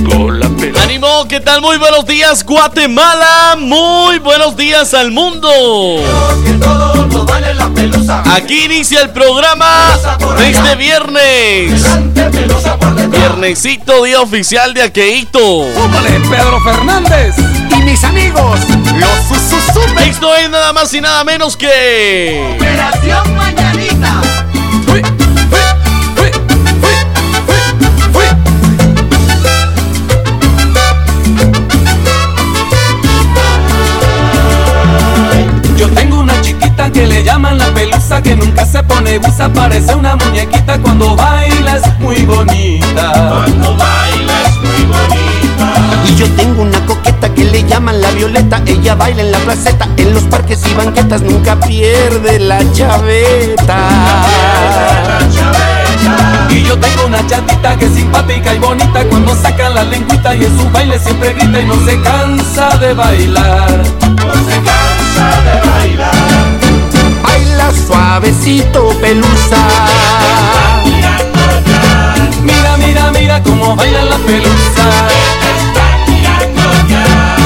llegó la pelota. ¡Ánimo! ¿Qué tal? Muy buenos días, Guatemala. Muy buenos días al mundo. Aquí inicia el programa de este viernes. Viernesito, día oficial de Aqueito. ¡Súbale, Pedro Fernández! Y mis amigos, los. Esto es nada más y nada menos que. Operación Mañanita. Pelusa que nunca se pone busa, parece una muñequita cuando baila es muy bonita. Cuando baila es muy bonita. Y yo tengo una coqueta que le llaman la violeta. Ella baila en la placeta, en los parques y banquetas, nunca pierde la chaveta. Y yo tengo una chatita que es simpática y bonita cuando saca la lengüita y en su baile siempre grita y no se cansa de bailar. No se cansa de bailar. Suavecito, pelusa. Mira, mira, mira cómo baila la pelusa.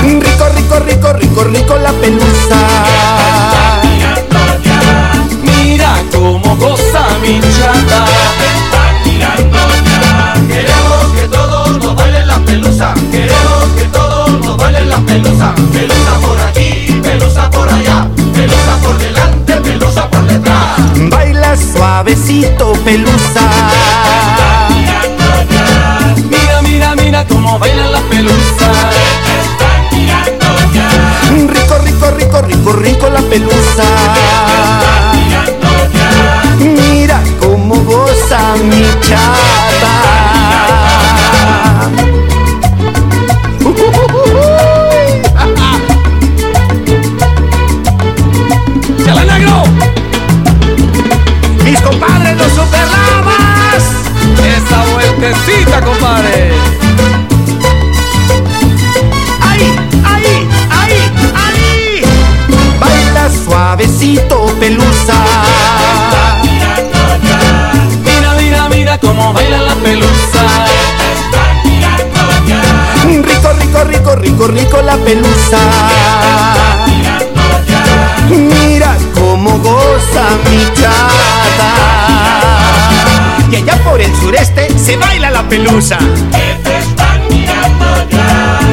Rico, rico, rico, rico, rico la pelusa. Mira cómo goza mi chata. Queremos que todos nos bailen la pelusa. Queremos que todos nos bailen la pelusa. Pelusa por aquí, pelusa por allá. Suavecito, pelusa. Mira, mira, mira cómo baila la pelusa. Rico, rico, rico, rico, rico la pelusa. Mira cómo goza mi chata. Rico, rico, rico, la pelusa. Mira cómo goza mi chata. Y allá por el sureste se baila la pelusa.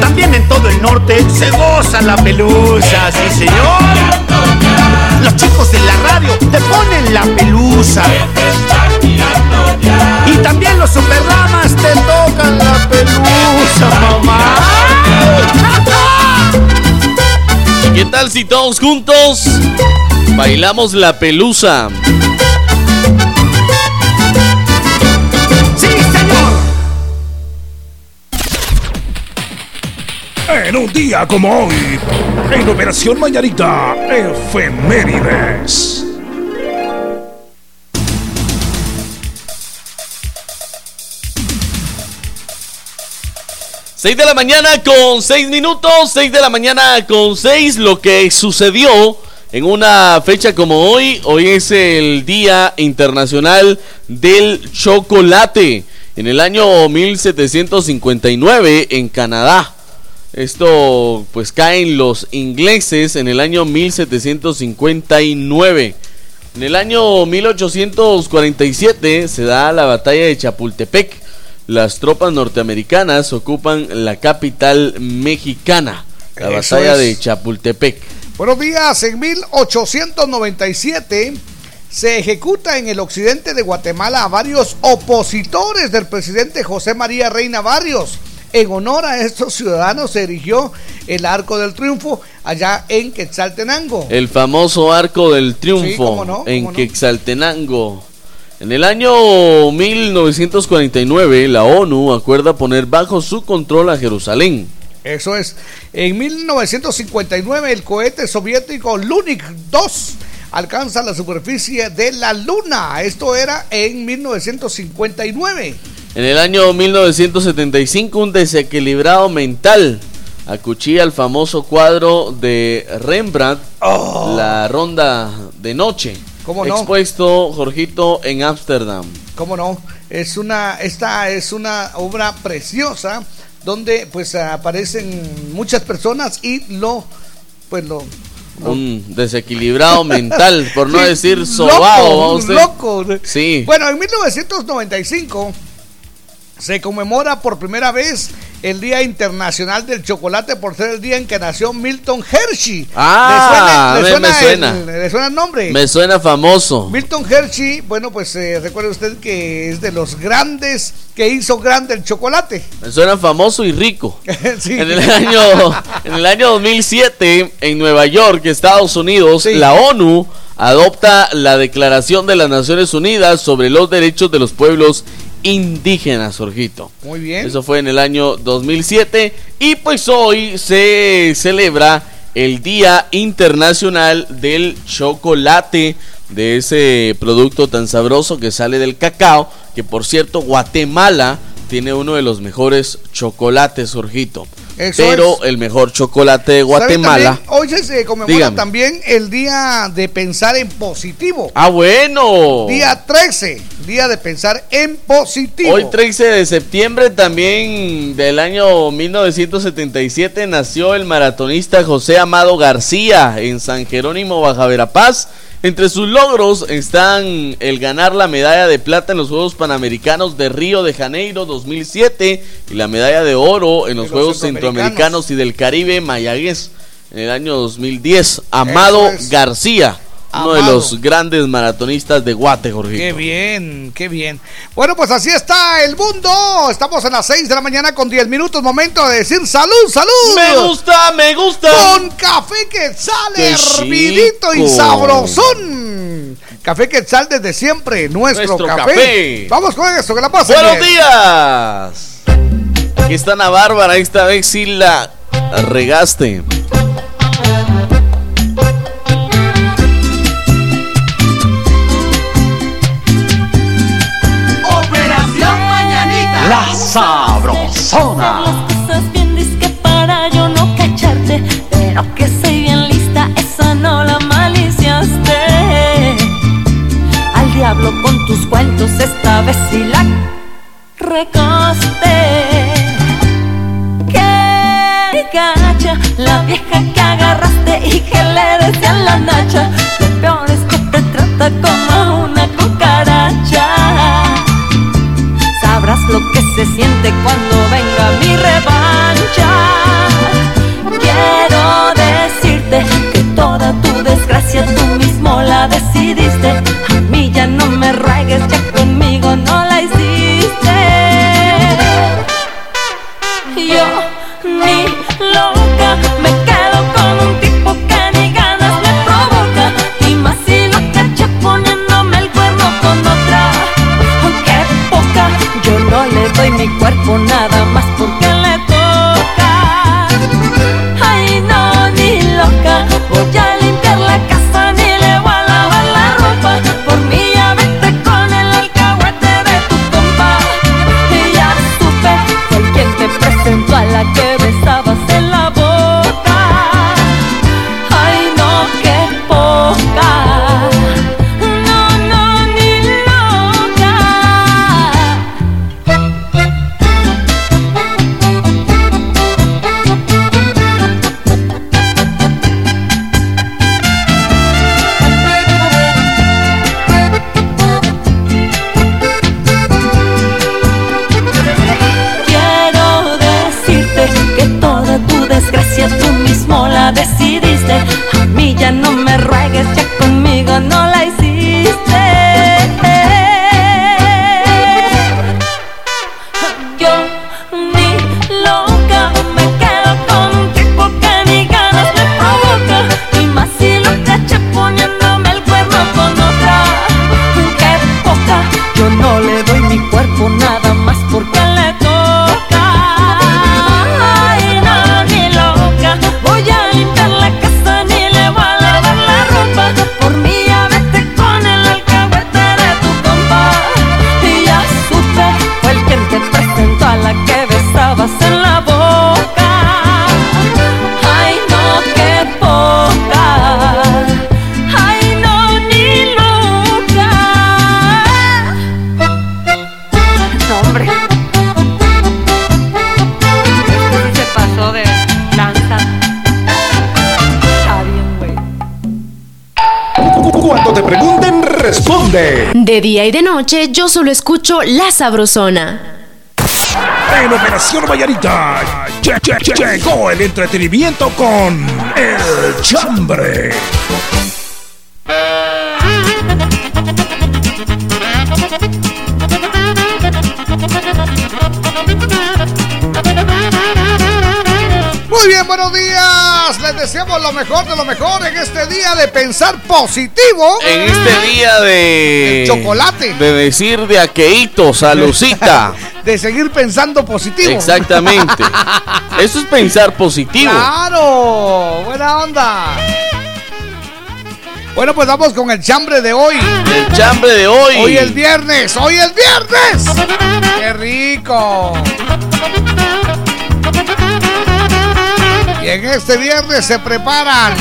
También en todo el norte se goza la pelusa, sí señor. Los chicos de la radio te ponen la pelusa. Y también los superlamas te tocan la pelusa, mamá. ¿Qué tal si todos juntos bailamos la pelusa? Sí, señor. En un día como hoy, en Operación Mañanita, efemérides. Seis de la mañana con seis minutos, seis de la mañana con seis, lo que sucedió en una fecha como hoy, hoy es el Día Internacional del Chocolate, en el año 1759 en Canadá. Esto pues caen los ingleses en el año 1759. En el año 1847 se da la batalla de Chapultepec. Las tropas norteamericanas ocupan la capital mexicana, la Eso batalla es. de Chapultepec. Buenos días, en 1897 se ejecuta en el occidente de Guatemala a varios opositores del presidente José María Reina Barrios. En honor a estos ciudadanos se erigió el Arco del Triunfo allá en Quetzaltenango. El famoso Arco del Triunfo Sí, cómo no, en no. Quexaltenango. En el año 1949, la ONU acuerda poner bajo su control a Jerusalén. Eso es. En 1959 el cohete soviético Lunik 2 alcanza la superficie de la Luna. Esto era en 1959. En el año 1975 un desequilibrado mental acuchilla el famoso cuadro de Rembrandt, Oh. La Ronda de Noche. ¿Cómo no? Expuesto, Jorgito, en Ámsterdam. ¿Cómo no? Es una, esta es una obra preciosa donde pues aparecen muchas personas y lo, pues lo, lo- Un desequilibrado mental, por no Sí, decir sobao. loco, ¿va usted? loco. Sí. Bueno, en 1995 se conmemora por primera vez el Día Internacional del Chocolate por ser el día en que nació Milton Hershey. Ah, ¿Le me- suena, me le suena. el, ¿le suena el nombre? Me suena famoso. Milton Hershey, bueno, pues eh, recuerde usted que es de los grandes que hizo grande el chocolate. Me suena famoso y rico. Sí. En el año en el año 2007 en Nueva York, Estados Unidos, Sí. la ONU adopta la Declaración de las Naciones Unidas sobre los derechos de los pueblos indígenas, Jorgito. Muy bien. Eso fue en el año 2007 y pues hoy se celebra el Día Internacional del Chocolate, de ese producto tan sabroso que sale del cacao, que por cierto Guatemala tiene uno de los mejores chocolates, Jorgito. Eso Pero es. el mejor chocolate de ¿Sabe Guatemala. Hoy se- se conmemora Dígame. también el día de pensar en positivo. Ah, bueno. Día 13, día de pensar en positivo. Hoy 13 de septiembre también del año 1977 nació el maratonista José Amado García en San Jerónimo, Baja Verapaz. Entre sus logros están el ganar la medalla de plata en los Juegos Panamericanos de Río de Janeiro 2007 y la medalla de oro en los, los Juegos Centroamericanos. Y del Caribe Mayaguez en el año 2010. Amado es. García, uno de los grandes maratonistas de Guate, Jorgito. Qué bien, qué bien. Bueno, pues así está el mundo. Estamos en las 6 de la mañana con 10 minutos. Momento de decir salud, salud. Me gusta, me gusta. Con café quetzal Qué hervidito y sabrosón. Café quetzal desde siempre, nuestro, Nuestro café. café. Vamos con eso, que la pasen Buenos bien. días. Aquí está Ana Bárbara, esta vez sí la regaste. Sabrosona. las cosas bien disque para yo no cacharte Pero que soy bien lista, esa no la maliciaste Al diablo con tus cuentos, esta vez sí la recoste Que gacha, la vieja que agarraste y que le decían la nacha Lo peor es que te trata como lo que se siente cuando venga mi revancha. Quiero decirte que toda tu desgracia tú mismo la decidiste. A mí ya no me ruegues, ya mi cuerpo nada De día y de noche yo solo escucho La Sabrosona. en Operación Vallarita llegó el entretenimiento con El Chambre. Deseamos lo mejor de lo mejor en este día de pensar positivo. En este día de. El chocolate. De decir de aqueíto, salucita. De seguir pensando positivo. Exactamente. Eso es pensar positivo. Claro, buena onda. Bueno, pues vamos con el chambre de hoy. El chambre de hoy. Hoy es viernes, hoy es viernes. ¡Qué rico! Y en este viernes se preparan.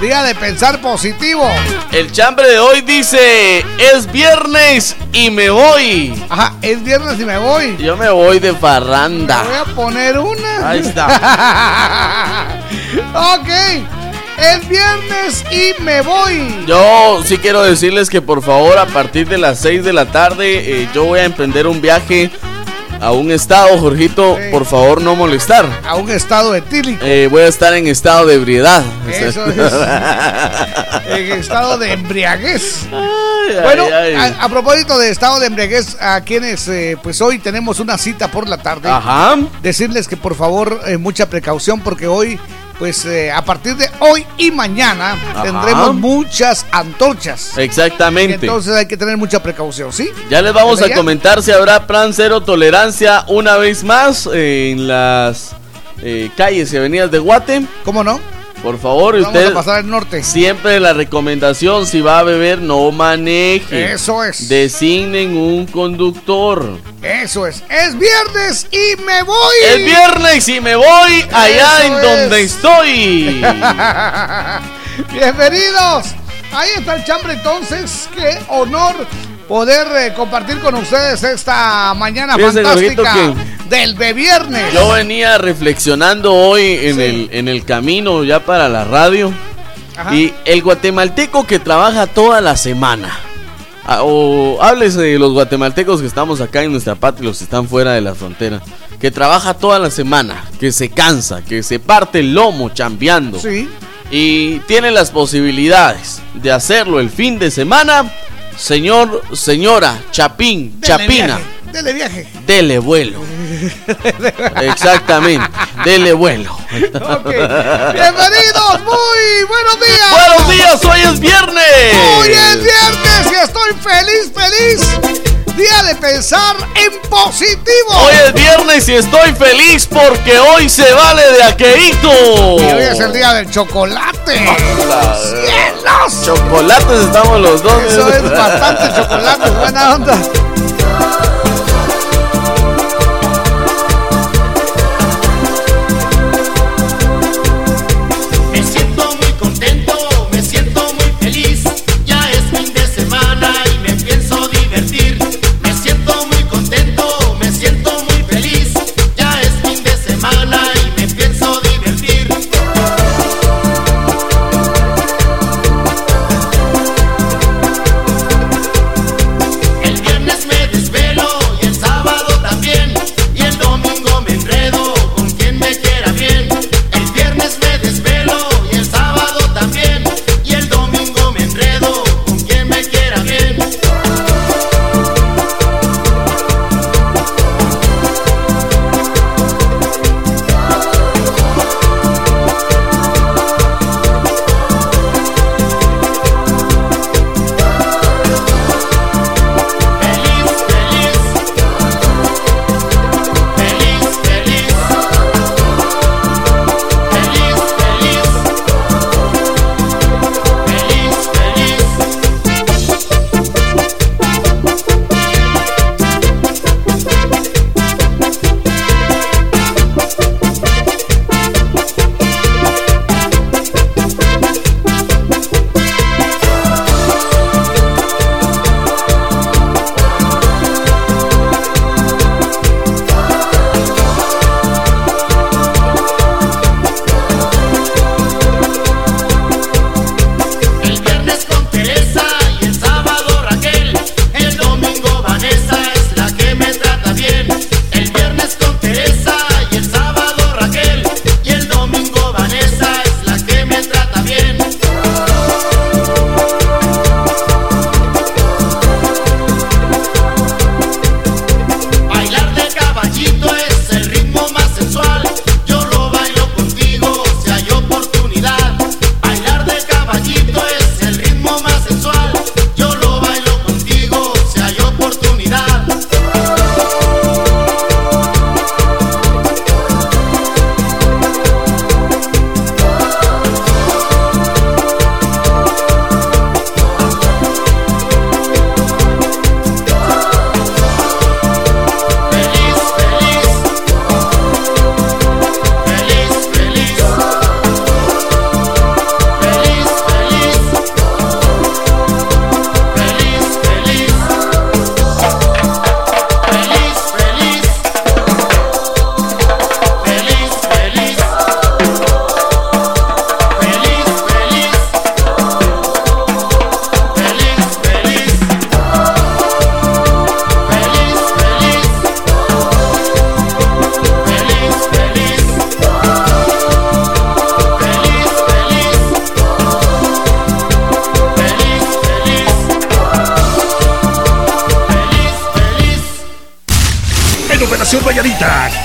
Día de pensar positivo. El chambre de hoy dice: Es viernes y me voy. Ajá, es viernes y me voy. Yo me voy de Voy farranda. a poner una. Ahí está. ok. Es viernes y me voy. Yo sí quiero decirles que por favor a partir de las 6 de la tarde eh, yo voy a emprender un viaje a un estado, Jorgito, por favor no molestar. A un estado etílico. Eh, voy a estar en estado de ebriedad. Eso es. En estado de embriaguez. Ay, Bueno, ay, ay. A, a propósito de estado de embriaguez, a quienes eh, pues hoy tenemos una cita por la tarde, Ajá. decirles que por favor eh, mucha precaución porque hoy, pues eh, a partir de hoy y mañana Ajá. tendremos muchas antorchas. Exactamente. Entonces hay que tener mucha precaución, ¿sí? Ya les vamos a ¿Ya? comentar si habrá plan cero tolerancia una vez más eh, en las eh, calles y avenidas de Guate. ¿Cómo no? Por favor, Vamos usted a pasar al norte. siempre la recomendación si va a beber no maneje. Eso es. Designen un conductor. Eso es. Es viernes y me voy. El viernes y me voy allá Eso en es. donde estoy. Bienvenidos. Ahí está el chambre entonces. Qué honor poder eh, compartir con ustedes esta mañana Fíjese, fantástica del de viernes. Yo venía reflexionando hoy en, Sí. el, en el camino ya para la radio. Ajá. Y el guatemalteco que trabaja toda la semana. Ah, O háblese de los guatemaltecos que estamos acá en nuestra patria los que están fuera de la frontera. Que trabaja toda la semana, que se cansa, que se parte el lomo chambeando. Sí. Y tiene las posibilidades de hacerlo el fin de semana. Señor, señora, Chapín, Dele Chapina, viaje, Dele viaje. dele vuelo. Exactamente, dele vuelo. Ok. Bienvenidos. Muy buenos días. Buenos días, hoy es viernes. Hoy es viernes y estoy feliz, feliz. Día de pensar en positivo. Hoy es viernes y estoy feliz porque hoy se vale de aqueíto. Y hoy es el día del chocolate. ¡Cielos! Chocolates estamos los dos. Eso es bastante chocolate, buena onda.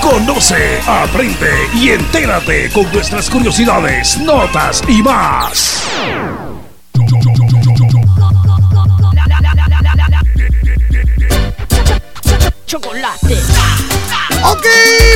Conoce, aprende y entérate con nuestras curiosidades, notas y más. Chocolate. Ok,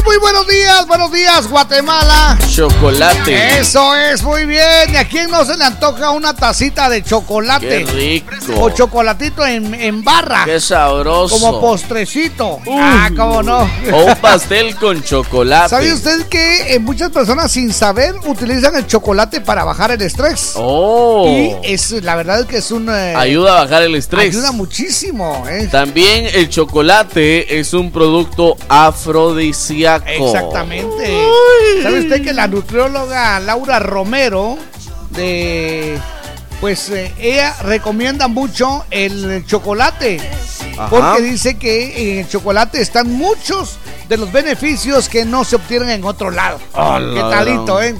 muy buenos días, buenos días, Guatemala. Chocolate. Eso es, muy bien. ¿Y a quién no se le antoja una tacita de chocolate? Qué rico. O chocolatito en, en barra. Qué sabroso. Como postrecito. Ah, cómo no. O un pastel con chocolate. ¿Sabe usted que eh, muchas personas sin saber utilizan el chocolate para bajar el estrés? Oh. Y es la verdad es que es un eh, Ayuda a bajar el estrés. ayuda muchísimo, ¿eh? También el chocolate es un producto afrodisíaco. Exactamente. ¿Sabe usted que la nutrióloga Laura Romero de pues eh, ella recomienda mucho el chocolate Ajá. porque dice que en el chocolate están muchos de los beneficios que no se obtienen en otro lado. Ah, ¿Qué la talito, eh?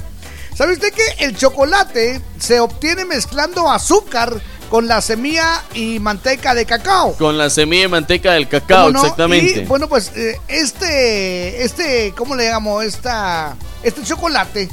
¿Sabe usted que el chocolate se obtiene mezclando azúcar con la semilla y manteca de cacao? Con la semilla de manteca del cacao, exactamente. Y bueno, pues eh, este, este, ¿cómo le llamo? Esta, este chocolate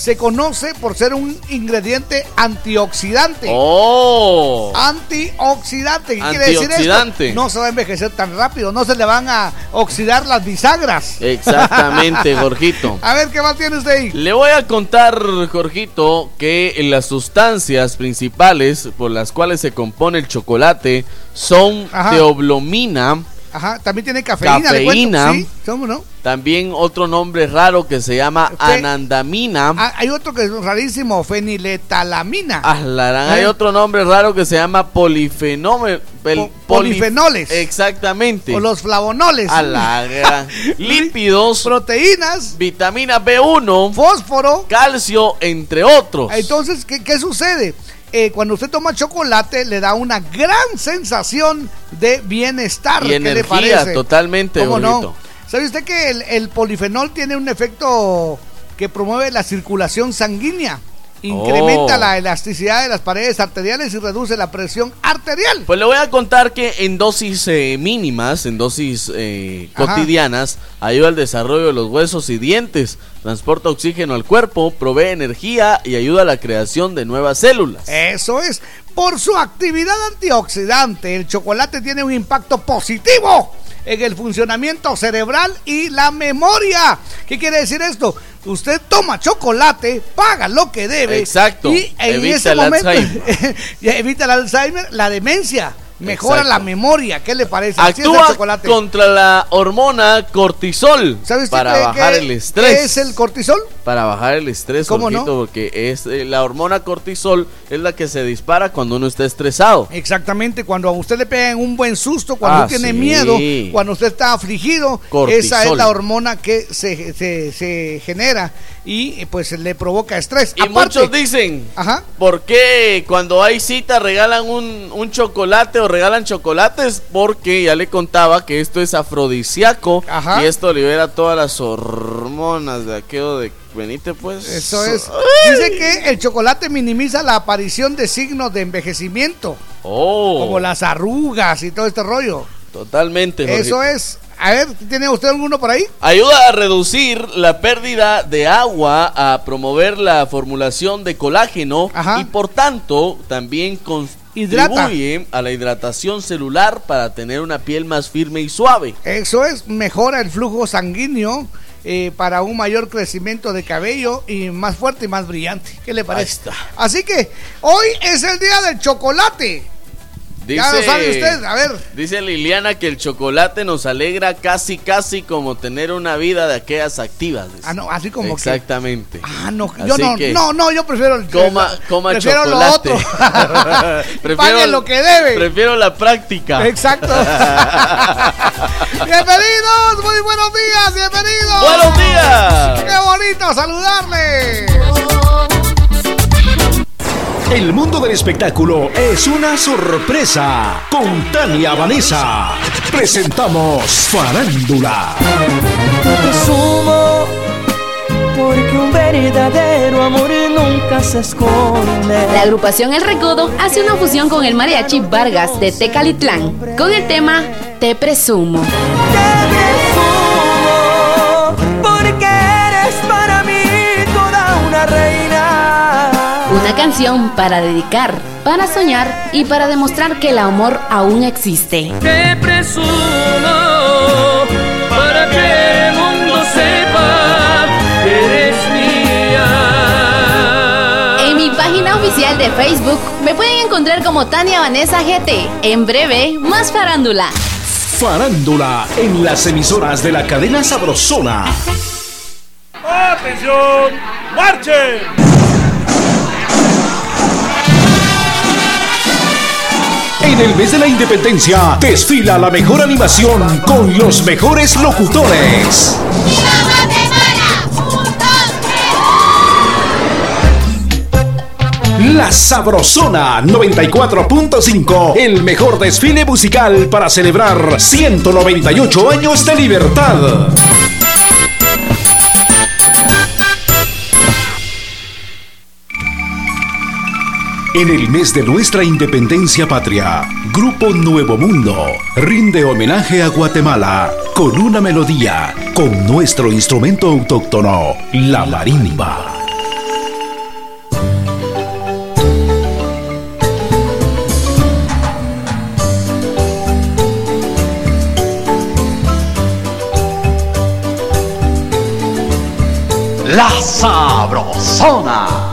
se conoce por ser un ingrediente antioxidante. Oh. Antioxidante, ¿qué quiere decir Antioxidante. esto? No se va a envejecer tan rápido, no se le van a oxidar las bisagras. Exactamente, Jorgito. A ver, ¿qué más tiene usted ahí? Le voy a contar, Jorgito, que las sustancias principales por las cuales se compone el chocolate son Ajá. teoblomina, Ajá, también tiene cafeína. Cafeína. Sí, ¿cómo no? también otro nombre raro que se llama Fe- anandamina. Ah, hay otro que es rarísimo, feniletalamina. Ah, la Hay ¿Eh? otro nombre raro que se llama polifenómeno. Po- polifenoles. Exactamente. O los flavonoles. A la gran- Lípidos, Proteínas, vitamina B1, fósforo. calcio, entre otros. Entonces, ¿qué, qué sucede? Eh, cuando usted toma chocolate, le da una gran sensación de bienestar. y ¿Qué le energía, parece? totalmente, ¿Cómo no? ¿Sabe usted que el, el polifenol tiene un efecto que promueve la circulación sanguínea? Incrementa Oh. la elasticidad de las paredes arteriales y reduce la presión arterial. Pues le voy a contar que en dosis eh, mínimas, en dosis eh, cotidianas, ayuda al desarrollo de los huesos y dientes, transporta oxígeno al cuerpo, provee energía y ayuda a la creación de nuevas células. Eso es. Por su actividad antioxidante, el chocolate tiene un impacto positivo en el funcionamiento cerebral y la memoria. ¿Qué quiere decir esto? Usted toma chocolate, paga lo que debe. Exacto. Y en Evita ese el Alzheimer. evita el Alzheimer, la demencia, mejora Exacto. la memoria. ¿Qué le parece? El Actúa contra la hormona cortisol ¿Sabe usted para bajar el estrés. qué es el cortisol? Para bajar el estrés, ¿Cómo no? Jorgito, porque es eh, la hormona cortisol es la que se dispara cuando uno está estresado. Exactamente, cuando a usted le pegan un buen susto, cuando Ah, usted tiene sí. miedo, cuando usted está afligido, Cortisol. esa es la hormona que se, se- se genera y pues le provoca estrés. Y Aparte- muchos dicen, Ajá. ¿por qué cuando hay cita regalan un, un chocolate o regalan chocolates? Porque ya le contaba que esto es afrodisíaco Ajá. y esto libera todas las hormonas de aquello de venite pues. Eso es. Dice que el chocolate minimiza la aparición de signos de envejecimiento, Oh, como las arrugas y todo este rollo. totalmente. Eso Jorgito. es. A ver, ¿tiene usted alguno por ahí? Ayuda a reducir la pérdida de agua, a promover la formulación de colágeno Ajá. y por tanto también Hidrata. contribuye a la hidratación celular para tener una piel más firme y suave. Eso es, mejora el flujo sanguíneo eh, para un mayor crecimiento de cabello y más fuerte y más brillante. ¿Qué le parece? Ahí está. Así que hoy es el día del chocolate. Ya lo sabe usted, a ver. Dice Liliana que el chocolate nos alegra casi, casi como tener una vida de aquellas activas. dice. Ah, no, así como que- Exactamente. Ah, no, yo Así no, que no, no, yo prefiero el Coma, coma prefiero chocolate. lo otro. Pague lo que debe. Prefiero la práctica. Exacto. bienvenidos, muy buenos días, bienvenidos. ¡Buenos días! Qué bonito saludarle. El mundo del espectáculo es una sorpresa. Con Tania Vanessa presentamos Farándula. Sumo porque un verdadero amor nunca se esconde. La agrupación El Recodo hace una fusión con el mariachi Vargas de Tecalitlán con el tema Te Presumo. Te canción para dedicar, para soñar y para demostrar que el amor aún existe. Te presumo para que el mundo sepa que eres mía. En mi página oficial de Facebook me pueden encontrar como Tania Vanessa GT. En breve, más farándula. Farándula en las emisoras de la cadena Sabrosona. ¡Atención! ¡Marchen! El mes de la independencia, desfila la mejor animación con los mejores locutores. La Sabrosona 94.5, el mejor desfile musical para celebrar 198 años de libertad. En el mes de nuestra independencia patria, Grupo Nuevo Mundo rinde homenaje a Guatemala con una melodía, con nuestro instrumento autóctono, la marimba. La Sabrosona.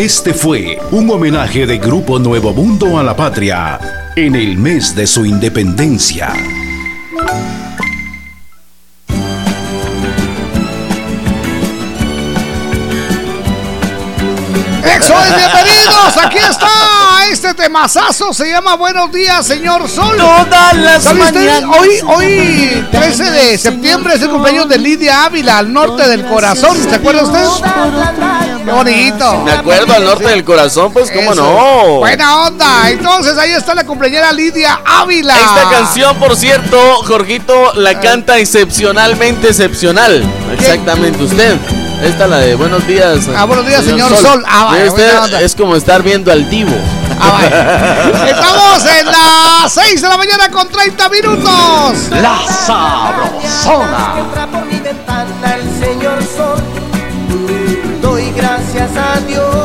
Este fue un homenaje de Grupo Nuevo Mundo a la patria en el mes de su independencia. Eso es, bienvenidos, aquí está este temazazo, se llama Buenos días, señor Sol. Todas las mañanas. Hoy, hoy, 13 de septiembre, es el cumpleaños de Lidia Ávila, al norte del corazón, ¿se acuerda usted? Qué bonito. Me acuerdo al norte del corazón, pues cómo Eso. no. Buena onda. Entonces ahí está la cumpleañera Lidia Ávila. Esta canción, por cierto, Jorgito la canta excepcionalmente excepcional. Exactamente usted. Esta la de buenos días. Ah, buenos días, señor Sol. Ah, vaya, Mire usted, buena onda. es como estar viendo al divo. Estamos en las 6 de la mañana con 30 minutos. La Sabrosona. Entra por mi ventana el señor sol Doy gracias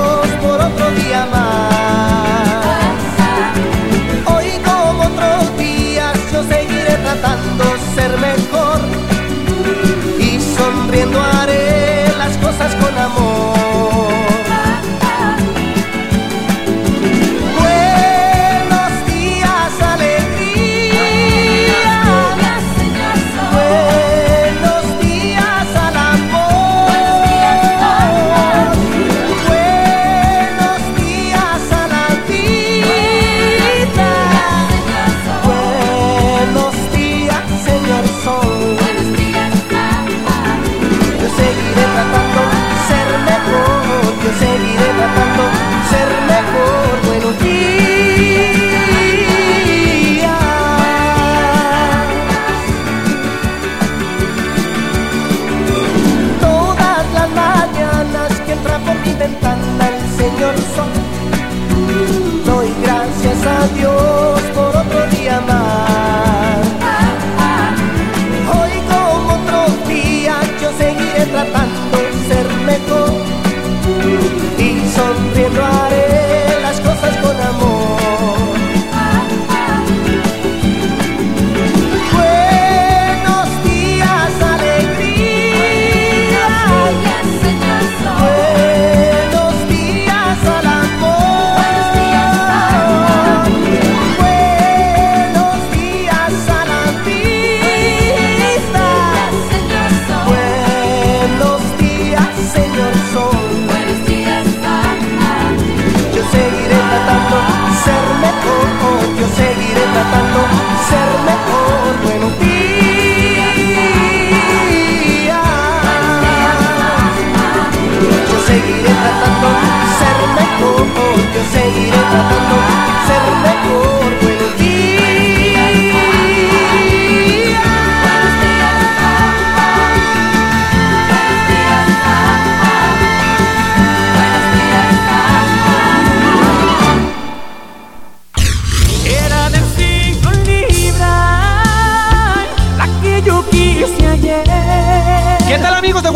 Oh.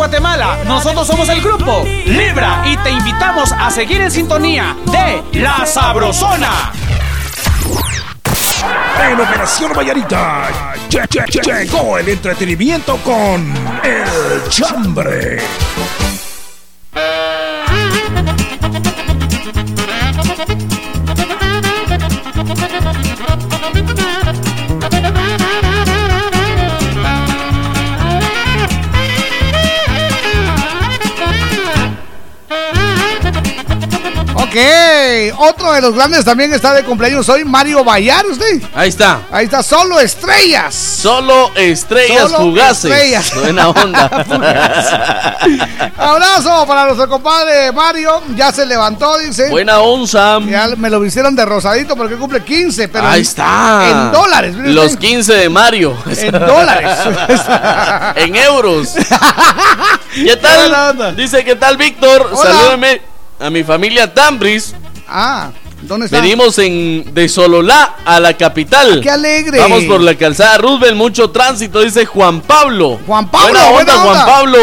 Guatemala? Nosotros somos el grupo Libra y te invitamos a seguir en sintonía de La Sabrosona. En Operación Vallarita llegó el entretenimiento con El Chambre. Otro de los grandes también está de cumpleaños hoy, Mario Bayar, usted. Ahí está. Ahí está, solo estrellas. Solo estrellas Solo fugaces. estrellas. Buena onda. Abrazo para nuestro compadre Mario, ya se levantó, dice. Buena onza. Ya me lo vistieron de rosadito porque cumple 15, pero Ahí está. En dólares. Los usted. 15 de Mario. En dólares. en euros. ¿Qué tal? Dice, ¿qué tal, Víctor? Salúdeme a mi familia Tambris. Ah, ¿dónde está? Venimos en, de Sololá a la capital. ¡Qué alegre! Vamos por la calzada Roosevelt, mucho tránsito, dice Juan Pablo. Juan Pablo, Buena onda, buena onda. Juan Pablo.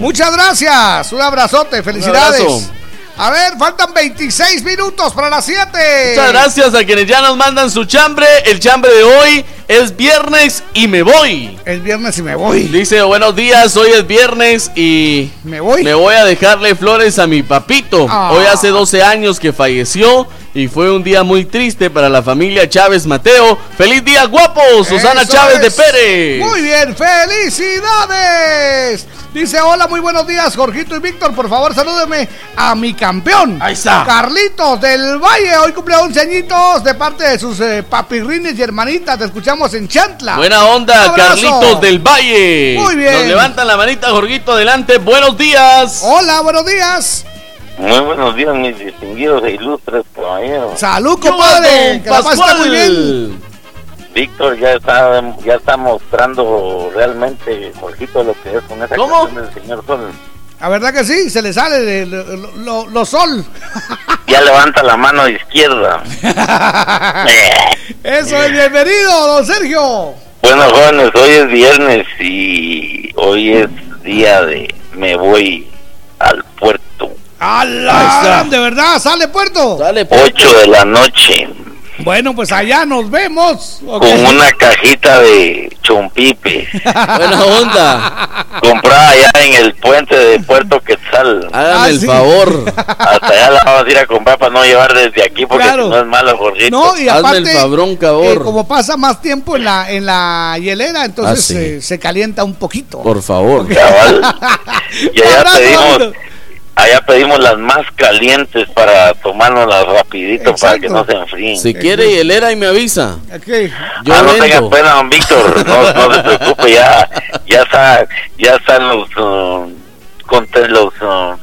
Muchas gracias. Un abrazote. Felicidades. Un abrazo. A ver, faltan 26 minutos para las 7. Muchas gracias a quienes ya nos mandan su chambre. El chambre de hoy es viernes y me voy. Es viernes y me voy. Dice, buenos días, hoy es viernes y me voy. Me voy a dejarle flores a mi papito. Ah. Hoy hace 12 años que falleció y fue un día muy triste para la familia Chávez Mateo. ¡Feliz día, guapo! Susana Eso Chávez de. Pérez. Muy bien, felicidades. Dice, hola, muy buenos días, Jorgito y Víctor. Por favor, salúdeme a mi campeón. Ahí está. Carlitos del Valle. Hoy cumple 11 añitos de parte de sus eh, papirrines y hermanitas. Te escuchamos en Chantla. Buena onda. Carlitos del Valle. Muy bien. Nos levantan la manita, Jorgito, adelante. Buenos días. Hola, buenos días. Muy buenos días, mis distinguidos e ilustres caballeros. Salud, compadre. Que la muy bien. Víctor ya está, ya está mostrando realmente, Jorgito, lo que es con esa ¿Cómo? canción del Señor Sol. La verdad que sí, se le sale de lo, lo- lo sol. Ya levanta la mano izquierda. Eso es bienvenido, don Sergio. Bueno, jóvenes, hoy es viernes y hoy es día de me voy al puerto. ¡Hala! ¿De verdad? ¿Sale puerto? Dale, 8 de la noche. Bueno, pues allá nos vemos. Con una cajita de chompipe. Buena onda. comprada allá en el puente de Puerto Quetzal. Hágame Ah, el sí. favor. Hasta allá la vamos a ir a comprar para no llevar desde aquí porque Claro. si no es malo, Jorgito. No, y Hazme aparte, el fabrón, eh, como pasa más tiempo en la, en la hielera, entonces Ah, sí. eh, se calienta un poquito. Por favor. Cabal. Y allá pedimos, Aldo. Allá pedimos las más calientes para tomárnoslas rapidito para que Exacto. no se enfríen. Si quiere hielera y me avisa. Ok. Yo ah, no vendo. tenga pena, don Víctor, no, no se preocupe, ya, ya está, ya están los, uh, los uh,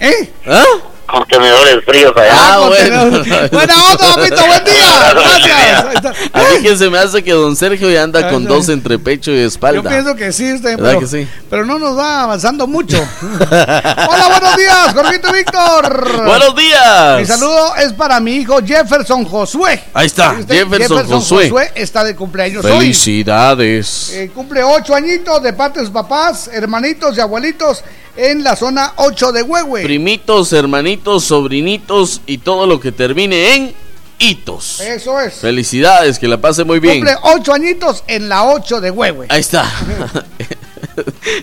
¿Eh? ¿Ah? Contenedores fríos allá. Ah, Ah, bueno. Buena onda, papito, buen día. Gracias. Ahí está. A mí que se me hace que don Sergio ya anda con dos entre pecho y Yo espalda. pienso que sí, está bien, ¿Verdad pero, que sí? pero no nos va avanzando mucho. Hola, buenos días, Jorgito Víctor. Buenos días. Mi saludo es para mi hijo Jefferson Josué. Ahí está, ¿Viste? Jefferson Josué. está de cumpleaños hoy. Felicidades. Eh, cumple ocho añitos de parte de sus papás, hermanitos y abuelitos en la zona 8 de Huehue. Primitos, hermanitos, sobrinitos y todo lo que termine en hitos. Eso es. Felicidades, que la pase muy bien. Cumple ocho añitos en la 8 de Huehue. Ahí está.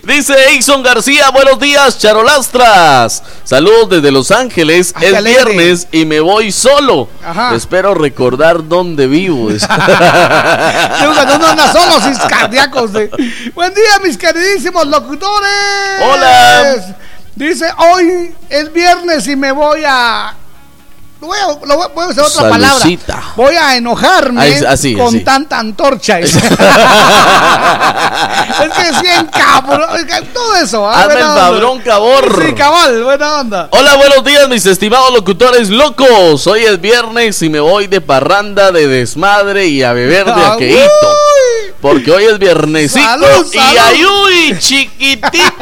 Dice Eison García, buenos días, charolastras. Saludos desde Los Ángeles. Ay, es alegre. viernes y me voy solo. Ajá. Espero recordar dónde vivo. Que no andan solos, sis cardíacos. Buen día, mis queridísimos locutores. Hola. Dice, hoy es viernes y me voy a... Voy a, lo voy, voy a usar otra Salucita. palabra. Voy a enojarme así, con así. tanta antorcha. es que sí, en cabrón. es Todo eso. ¿ah? Hazme el padrón, cabor. Sí, cabal, buena onda. Hola, buenos días, mis estimados locutores locos. Hoy es viernes y me voy de parranda, de desmadre y a beber de Ah, aqueíto. Porque hoy es viernesito Salud, y salud. ayuy, chiquititas.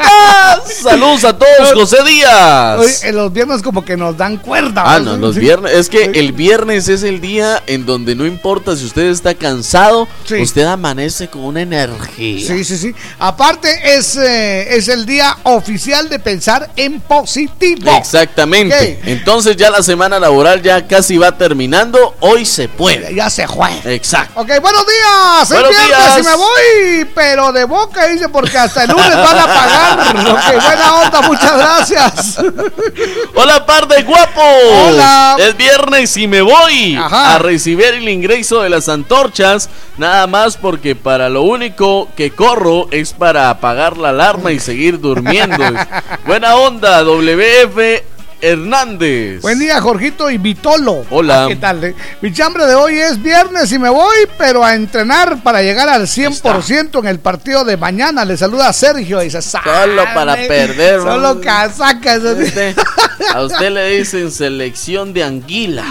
Saludos a todos, José Díaz. Hoy, en los viernes como que nos dan cuerda. Ah, ¿no? los Sí. viernes. Es que el viernes es el día en donde no importa si usted está cansado, Sí. usted amanece con una energía. Sí, sí, sí. Aparte es, eh, es el día oficial de pensar en positivo. Exactamente. Entonces ya la semana laboral ya casi va terminando. Hoy se puede. Ya se juega. Exacto. Ok, buenos días. Buenos días. Y me voy, pero de boca dice porque hasta el lunes van a pagar. Ok, buena onda, muchas gracias. Hola, par de guapos. Hola. Es viernes y me voy Ajá. a recibir el ingreso de las antorchas. Nada más porque para lo único que corro es para apagar la alarma y seguir durmiendo. Buena onda, WF Hernández. Buen día, Jorgito y Vitolo. Hola. Ah, ¿Qué tal? eh? Mi chambre de hoy es viernes y me voy, pero a entrenar para llegar al 100% en el partido de mañana. Le saluda Sergio. Dice, Solo para "Sale, perder. Solo casacas. Usted- a usted le dicen selección de anguila.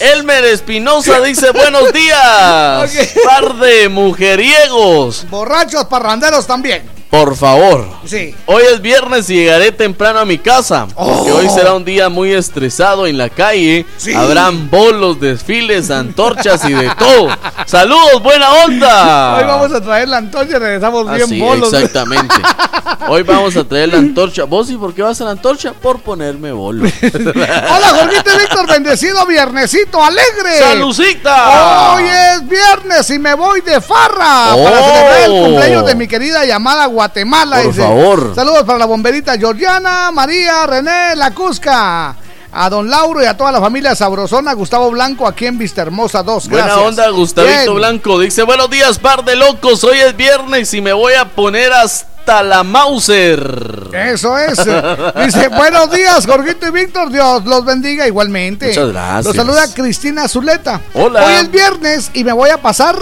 Elmer Espinosa dice buenos días. Ok. Par de mujeriegos. Borrachos parranderos también. Por favor. Sí. Hoy es viernes y llegaré temprano a mi casa. Porque hoy será un día muy estresado en la calle. Oh. Sí. Habrán bolos, desfiles, antorchas y de todo. Saludos, buena onda. Hoy vamos a traer la antorcha regresamos Ah, bien sí, bolos. exactamente. Hoy vamos a traer la antorcha. ¿Vos y por qué vas a la antorcha? Por ponerme bolo. Hola, Jorgito Víctor, bendecido viernesito alegre. ¡Salucita! Hoy es viernes y me voy de farra Oh. para celebrar el cumpleaños de mi querida llamada Guatemala. Por favor. Saludos para la bomberita Georgiana, María, René, La Cusca. A don Lauro y a toda la familia sabrosona, Gustavo Blanco, aquí en Vista Hermosa 2. Buena onda, Gustavito Bien. Blanco. Dice, buenos días, par de locos. Hoy es viernes y me voy a poner hasta la Mauser. Eso es. Dice, buenos días, Jorgito y Víctor. Dios los bendiga igualmente. Muchas gracias. Los saluda Cristina Zuleta. Hola. Hoy es viernes y me voy a pasar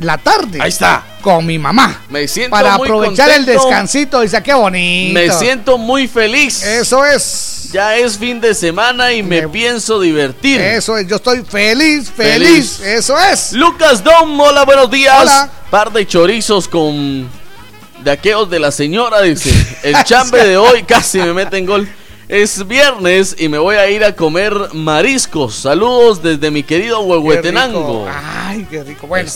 la tarde. Ahí está. Con mi mamá. Me siento Para muy aprovechar el descansito. Dice, qué bonito. Me siento muy feliz. Eso es. Ya es fin de semana y me, Me- pienso divertir. Eso es. Yo estoy feliz, feliz. Feliz. Eso es. Lucas Dom, hola, buenos días. Hola. Par de chorizos con de aquellos de la señora, dice. El chambre de hoy casi me mete en gol. Es viernes y me voy a ir a comer mariscos. Saludos desde mi querido Huehuetenango. Ay, qué rico. Bueno.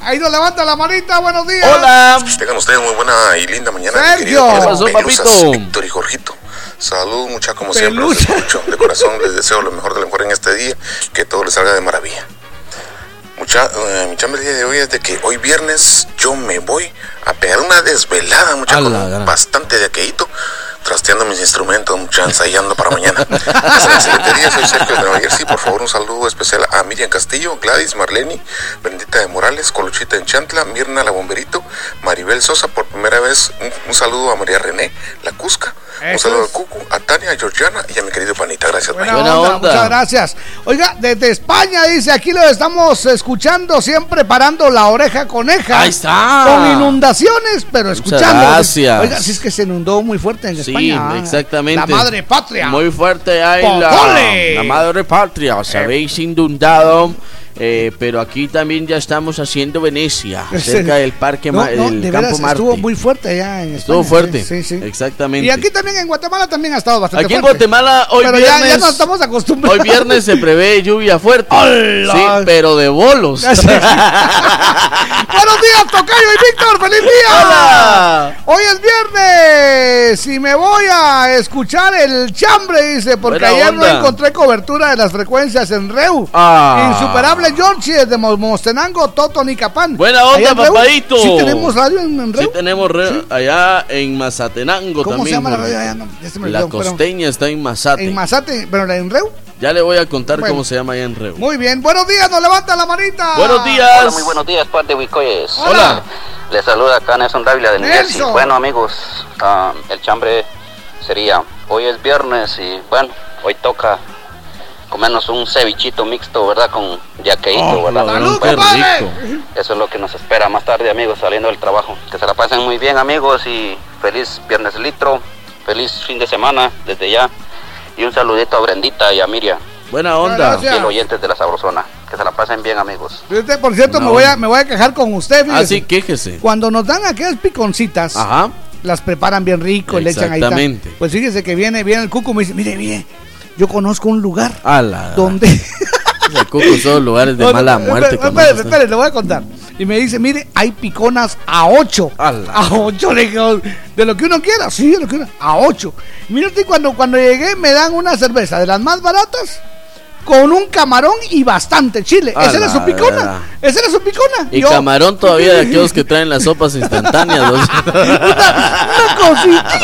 Ahí nos levanta la manita. Buenos días. Hola. Tengan ustedes muy buena y linda mañana. Sergio. mi querido ¿Qué pasó, papito? Víctor y Jorgito. Salud, mucha como siempre. Los escucho. De corazón les deseo lo mejor de lo mejor en este día. Que todo les salga de maravilla. Mucha, eh, mi chamba el día de hoy es de que hoy viernes yo me voy a pegar una desvelada, mucha, con bastante de aquelito, trasteando mis instrumentos, ensayando para mañana. Jersey. Por favor, un saludo especial a Miriam Castillo, Gladys Marleni, Bendita de Morales, Coluchita en Chantla, Mirna La Bomberito, Maribel Sosa, por primera vez, un, un saludo a María René, La Cusca. Un saludo es. a Cucu, a Tania, a Georgiana y a mi querido Panita. Gracias, Buena, onda, muchas gracias. Oiga, desde España dice, aquí lo estamos escuchando, siempre parando la oreja coneja. Ahí está. Con inundaciones, pero escuchando. gracias. Oiga, si es que se inundó muy fuerte en Sí, España. ah. exactamente. La madre patria. Muy fuerte ahí la, la madre patria. Os habéis inundado. Eh, pero aquí también ya estamos haciendo Venecia, cerca del parque, No, Ma- no, del de campo veras, Marte. estuvo muy fuerte allá en Estuvo España, fuerte, Sí, sí. exactamente. Y aquí también en Guatemala también ha estado bastante Aquí en fuerte. Guatemala hoy Pero ya- viernes. ya, nos estamos acostumbrados. Hoy viernes se prevé lluvia fuerte. ¡Hala! Sí, pero de bolos. Buenos días, Tocayo y Víctor, feliz día. Hola. Hoy es viernes y me voy a escuchar el chambre, dice, porque Buena ayer no encontré cobertura de las frecuencias en Reu. Ah. Insuperable Georgie desde Mo- Mostenango, Toto, Nicapan. Buena onda, papadito. Sí tenemos radio en, en Reu. Sí, tenemos re- allá en Mazatenango ¿Cómo también. se llama la Jorge. radio? allá? No, ya se me La olvidó, pero- costeña está en Mazate. En Mazate, pero en Reu. Ya le voy a contar Bueno. cómo se llama allá en Reu. Muy bien, buenos días, nos levanta la manita. Buenos días. Hola, muy buenos días, par de Huicoyes. Hola. Les saluda acá Nelson Dávila de New Jersey. Nelson. Bueno, amigos, ah, el chambre sería, hoy es viernes y bueno, hoy toca comernos un cevichito mixto, ¿verdad? Con yaqueíto, Oh, ¿verdad? ¡Salud, Bueno, compadre! Eso es lo que nos espera más tarde, amigos, saliendo del trabajo. Que se la pasen muy bien, amigos, y feliz viernes litro, feliz fin de semana desde ya. Y un saludito a Brendita y a Miriam. Buena onda. Gracias. Fiel oyentes de la Sabrosona. Que se la pasen bien, amigos. Por cierto, me, voy a, me voy a quejar con usted. fíjese. Así quéjese. Cuando nos dan aquellas piconcitas, Ajá. las preparan bien rico, le echan ahí. ta. Exactamente. Pues fíjese que viene, viene el cuco y me dice, mire, mire, yo conozco un lugar Ala. donde... El cuco son lugares de No, mala muerte. espere, espere, le voy a contar. Y me dice, mire, hay piconas a 8. Ala. A 8, le digo, de lo que uno quiera, sí, de lo que uno, a 8. Mire usted, cuando, cuando llegué me dan una cerveza de las más baratas con un camarón y bastante chile. A Esa era su picona. Esa era su picona. Y Yo- camarón todavía de aquellos que traen las sopas instantáneas. ¿no? Una cosita.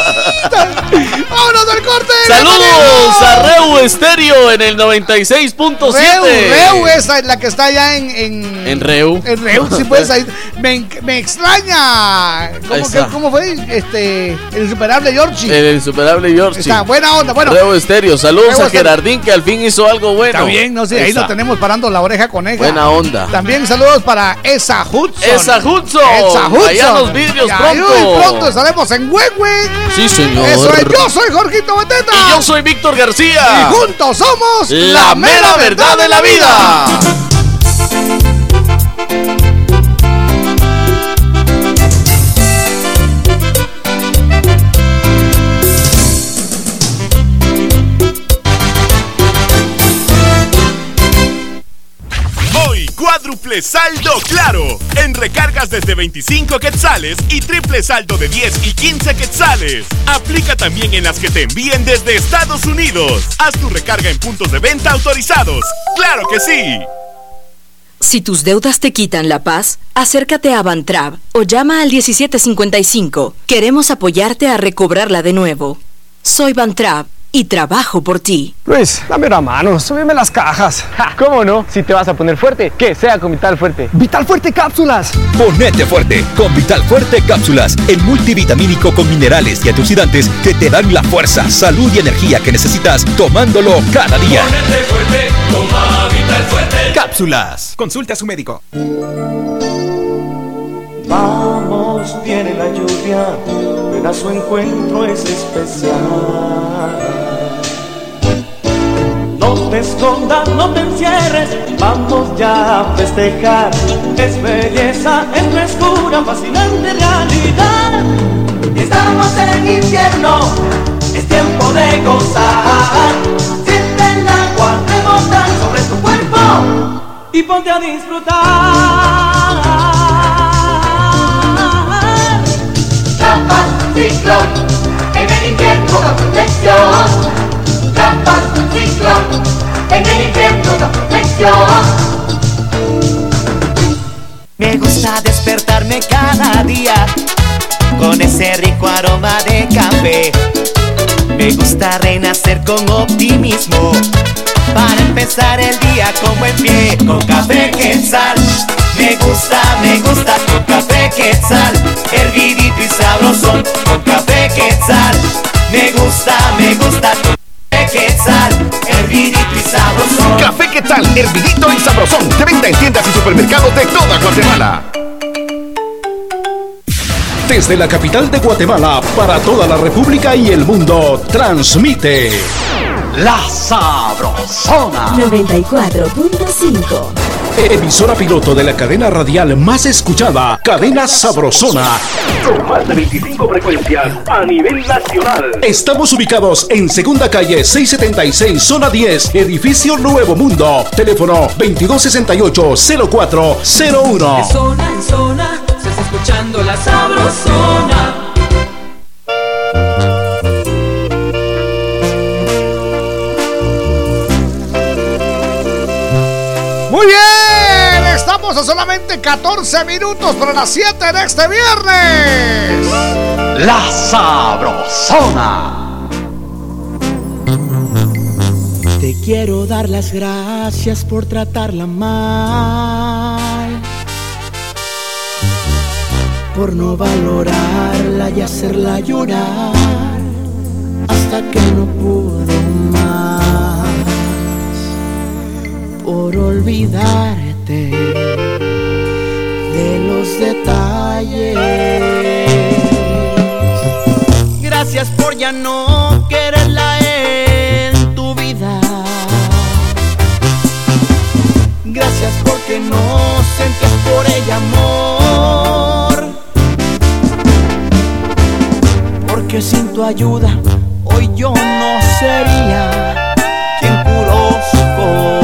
¡Vámonos al corte! Saludos a Reu Estéreo en el 96.7. Reu, Reu, esa es la que está allá en. En, En Reu. en Reu, sí, pues ahí. Me, me extraña. ¿Cómo, está. que- ¿Cómo fue? Este. El insuperable Georgie. El insuperable George. Está buena onda. Bueno, Reu Estéreo. Saludos Reu a Estéreo. Gerardín que al fin hizo algo bueno. Está bien, no sé. Ahí Esa. lo tenemos parando la oreja coneja. Buena onda. También saludos para esa Hudson. Esa Hudson. Esa Hudson. Allá los vidrios Y pronto. pronto estaremos en Huehue. Sí, señor. Eso es. Yo soy Jorgito Beteta. Y yo soy Víctor García. Y juntos somos La mera verdad de la vida. Cuádruple saldo claro. En recargas desde 25 quetzales y triple saldo de 10 y 15 quetzales. Aplica también en las que te envíen desde Estados Unidos. Haz tu recarga en puntos de venta autorizados. ¡Claro que sí! Si tus deudas te quitan la paz, acércate a Bantrab o llama al 1755. Queremos apoyarte a recobrarla de nuevo. Soy Bantrab y trabajo por ti. Luis, dame una mano, súbeme las cajas. ¿Cómo no? Si te vas a poner fuerte, que sea con Vital Fuerte. ¡Vital Fuerte Cápsulas! Ponete fuerte con Vital Fuerte Cápsulas, el multivitamínico con minerales y antioxidantes que te dan la fuerza, salud y energía que necesitas tomándolo cada día. fuerte, toma Vital Fuerte. Cápsulas. Consulte a su médico. Vamos, viene la lluvia, ven a su encuentro es especial. No te escondas, no te encierres, vamos ya a festejar. Es belleza, es frescura, fascinante realidad. Estamos en invierno, es tiempo de gozar. Siente el agua rebotar sobre tu cuerpo y ponte a disfrutar. Paz ciclón, en el invierno la protección. Me gusta despertarme cada día con ese rico aroma de café. Me gusta renacer con optimismo para empezar el día con buen pie. Con café quetzal, me gusta, me gusta con café quetzal, hervidito y sabrosón. Con café quetzal, me gusta, me gusta con quetzal, hervidito y sabrosón. Café Quetzal, hervidito y sabrosón. De venta en tiendas y supermercados de toda Guatemala. Desde la capital de Guatemala para toda la República y el mundo, transmite La Sabrosona. 94.5. Emisora piloto de la cadena radial más escuchada, Cadena Sabrosona. Con más de 25 frecuencias a nivel nacional. Estamos ubicados en Segunda Calle 676, Zona 10, Edificio Nuevo Mundo. Teléfono 2268-0401. De zona en zona, estás escuchando la sabrosona. Muy bien, estamos a solamente 14 minutos para las 7 de este viernes. La Sabrosona. Te quiero dar las gracias por tratarla mal, por no valorarla y hacerla llorar hasta que no pude por olvidarte de los detalles. Gracias por ya no quererla en tu vida. Gracias porque no sentías por ella amor. Porque sin tu ayuda hoy yo no sería quien curó su corazón.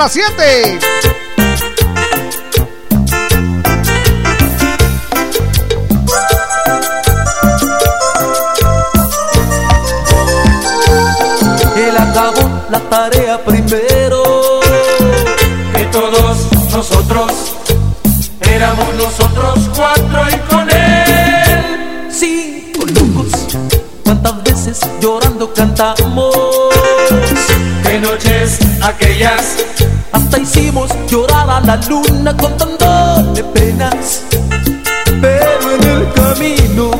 Las 7. Él acabó la tarea primero la luna contándole penas. Pero en el camino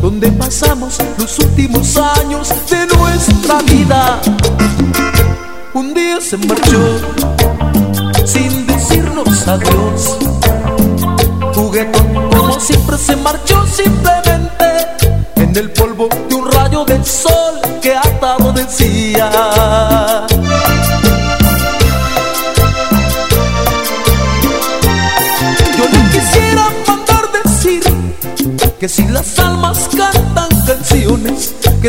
donde pasamos los últimos años de nuestra vida, un día se marchó sin decirnos adiós.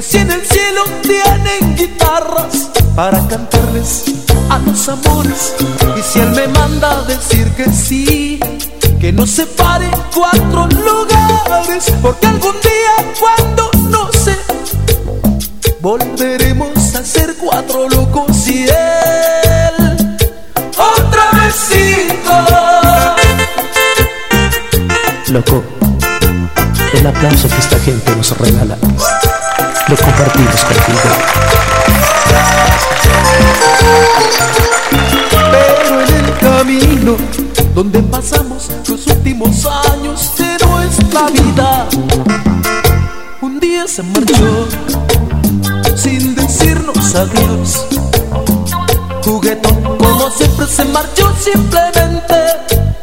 Si en el cielo tienen guitarras para cantarles a los amores, y si él me manda decir que sí, que nos separe cuatro lugares, porque algún día cuando no sé, volveremos a ser cuatro locos y él otra vez cinco. Loco, el aplauso que esta gente nos regala, donde pasamos los últimos años de nuestra vida, un día se marchó sin decirnos adiós. Juguetón como siempre se marchó simplemente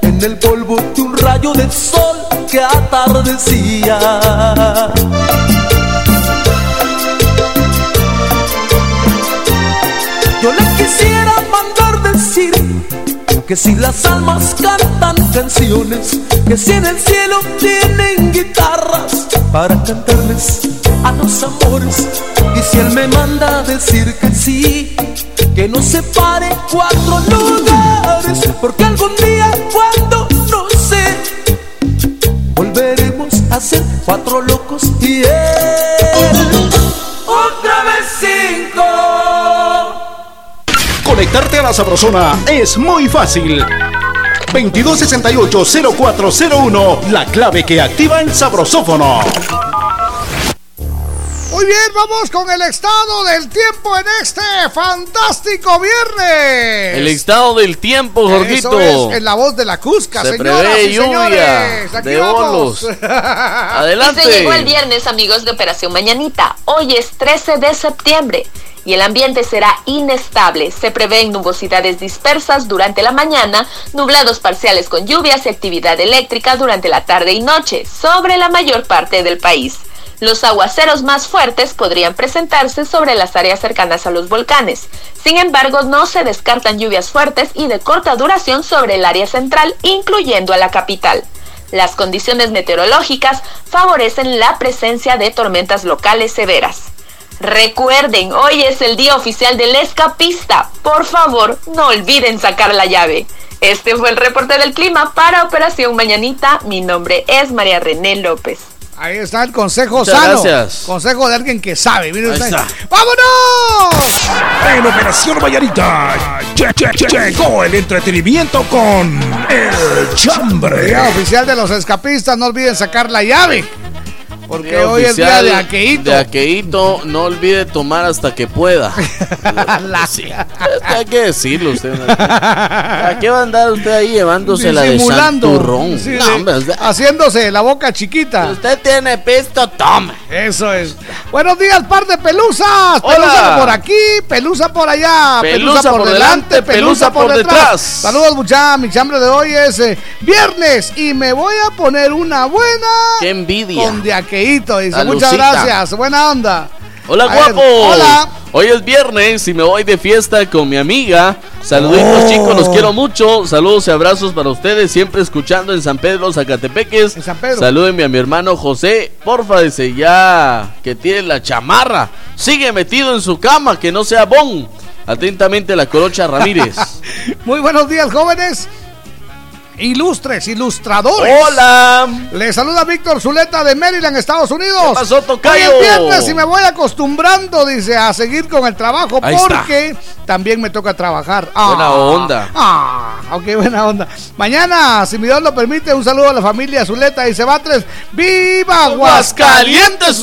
en el polvo de un rayo de sol que atardecía. Que si las almas cantan canciones, que si en el cielo tienen guitarras para cantarles a los amores, y si él me manda decir que sí, que nos separe cuatro lugares, porque algún día la Sabrosona es muy fácil. 2268-0401, la clave que activa el sabrosófono. Muy bien, vamos con el estado del tiempo en este fantástico viernes. El estado del tiempo, Jorgito. Eso es, en la voz de la Cusca, Se señoras prevé y lluvia señores. Aquí de vamos. olos. Adelante. Y se llegó el viernes, amigos de Operación Mañanita. Hoy es 13 de septiembre y el ambiente será inestable. Se prevén nubosidades dispersas durante la mañana, nublados parciales con lluvias y actividad eléctrica durante la tarde y noche sobre la mayor parte del país. Los aguaceros más fuertes podrían presentarse sobre las áreas cercanas a los volcanes. Sin embargo, no se descartan lluvias fuertes y de corta duración sobre el área central, incluyendo a la capital. Las condiciones meteorológicas favorecen la presencia de tormentas locales severas. Recuerden, hoy es el día oficial del escapista. Por favor, no olviden sacar la llave. Este fue el reporte del clima para Operación Mañanita. Mi nombre es María René López. Ahí está el consejo Muchas sano. gracias. Consejo de alguien que sabe. Mire Ahí usted. está. ¡Vámonos! En Operación Mañanita lle- lle- llegó el entretenimiento con El Chambre. Día oficial de los escapistas, no olviden sacar la llave. Porque Día hoy es día de aqueíto. De aqueíto, no olvide tomar hasta que pueda. Sí, hay que decirlo usted. ¿A qué va a andar usted ahí llevándose la de santurrón? Sí, No, sí. hombre, usted- Haciéndose la boca chiquita. usted tiene pisto, tome. Eso es. Buenos días, par de pelusas. Hola. Pelusa por aquí, pelusa por allá. Pelusa por delante, pelusa por detrás. Saludos, muchachos. Mi chambre de hoy es eh, viernes y me voy a poner una buena Qué envidia. con de aqueíto. Dice, muchas gracias. Buena onda. Hola, A ver, guapo. hola. Hoy es viernes y me voy de fiesta con mi amiga. Saluditos, Oh. chicos, los quiero mucho. Saludos y abrazos para ustedes, siempre escuchando en San Pedro, Zacatepeques. San Pedro. Salúdenme a mi hermano José. Porfa, dice ya que tiene la chamarra. Sigue metido en su cama, que no sea bon. Atentamente, la Corocha Ramírez. Muy buenos días, jóvenes. Ilustres, ilustradores. Hola. Les saluda Víctor Zuleta de Maryland, Estados Unidos. ¿Qué pasó, tocayo? Hoy es viernes y me voy acostumbrando, dice, a seguir con el trabajo Ahí está. porque también me toca trabajar. Buena onda. Ah, Ok, buena onda. Mañana, si mi Dios lo permite, un saludo a la familia Zuleta y Cebatres. ¡Viva Aguascalientes!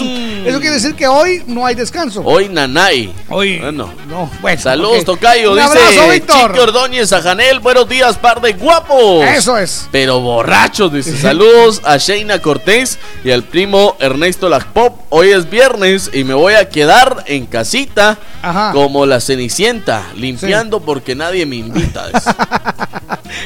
Eso quiere decir que hoy no hay descanso. Hoy Nanay. Hoy. Bueno. No, bueno. Saludos. Tocayo. Un Dice abrazo, Víctor. Chico Ordóñez a Janel. Buenos días, par de guapos. Eso es. Pero borrachos, dice. Saludos a Sheina Cortés y al primo Ernesto Lacpop. Hoy es viernes y me voy a quedar en casita Ajá. como la cenicienta, limpiando porque nadie me invita.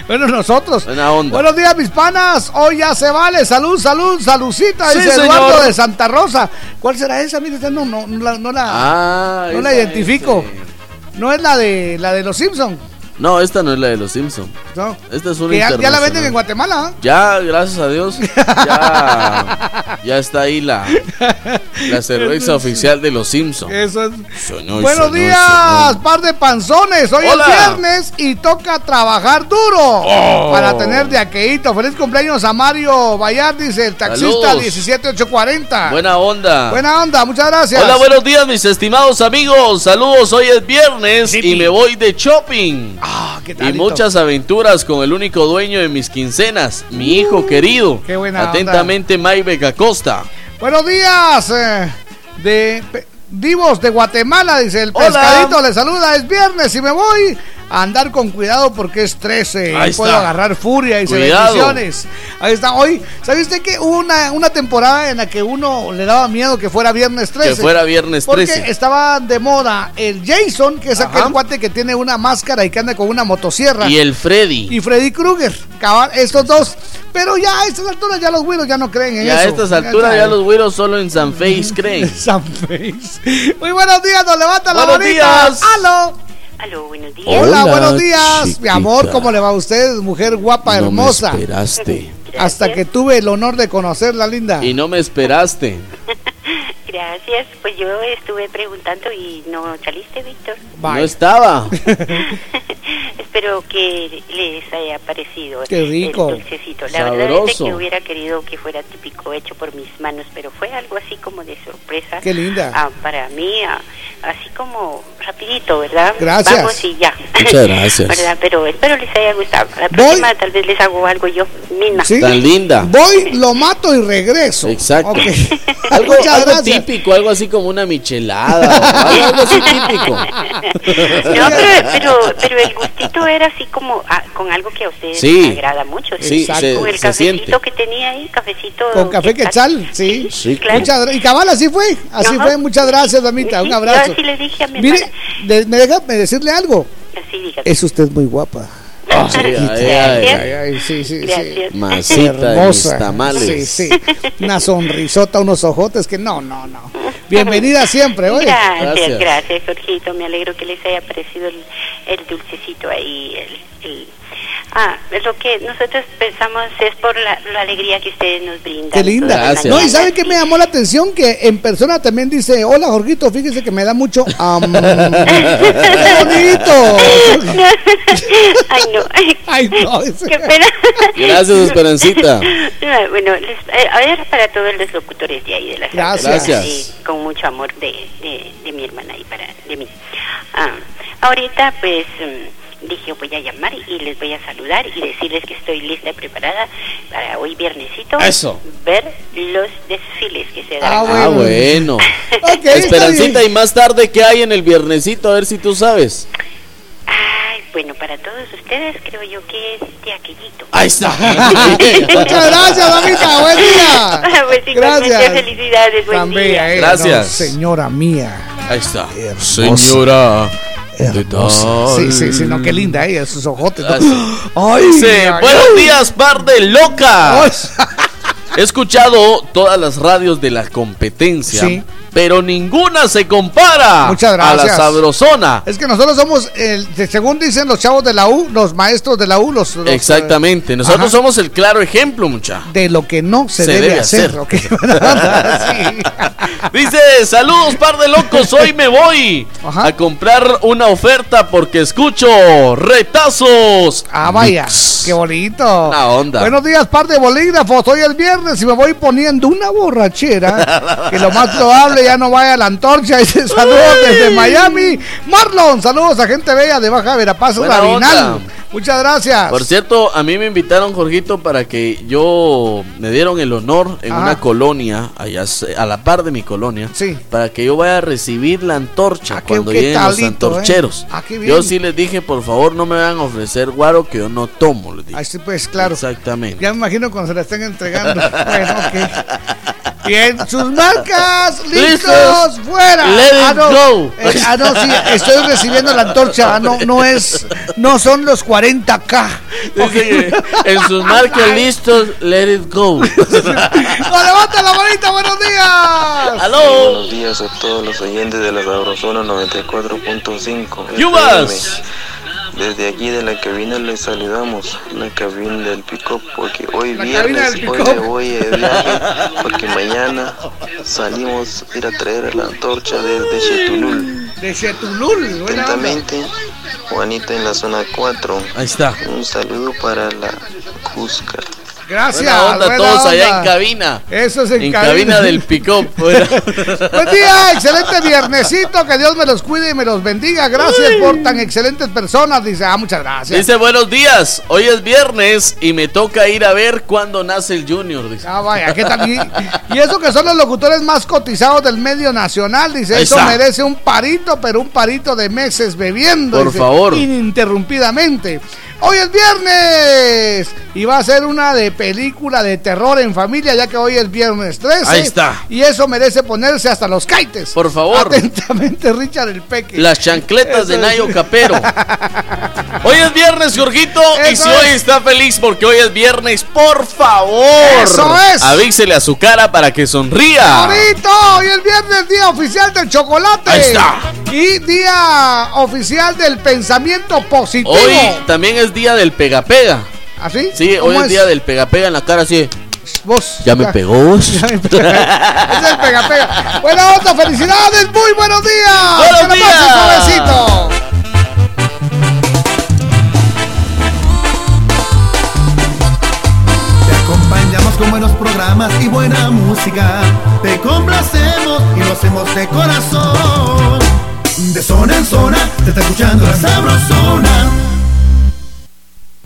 Bueno, nosotros. Buena onda. Buenos días, mis panas. Hoy ya se vale. Salud, salud, saludcita. Sí, dice señor. Eduardo de Santa Rosa. ¿Cuál será esa? Mire, no, no, no la, no la, Ah, no la esa identifico. No es la de la de los Simpsons. No, esta no es la de los Simpsons. No. Esta es una Que ya, ya la venden en Guatemala. Ya, gracias a Dios. Ya, ya está ahí la, la cerveza oficial de los Simpsons. Eso es. Señor, Buenos días, par de panzones. Hoy Hola. es viernes y toca trabajar duro Oh. para tener de aqueíto. Feliz cumpleaños a Mario dice el taxista Saludos. 17840. Buena onda. Buena onda, muchas gracias. Hola, buenos días, mis estimados amigos. Saludos, hoy es viernes y me voy de shopping. Ah, ¿qué y muchas aventuras con el único dueño de mis quincenas, mi hijo querido. Uh, qué buena Atentamente, Maybe Acosta. Buenos días, eh, de Divos de Guatemala, dice el Hola. pescadito, le saluda, es viernes y me voy andar con cuidado porque es 13 Ahí y puedo agarrar furia y bendiciones. Ahí está, hoy, ¿sabiste que hubo una, una temporada en la que uno le daba miedo que fuera viernes 13? Que fuera viernes Porque 13. estaba de moda el Jason, que es Ajá. aquel cuate que tiene una máscara y que anda con una motosierra. Y el Freddy. Y Freddy Krueger, estos dos. Pero ya a estas alturas ya los güiros ya no creen en Y a estas alturas ya los güiros solo en San Face creen. San Face. Muy buenos días, nos levanta la Buenos manita. Buenos días. Hola, Hola, buenos días. chiquita. Mi amor, ¿cómo le va a usted? Mujer guapa, No me hermosa. esperaste. Hasta que tuve el honor de conocerla, linda. Y no me esperaste. Gracias. Pues yo estuve preguntando y no saliste, Víctor. No estaba. Espero que les haya parecido Qué rico. el dulcecito. La verdad es Sabroso. que hubiera querido que fuera típico hecho por mis manos, pero fue algo así como de sorpresa. Qué linda. Ah, para mí, ah, así como rapidito, ¿verdad? Gracias. Vamos y ya. Muchas gracias. ¿Verdad? Pero espero les haya gustado. La próxima tal vez les hago algo yo misma. ¿Sí? Tan linda. Voy, lo mato y regreso. Exacto. Ok. Algo, Muchas algo gracias. Típico, algo así como una michelada. o algo, algo así típico. No, pero, pero, pero el gustito era así como ah, con algo que a ustedes Sí. les agrada mucho. Sí, se- con el cafecito que tenía ahí, cafecito. Con café quetzal, sí. Sí, claro. Muchas y cabal, así fue. Así Ajá. fue. Muchas gracias, mamita. Un abrazo. Yo así le dije a mi Mire, de- me deja decirle algo. Así dígame. Es usted muy guapa. Ay, ay, ay. Ay, ay, sí, sí, sí. Gracias. Masita de mis tamales. Sí, sí. Una sonrisota, unos ojotes que no, no, no. Bienvenida siempre, oye. Gracias, Gracias. gracias, Jorgito. Me alegro que les haya parecido el, el dulcecito ahí. El, el- Ah, es lo que nosotros pensamos es por la, la alegría que ustedes nos brindan. Qué linda. las No, y mañanas. ¿sabe qué me llamó la atención? Que en persona también dice, hola Jorgito, fíjese que me da mucho... am". ¡Qué bonito! Ay, no. Ay, no. Qué pena. Gracias, Esperancita. Ah, Bueno, les, eh, ahora para todos los locutores de ahí de la Gracias. Gracias. Y con mucho amor de, de, de mi hermana y para de mí. Ah, ahorita pues mm, dije voy a llamar y les voy a saludar y decirles que estoy lista y preparada para hoy viernesito Eso. ver los desfiles que se dan. Ah, Ah, bueno. Ok, está Esperancita, y más tarde, ¿qué hay en el viernesito? A ver si tú sabes. Ay, bueno, para todos ustedes creo yo que es de aquellito. Ahí está. Muchas gracias, mamita. Buen día. pues igualmente Gracias. felicidades, buen Tan día. bella ella, Gracias. ¿no? Señora mía. Ahí está. Hermosa. Señora. Hermosa. Sí, sí, sí, no, qué linda ella, sus ojotes. ¿no? Sí. Ay, ay, buenos días, par de locas. He escuchado todas las radios de la competencia, Sí. pero ninguna se compara Muchas a la sabrosona. Es que nosotros somos, el, según dicen los chavos de la U, los maestros de la U, los, los, Exactamente, nosotros Ajá. somos el claro ejemplo, mucha. eh, de lo que no se, Se debe, debe hacer. hacer. sí. Dice, saludos par de locos, hoy me voy Ajá. a comprar una oferta porque escucho retazos. Ah, vaya, Mix. qué bonito. Una onda. Buenos días, par de bolígrafos. Hoy es viernes y me voy poniendo una borrachera. que lo más probable ya no vaya a la antorcha. Dice saludos desde Miami. Marlon, saludos a gente bella de Baja Verapaz, Buena Rabinal. onda. Muchas gracias. Por cierto, a mí me invitaron, Jorgito, para que yo me dieron el honor en Ajá. una colonia, allá a la par de mi colonia, para que yo vaya a recibir la antorcha qué- cuando lleguen los talito, antorcheros. eh. Ah, yo sí les dije, por favor, no me van a ofrecer guaro que yo no tomo. Les dije. Así pues, claro. Exactamente. Ya me imagino cuando se la estén entregando. bueno, ok. Bien, sus marcas, listos, Listos. fuera. Let it ah, no. go. Eh, ah, no, sí, estoy recibiendo la antorcha. ah, No, no es, no son los 40k. Dice que en sus marcas listos, let it go. ¡No, levanta la manita, buenos días! Buenos días a todos los oyentes de la Sabrosona 94.5. ¡Yubas! Desde aquí de la cabina les saludamos, la cabina del pick porque hoy La viernes hoy pick-up. me voy de viaje, porque mañana salimos a ir a traer la antorcha desde Chetulul. De Chetulul. Atentamente, Juanita en la zona 4. Ahí está. Un saludo para la Cusca. Gracias. Buena onda buena todos allá en cabina. Eso es en, En cabina del pick-up. fuera. Buen día, excelente viernesito, que Dios me los cuide y me los bendiga. Gracias por tan excelentes personas. Dice, ah, muchas gracias. Dice buenos días, hoy es viernes y me toca ir a ver cuándo nace el Junior. Dice. Ah, vaya, ¿qué tal? Y, y eso que son los locutores más cotizados del medio nacional, dice, eso merece un parito, pero un parito de meses bebiendo. Por dice, favor. Ininterrumpidamente. Hoy es viernes y va a ser una de película de terror en familia, ya que hoy es viernes 13. Ahí está. Y eso merece ponerse hasta los caites. Por favor. Atentamente, Richard el Peque. Las chancletas de es. Nayo Capero. Hoy es viernes, Jorgito. y si hoy es. está feliz porque hoy es viernes, por favor. Eso es. Avísele a su cara para que sonría. Bonito, hoy es viernes, día oficial del chocolate. Ahí está. Y día oficial del pensamiento positivo. Hoy también es día del pega pega. ¿Así? Sí, hoy ¿Cómo es, día del pega pega en la cara así. Vos. Ya me pegó vos. Es el pega pega. Buena onda, felicidades, muy buenos días. Buenos Que días. suavecito. Te acompañamos con buenos programas y buena música. Te complacemos y lo hacemos de corazón. De zona en zona, te está escuchando la sabrosona.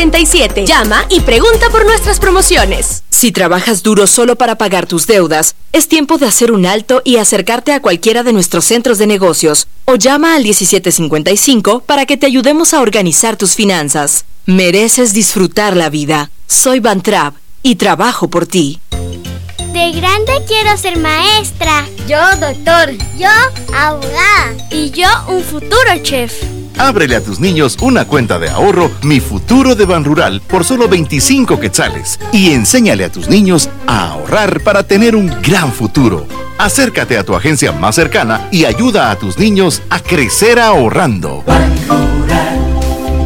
Llama y pregunta por nuestras promociones. Si trabajas duro solo para pagar tus deudas, es tiempo de hacer un alto y acercarte a cualquiera de nuestros centros de negocios o llama al 1755 para que te ayudemos a organizar tus finanzas. Mereces disfrutar la vida. Soy Van Trapp y trabajo por ti. De grande quiero ser maestra. Yo doctor. Yo abogada. Y yo un futuro chef. Ábrele a tus niños una cuenta de ahorro Mi Futuro de Ban Rural por solo 25 quetzales y enséñale a tus niños a ahorrar para tener un gran futuro. Acércate a tu agencia más cercana y ayuda a tus niños a crecer ahorrando.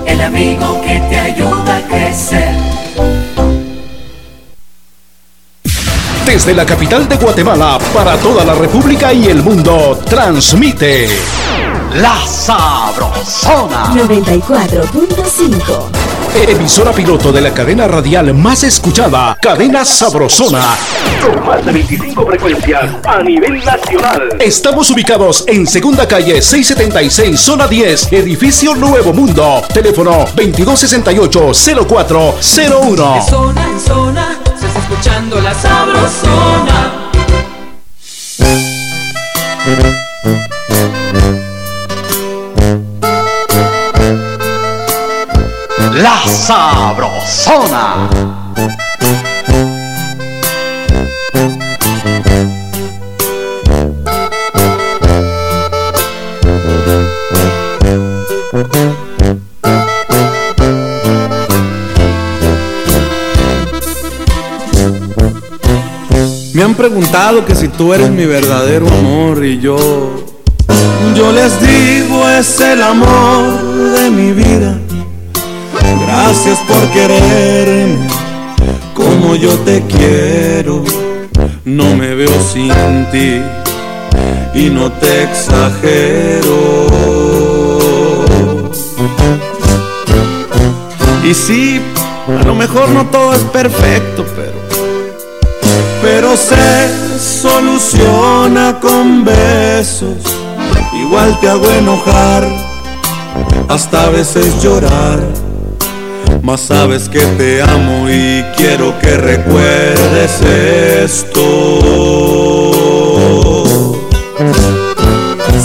El amigo que te ayuda a crecer. Desde la capital de Guatemala para toda la República y el mundo, transmite La Sabrosona. 94.5. Emisora piloto de la cadena radial más escuchada, Cadena Sabrosona. Con más de 25 frecuencias a nivel nacional. Estamos ubicados en Segunda Calle 676, Zona 10, Edificio Nuevo Mundo. Teléfono 2268-0401. De zona en zona, se está escuchando la sabrosona. La Sabrosona. Me han preguntado que si tú eres mi verdadero amor y yo... Yo les digo es el amor de mi vida Gracias por quererme como yo te quiero. No me veo sin ti y no te exagero. Y sí, a lo mejor no todo es perfecto, pero pero se soluciona con besos. Igual te hago enojar, hasta a veces llorar. Mas sabes que te amo y quiero que recuerdes esto.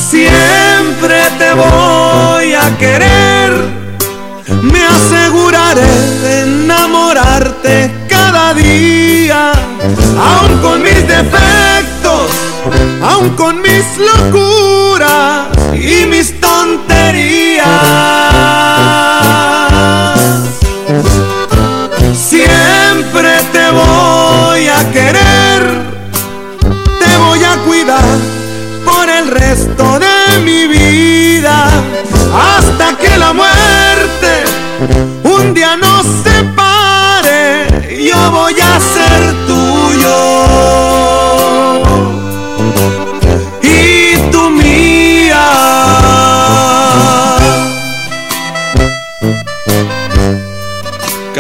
Siempre te voy a querer, me aseguraré de enamorarte cada día, aun con mis defectos, aun con mis locuras y mis tonterías.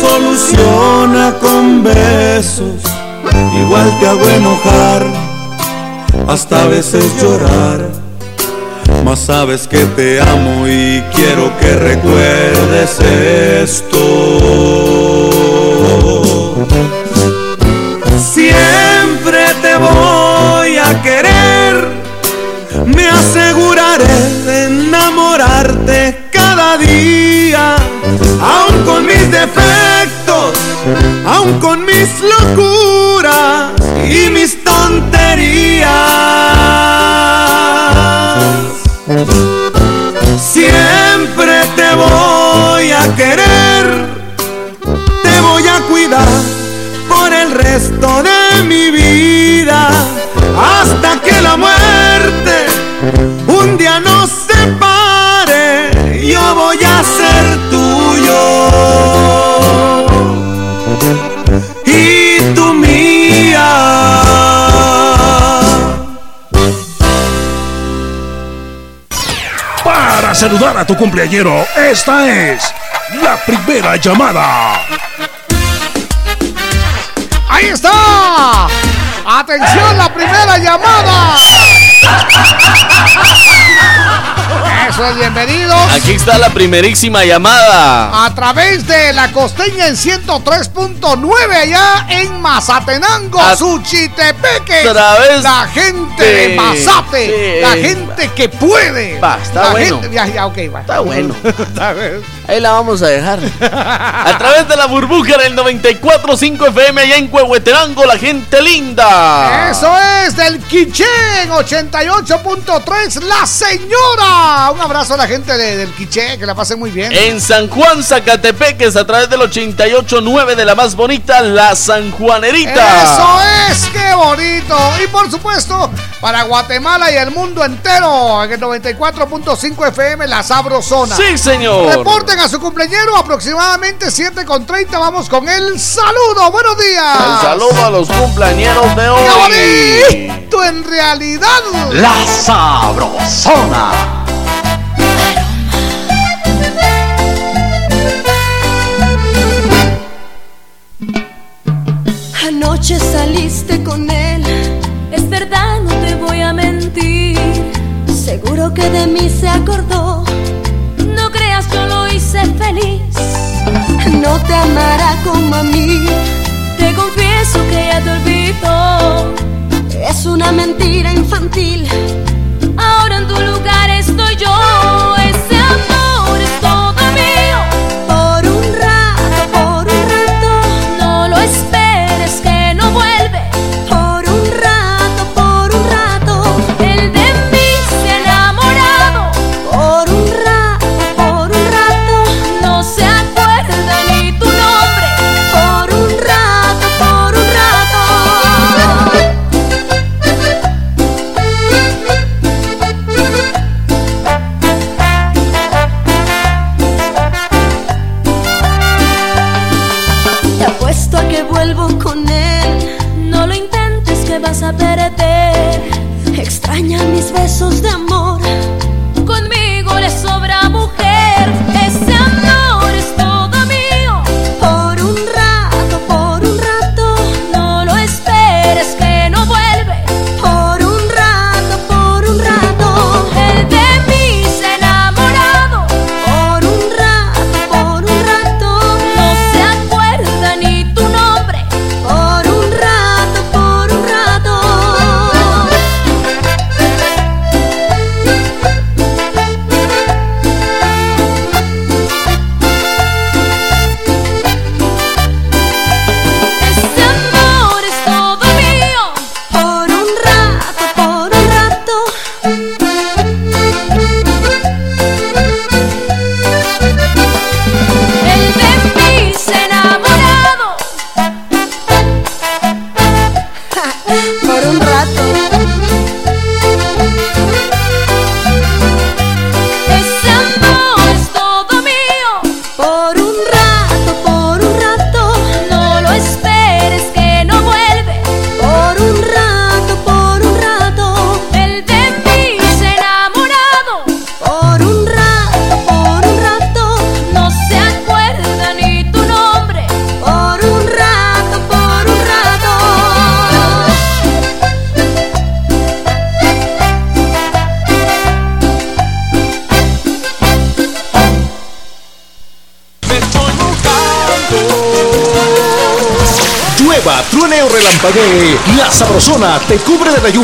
soluciona con besos. Igual te hago enojar, hasta a veces llorar. Mas sabes que te amo y quiero que recuerdes esto. Siempre te voy a querer, me aseguraré de enamorarte cada día, aun con mis defectos, aun con mis locuras y mis tonterías. Siempre te voy a querer, te voy a cuidar por el resto de mi vida, hasta que la muerte saludar a tu cumpleañero, esta es la primera llamada. ¡Ahí está! ¡Atención, la primera llamada! Eso es, bienvenidos. Aquí está la primerísima llamada. A través de la costeña en 103.9 allá en Mazatenango, A- Suchitepeque. A través la gente de de- Mazate, sí, la gente que puede. Va, está la bueno. gente- ya, ya, ok, va. Está bueno. Está bien. Ahí la vamos a dejar. A través de la burbuja del 94.5 FM allá en Huehuetenango, la gente linda. Eso es del Quiché en 88.3, la señora. Un abrazo a la gente de- del Quiché, que la pasen muy bien. En San Juan, Zacatepeques, a través del 88.9 de la más bonita, la Sanjuanerita. Eso es, qué bonito. Y por supuesto, para Guatemala y el mundo entero, en el 94.5 FM, la Sabrosona. Sí, señor. Reporten a su cumpleañero aproximadamente 7 con 30. Vamos con el saludo. Buenos días. El saludo a los cumpleañeros de ¡Qué hoy. bonito en realidad! La Sabrosona. Que de mí se acordó. No creas, yo lo hice feliz. No te amará como a mí. Te Te confieso que ya te olvido. Es una mentira infantil. Ahora en tu lugar estoy yo.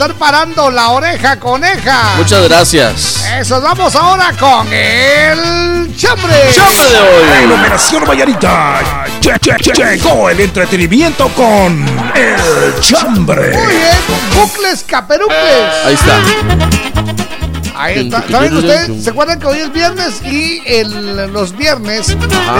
Estar parando la oreja coneja. Muchas gracias. Eso, vamos ahora con el chambre. Chambre de hoy. En Operación Vallarita che- che- che- llegó el entretenimiento con El Chambre. Muy bien, bucles caperucles. Ahí está. Ahí está. ¿Saben ustedes? ¿Se acuerdan que hoy es viernes y el- los viernes les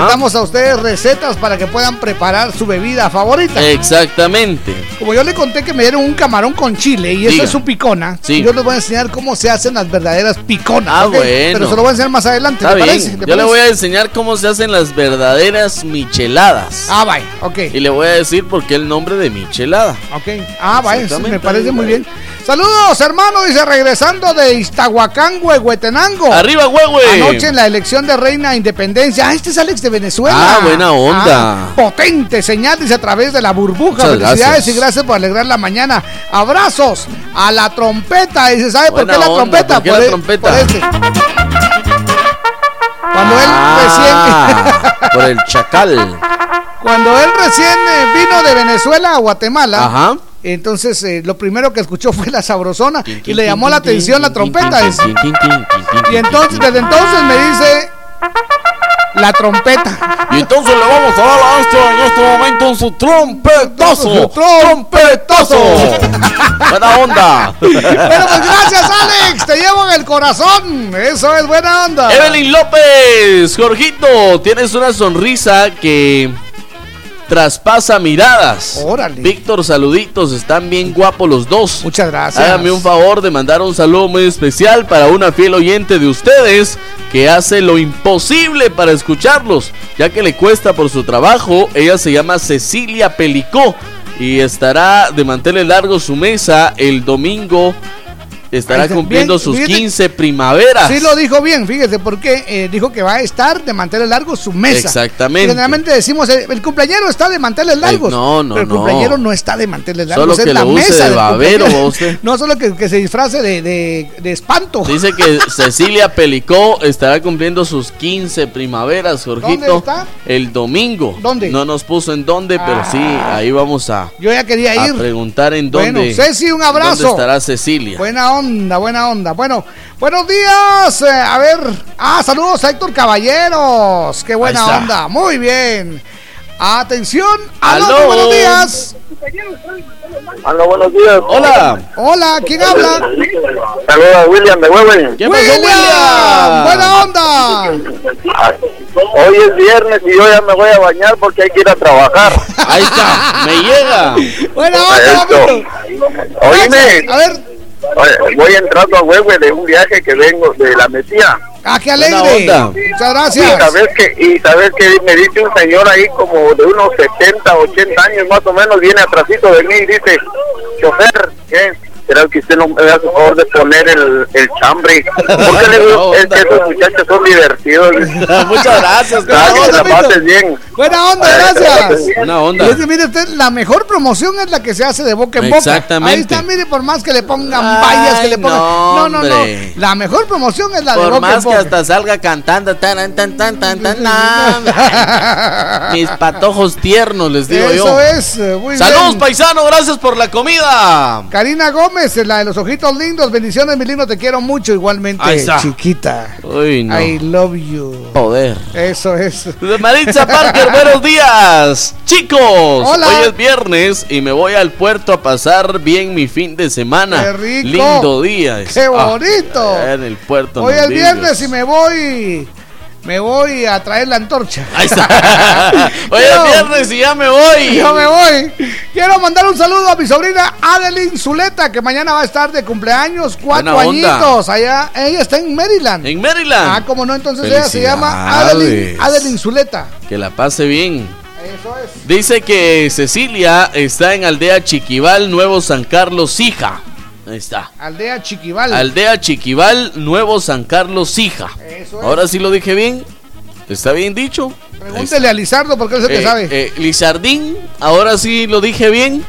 damos a ustedes recetas para que puedan preparar su bebida favorita? Exactamente. Como yo le conté que me dieron un camarón con chile y eso Diga. es su picona, Sí. yo les voy a enseñar cómo se hacen las verdaderas piconas. Ah, bueno. Pero se lo voy a enseñar más adelante, Está ¿te bien. parece? ¿Te Yo le voy a enseñar cómo se hacen las verdaderas micheladas. Ah, vaya, ok. Y le voy a decir por qué el nombre de michelada. Ok. Ah, vaya, me parece muy bien. Saludos, hermano, dice regresando de Iztahuacán, Huehuetenango. Arriba, Huehue. Anoche en la elección de Reina Independencia. Ah, este es Alex de Venezuela. Ah, buena onda. Ah, potente señal, dice a través de la burbuja. Muchas Felicidades gracias. y gracias por alegrar la mañana. Abrazos a la trompeta. Dice, ¿sabe por qué la onda, trompeta? ¿por qué la e- trompeta? por este. Cuando él Ah, por el chacal. Cuando él recién eh, vino de Venezuela a Guatemala, Ajá. Entonces eh, lo primero que escuchó fue la sabrosona y le llamó la atención la trompeta. Y entonces, desde entonces me dice la trompeta. Y entonces le vamos a dar a esto en este momento su trompetazo. ¡Trompetazo! Buena onda. Bueno, pues gracias, Alex. Te llevo en el corazón. Eso es buena onda. Evelyn López, Jorgito, tienes una sonrisa que traspasa miradas. Órale. Víctor, saluditos, están bien guapos los dos. Muchas gracias. Hágame un favor de mandar un saludo muy especial para una fiel oyente de ustedes que hace lo imposible para escucharlos, ya que le cuesta por su trabajo. Ella se llama Cecilia Pelicó y estará de mantener largo su mesa el domingo. Estará está. cumpliendo Bien, sus fíjate. 15 primaveras. Sí lo dijo bien, fíjese, porque eh, dijo que va a estar de manteles largos su mesa. Exactamente. Generalmente decimos, eh, el cumpleañero está de manteles largos. no, no, pero el no. cumpleañero no está de manteles largos. Solo es que la lo use mesa de del babero, usted. No solo que, que se disfrace de, de- de espanto. Dice que Cecilia Pelicó estará cumpliendo sus 15 primaveras, Jorgito. ¿Dónde está? El domingo. ¿Dónde? No nos puso en dónde, pero sí, Ah. ahí vamos a, Yo ya quería a ir. preguntar en Bueno, dónde. Ceci, un abrazo. ¿Dónde estará Cecilia? Buena onda, buena onda. Bueno, buenos días. eh, a ver, ah, saludos a Héctor Caballeros. Qué buena onda. Muy bien. Atención. Aló, Aló. buenos días. Hola, buenos días. Hola. Hola, ¿quién habla? Saluda a William de Hueven. ¿Qué pasó, William. William? Buena onda. Hoy es viernes y yo ya me voy a bañar porque hay que ir a trabajar. Ahí está, me llega. Buena onda. Oíme, A ver, oye, voy entrando a Hueven de un viaje que vengo de la Mesía. ah, qué alegre. Muchas Y gracias. sabes que, y sabes que me dice un señor ahí como de unos 70, 80 años más o menos, viene atrásito de mí y dice, chofer, ¿qué? ¿Será que usted no me da favor de poner el, el chambre? Porque le digo, es que esos muchachos son divertidos. Muchas gracias, la pases bien. Buena onda, gracias. Buena onda. Y es que, mire usted, la mejor promoción es la que se hace de boca en boca. Exactamente. Ahí está, mire, por más que le pongan Ay, vallas, que le pongan. no, No, no. La mejor promoción es la de Por boca más en que boca. hasta salga cantando tan tan tan tan tan tan. Mis patojos tiernos les digo Eso yo. es, eh, muy Saludos bien. paisano, gracias por la comida. Karina Gómez, la de los ojitos lindos. Bendiciones, mi lindo, te quiero mucho igualmente. Ahí está. Chiquita. Uy, no. I love you. Joder. Eso es. Maritza Parker, buenos días. Chicos, Hola. hoy es viernes y me voy al puerto a pasar bien mi fin de semana. Qué rico. Lindo día. Qué bonito. Ah, en el puerto. Hoy es viernes y me voy. Me voy a traer la antorcha. Ahí está. Hoy es viernes y ya me voy. Yo me voy. Quiero mandar un saludo a mi sobrina Adeline Zuleta, que mañana va a estar de cumpleaños, cuatro añitos. Allá, ella está en Maryland. En Maryland. Ah, como no, entonces ella se llama Adeline. Adeline Zuleta. Que la pase bien. Eso es. Dice que Cecilia está en Aldea Chiquival, Nuevo San Carlos, Hija. Ahí está. Aldea Chiquival. Aldea Chiquival, Nuevo San Carlos, Hija. Eso es. Ahora sí lo dije bien. ¿Está bien dicho? Pregúntele a Lizardo porque él es el que Eh, sabe. eh, Lizardín, ahora sí lo dije bien.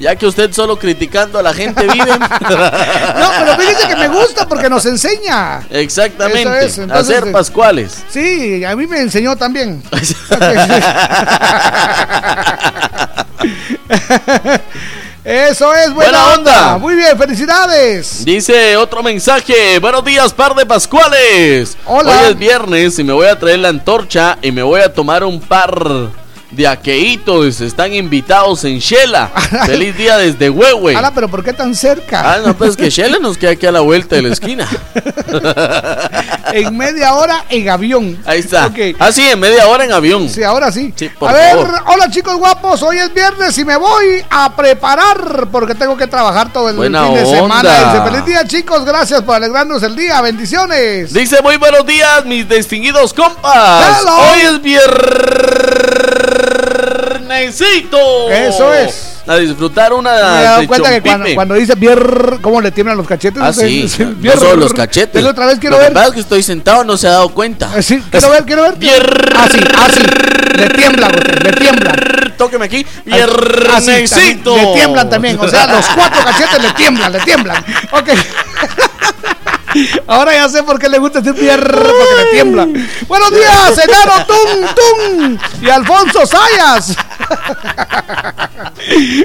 Ya que usted solo criticando a la gente vive. No, pero fíjese que me gusta porque nos enseña. Exactamente. Es, entonces, Hacer eh, pascuales. Sí, a mí me enseñó también. Eso es, buena, Buena onda. onda. Muy bien, felicidades. Dice otro mensaje. Buenos días, par de pascuales. Hola. Hoy es viernes y me voy a traer la antorcha y me voy a tomar un par de aqueitos. Están invitados en Shela. Feliz día desde Huehue. Ala, pero ¿por qué tan cerca? Ah, no, pues que Shela nos queda aquí a la vuelta de la esquina. en media hora en avión. Ahí está. Ah, sí, en media hora en avión. Sí, ahora sí. Sí, por a ver, hola chicos guapos, hoy es viernes y me voy a preparar porque tengo que trabajar todo el Buena fin de semana. Dice, feliz día chicos, gracias por alegrarnos el día, bendiciones. Dice muy buenos días, mis distinguidos compas. Hello. Hoy es viernesito. Eso es. A disfrutar una Me he dado cuenta que cuando, cuando dice bier, ¿cómo le tiemblan los cachetes? Ah, sí, no solo los cachetes. Dele otra vez, quiero Lo que ver. pasa es que estoy sentado, no se ha dado cuenta. Eh, Sí, quiero ver, quiero ver. Así, así. Le tiemblan, le tiemblan. Tóqueme aquí. Así, Viernesito. Le tiemblan también. O sea, los cuatro cachetes le tiemblan, le tiemblan. Ok. Ahora ya sé por qué le gusta decir pierre, porque le tiembla. Buenos días, Enano Tum Tum y Alfonso Sayas.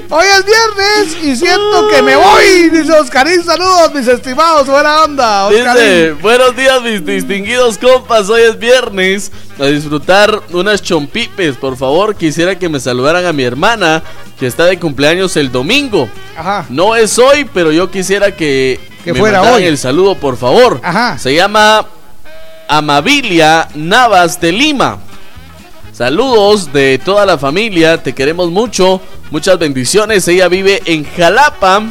Hoy es viernes y siento que me voy, dice Oscarín. Saludos, mis estimados. Buena onda, Dice, buenos días mis distinguidos compas, hoy es viernes, a disfrutar unas chompipes, por favor, quisiera que me saludaran a mi hermana, que está de cumpleaños el domingo. Ajá. No es hoy, pero yo quisiera que, Que me fuera hoy. el saludo, por favor. Ajá. Se llama Amabilia Navas de Lima. Saludos de toda la familia, te queremos mucho, muchas bendiciones. Ella vive en Jalapa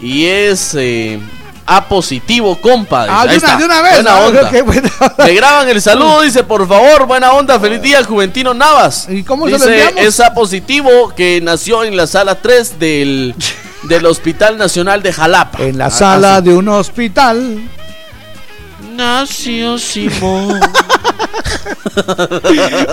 y es eh, A positivo, compa. dice. Ah, de una- está. de una vez, Buena ah, onda. ok, buena Me graban el saludo, dice, por favor, buena onda, feliz día, Juventino Navas. ¿Y cómo se lo dice, es A positivo que nació en la sala 3 del, del Hospital Nacional de Jalapa. En la Ah, sala así. de un hospital. Nació Simón.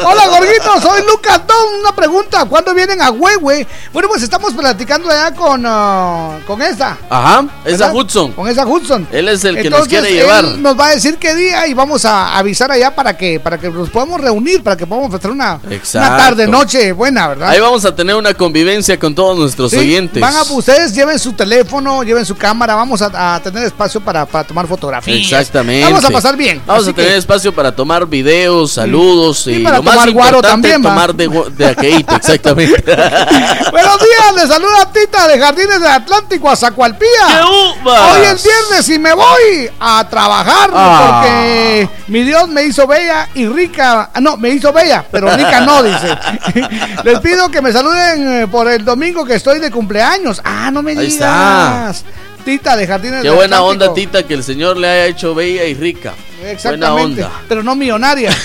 Hola, Gorguito, soy Lucas Don. Una pregunta, ¿cuándo vienen a Huehue? Bueno, pues estamos platicando allá con, ah, con esa. Ajá, esa. Hudson. Con esa Hudson. Él es el que nos quiere él llevar. nos va a decir qué día y vamos a avisar allá para que para que nos podamos reunir, para que podamos hacer una, una tarde, noche buena, ¿verdad? Ahí vamos a tener una convivencia con todos nuestros Sí, oyentes. Van a, ustedes lleven su teléfono, lleven su cámara, vamos a, a tener espacio para, para tomar fotografías. Exactamente. Vamos a pasar bien. Vamos a tener que- espacio para tomar videos, saludos y, para lo más tomar guaro importante, también, tomar de, de aqueíto, exactamente. Buenos días, le saluda Tita de Jardines del Atlántico a Zacualpía. Hoy es viernes y me voy a trabajar Ah. porque mi Dios me hizo bella y rica. ah, No, me hizo bella, pero rica no, dice. Les pido que me saluden eh, por el domingo que estoy de cumpleaños. Ah, no me Ahí digas. Tita de Jardines Qué del buena Atlántico. onda, Tita, que el Señor le haya hecho bella y rica. Buena Exactamente. onda. Pero no millonaria.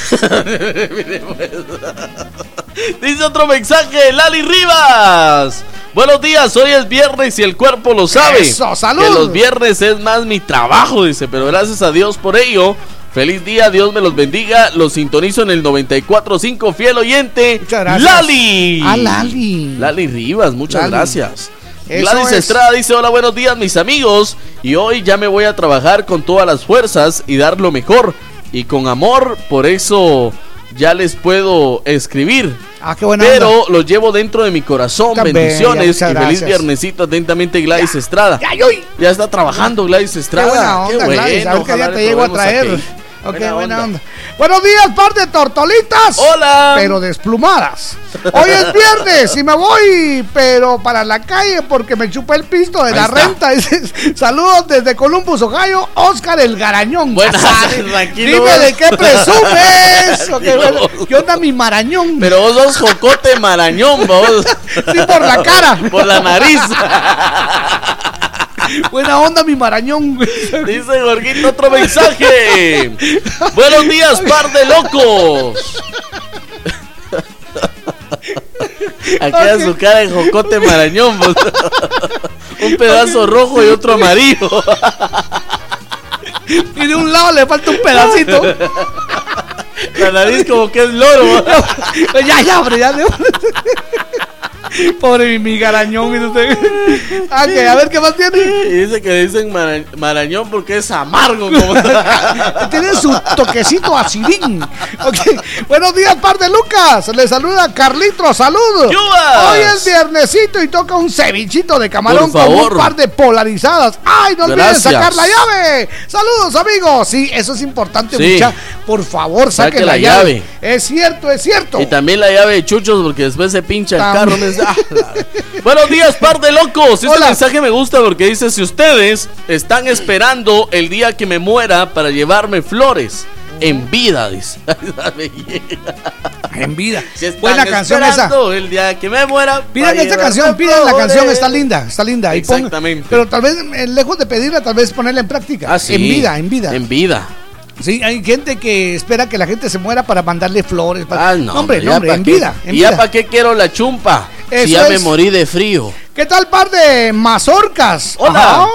Dice otro mensaje, Lali Rivas. Buenos días, hoy es viernes y el cuerpo lo sabe. Eso, salud. Que los viernes es más mi trabajo, dice, pero gracias a Dios por ello. Feliz día, Dios me los bendiga. Los sintonizo en el 94.5, fiel oyente. gracias. Lali. Ah, Lali. Lali Rivas, muchas Lali. gracias. Eso Gladys es. Estrada dice, hola, buenos días mis amigos. Y hoy ya me voy a trabajar con todas las fuerzas y dar lo mejor. Y con amor, por eso ya les puedo escribir. Ah, qué buena Pero onda. los llevo dentro de mi corazón. Bendiciones y feliz gracias. viernesito. Atentamente, Gladys Estrada. Ya, Ya está trabajando Gladys Estrada. Qué buena onda, Qué Gladys. A ver qué ojalá día le te llego a traer. Ok, Buena buena, onda. onda. Buenos días, par de tortolitas. Hola. Pero desplumadas. Hoy es viernes y me voy, pero para la calle porque me chupé el pisto de Ahí la está. renta. Saludos desde Columbus, Ohio, Oscar el Garañón. Buenas. Dime de qué presumes. Ok, bueno, ¿Qué onda mi marañón? Pero vos sos jocote marañón, vos. Sí, por la cara. Por la nariz. Buena onda mi marañón. Dice Jorgito otro mensaje. Buenos días, par de locos. Aquí a su cara en jocote marañón. vos. Un pedazo rojo y otro amarillo. Y de un lado le falta un pedacito. La nariz como que es loro. ya, ya, hombre, ya. Pobre mi, mi garañón. mire usted. Ah, a ver qué más tiene. Y dice que dicen mara- marañón porque es amargo. Como... Tiene su toquecito acidín. Ok. Buenos días, par de Lucas. Le saluda Carlitro. Salud. ¡Yubas! Hoy es viernesito y toca un cevichito de camarón Por con un par de polarizadas. ¡Ay, no olviden sacar la llave! ¡Saludos, amigos! Sí, eso es importante, Sí. mucha. Por favor, Saque saquen la, la llave. llave. Es cierto, es cierto. Y también la llave de chuchos porque después se pincha el carro. Buenos días, par de locos. Este Hola. mensaje me gusta porque dice: Si ustedes están esperando el día que me muera para llevarme flores. En vida, dice. En vida. Si Buena canción esa. El día que me muera. Pidan esta canción, pidan la canción, está linda, está linda. Ponga- Exactamente. pero tal vez, eh, lejos de pedirla, tal vez ponerla en práctica. Ah, sí. En vida, en vida. En vida. Sí, hay gente que espera que la gente se muera para mandarle flores. para- Ah, no. hombre, no, ya hombre, en qué. vida. En ¿Y ya vida. para qué quiero la chumpa? Eso si ya me morí de frío. ¿Qué tal, par de mazorcas? Hola. Ajá.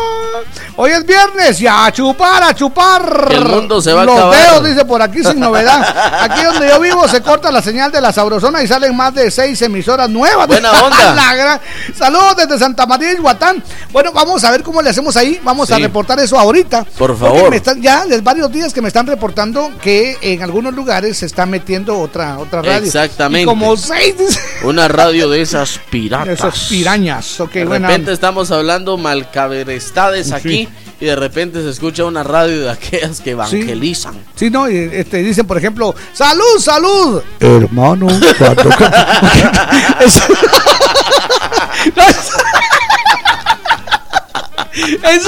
Hoy es viernes y a chupar, a chupar. El mundo se va a Los acabar. dedos, dice por aquí sin novedad. Aquí donde yo vivo se corta la señal de la sabrosona y salen más de seis emisoras nuevas. Buena onda. La gran- Saludos desde Santa María y Guatán. Bueno, vamos a ver cómo le hacemos ahí. Vamos a reportar eso ahorita. Por favor. me están- ya desde varios días que me están reportando que en algunos lugares se está metiendo otra, otra radio. Exactamente. Y como seis Una radio de esas piratas. esas pirañas. Ok, De buena repente onda. estamos hablando malcaberestades aquí y de repente se escucha una radio de aquellas que evangelizan. Sí, no, y, este, dicen, por ejemplo, ¡Salud, salud! Hermano, cuando... Es- No, es-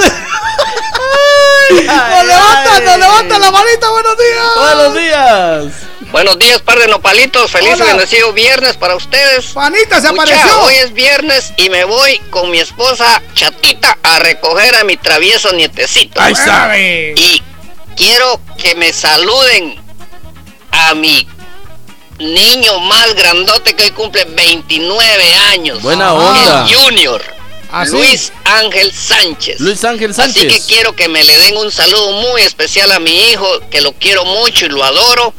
Nos levantan, nos levantan la manita, buenos días. Buenos días. Buenos días, par de nopalitos. Feliz y bendecido viernes para ustedes. Panita se Mucha, apareció. Hoy es viernes y me voy con mi esposa Chatita a recoger a mi travieso nietecito. Ahí sabe. Y quiero que me saluden a mi niño más grandote que hoy cumple 29 años. Buena onda. El Junior. ¿Ah, sí? Luis Ángel Sánchez. Luis Ángel Así que Sánchez. quiero que me le den un saludo muy especial a mi hijo, que lo quiero mucho y lo adoro.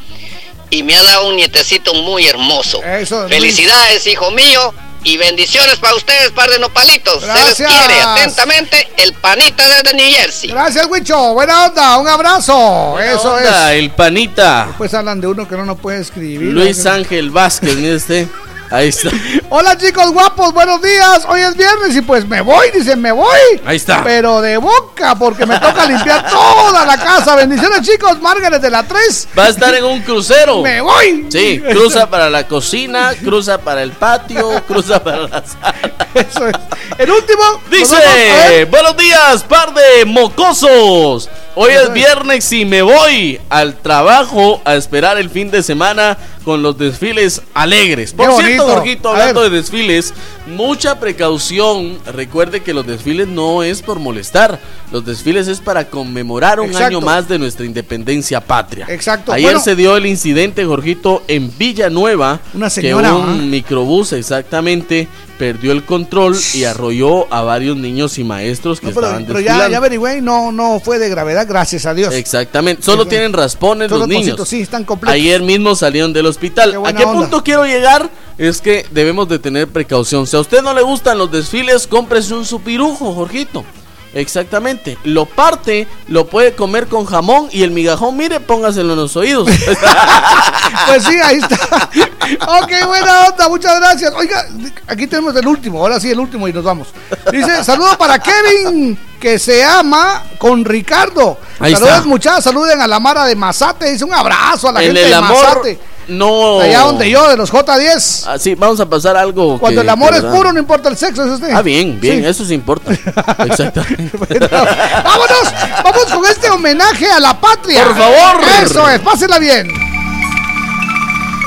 Y me ha dado un nietecito muy hermoso. Eso, Luis. Felicidades, hijo mío. Y bendiciones para ustedes, par de nopalitos. Se Gracias. les quiere atentamente el panita desde New Jersey. Gracias, Huicho. Buena onda. Un abrazo. Eso Onda, es. el panita. Pues hablan de uno que no nos puede escribir. Luis Ángel Vázquez, mire usted. Ahí está. Hola chicos guapos, buenos días. Hoy es viernes y pues me voy, dicen, me voy. Ahí está. Pero de boca, porque me toca limpiar toda la casa. Bendiciones chicos, Margaret de la 3. Va a estar en un crucero. Me voy. Sí, cruza para la cocina, cruza para el patio, cruza para la sala. Eso es. El último. Dice, buenos días, par de mocosos. Hoy es viernes y me voy al trabajo a esperar el fin de semana con los desfiles alegres. Por Qué cierto, bonito. Jorgito, A hablando de desfiles, mucha precaución. Recuerde que los desfiles no es por molestar. Los desfiles es para conmemorar un Exacto. año más de nuestra independencia patria. Exacto. Ayer Bueno. se dio el incidente, Jorgito, en Villanueva. Una señora, Que un ¿ah? microbús exactamente perdió el control y arrolló a varios niños y maestros que No, pero, estaban pero ya, desfilando. ya averigüé no, no fue de gravedad, gracias a Dios. Exactamente, solo Sí, tienen raspones los niños. sí, están completos. Ayer mismo salieron del hospital. ¿A qué onda. punto quiero llegar? Es que debemos de tener precaución. Si a usted no le gustan los desfiles, cómprese un supirujo, Jorgito. Exactamente. Lo parte, lo puede comer con jamón y el migajón, mire, póngaselo en los oídos. Pues sí, ahí está. ok, buena onda, muchas gracias. Oiga, aquí tenemos el último, ahora sí el último y nos vamos. Dice, saludos para Kevin, que se ama con Ricardo. Ahí Saludos está. muchachos, saluden a la Mara de Mazate. Dice un abrazo a la en gente el de amor, Mazate. no. De allá donde yo, de los J10. Ah, sí, vamos a pasar algo. Cuando que- el amor es verdad. puro, no importa el sexo, ¿es usted? Ah, bien, bien, Sí. eso sí importa. Exactamente. Vámonos, vamos con este homenaje a la patria. Por favor. Eso es, pásela bien.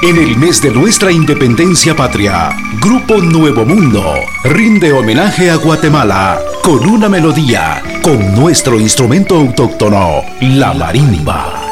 En el mes de nuestra independencia patria, Grupo Nuevo Mundo rinde homenaje a Guatemala con una melodía, con nuestro instrumento autóctono, la marimba.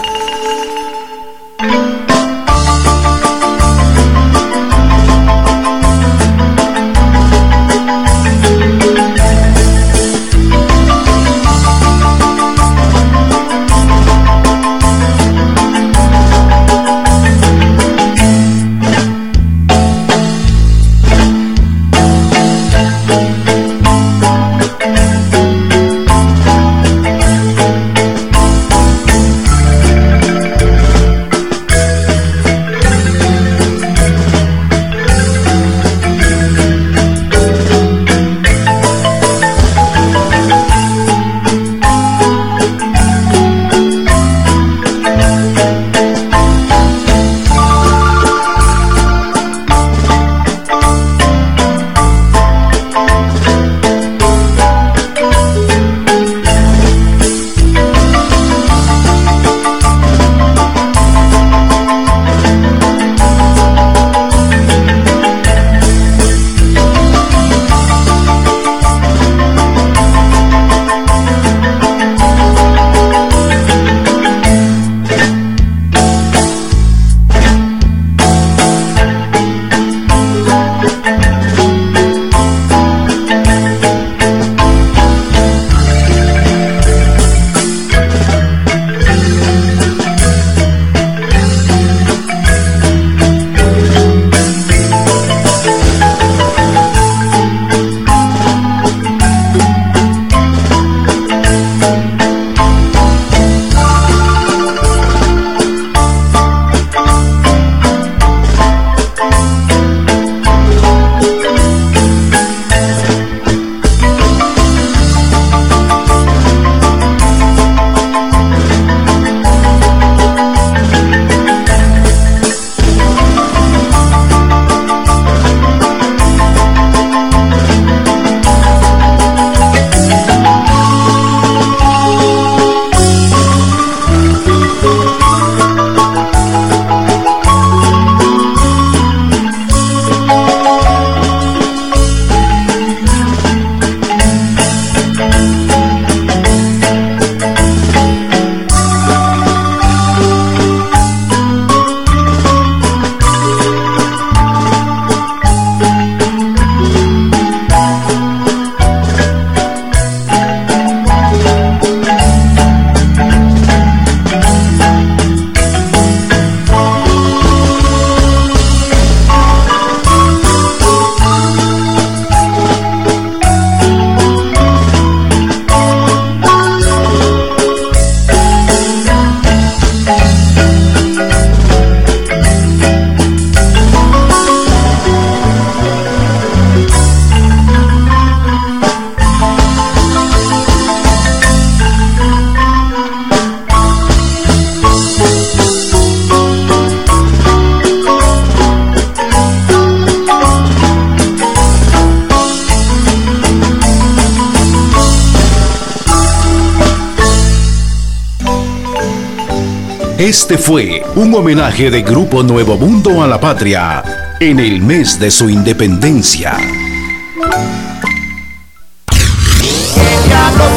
Este fue un homenaje de Grupo Nuevo Mundo a la patria en el mes de su independencia.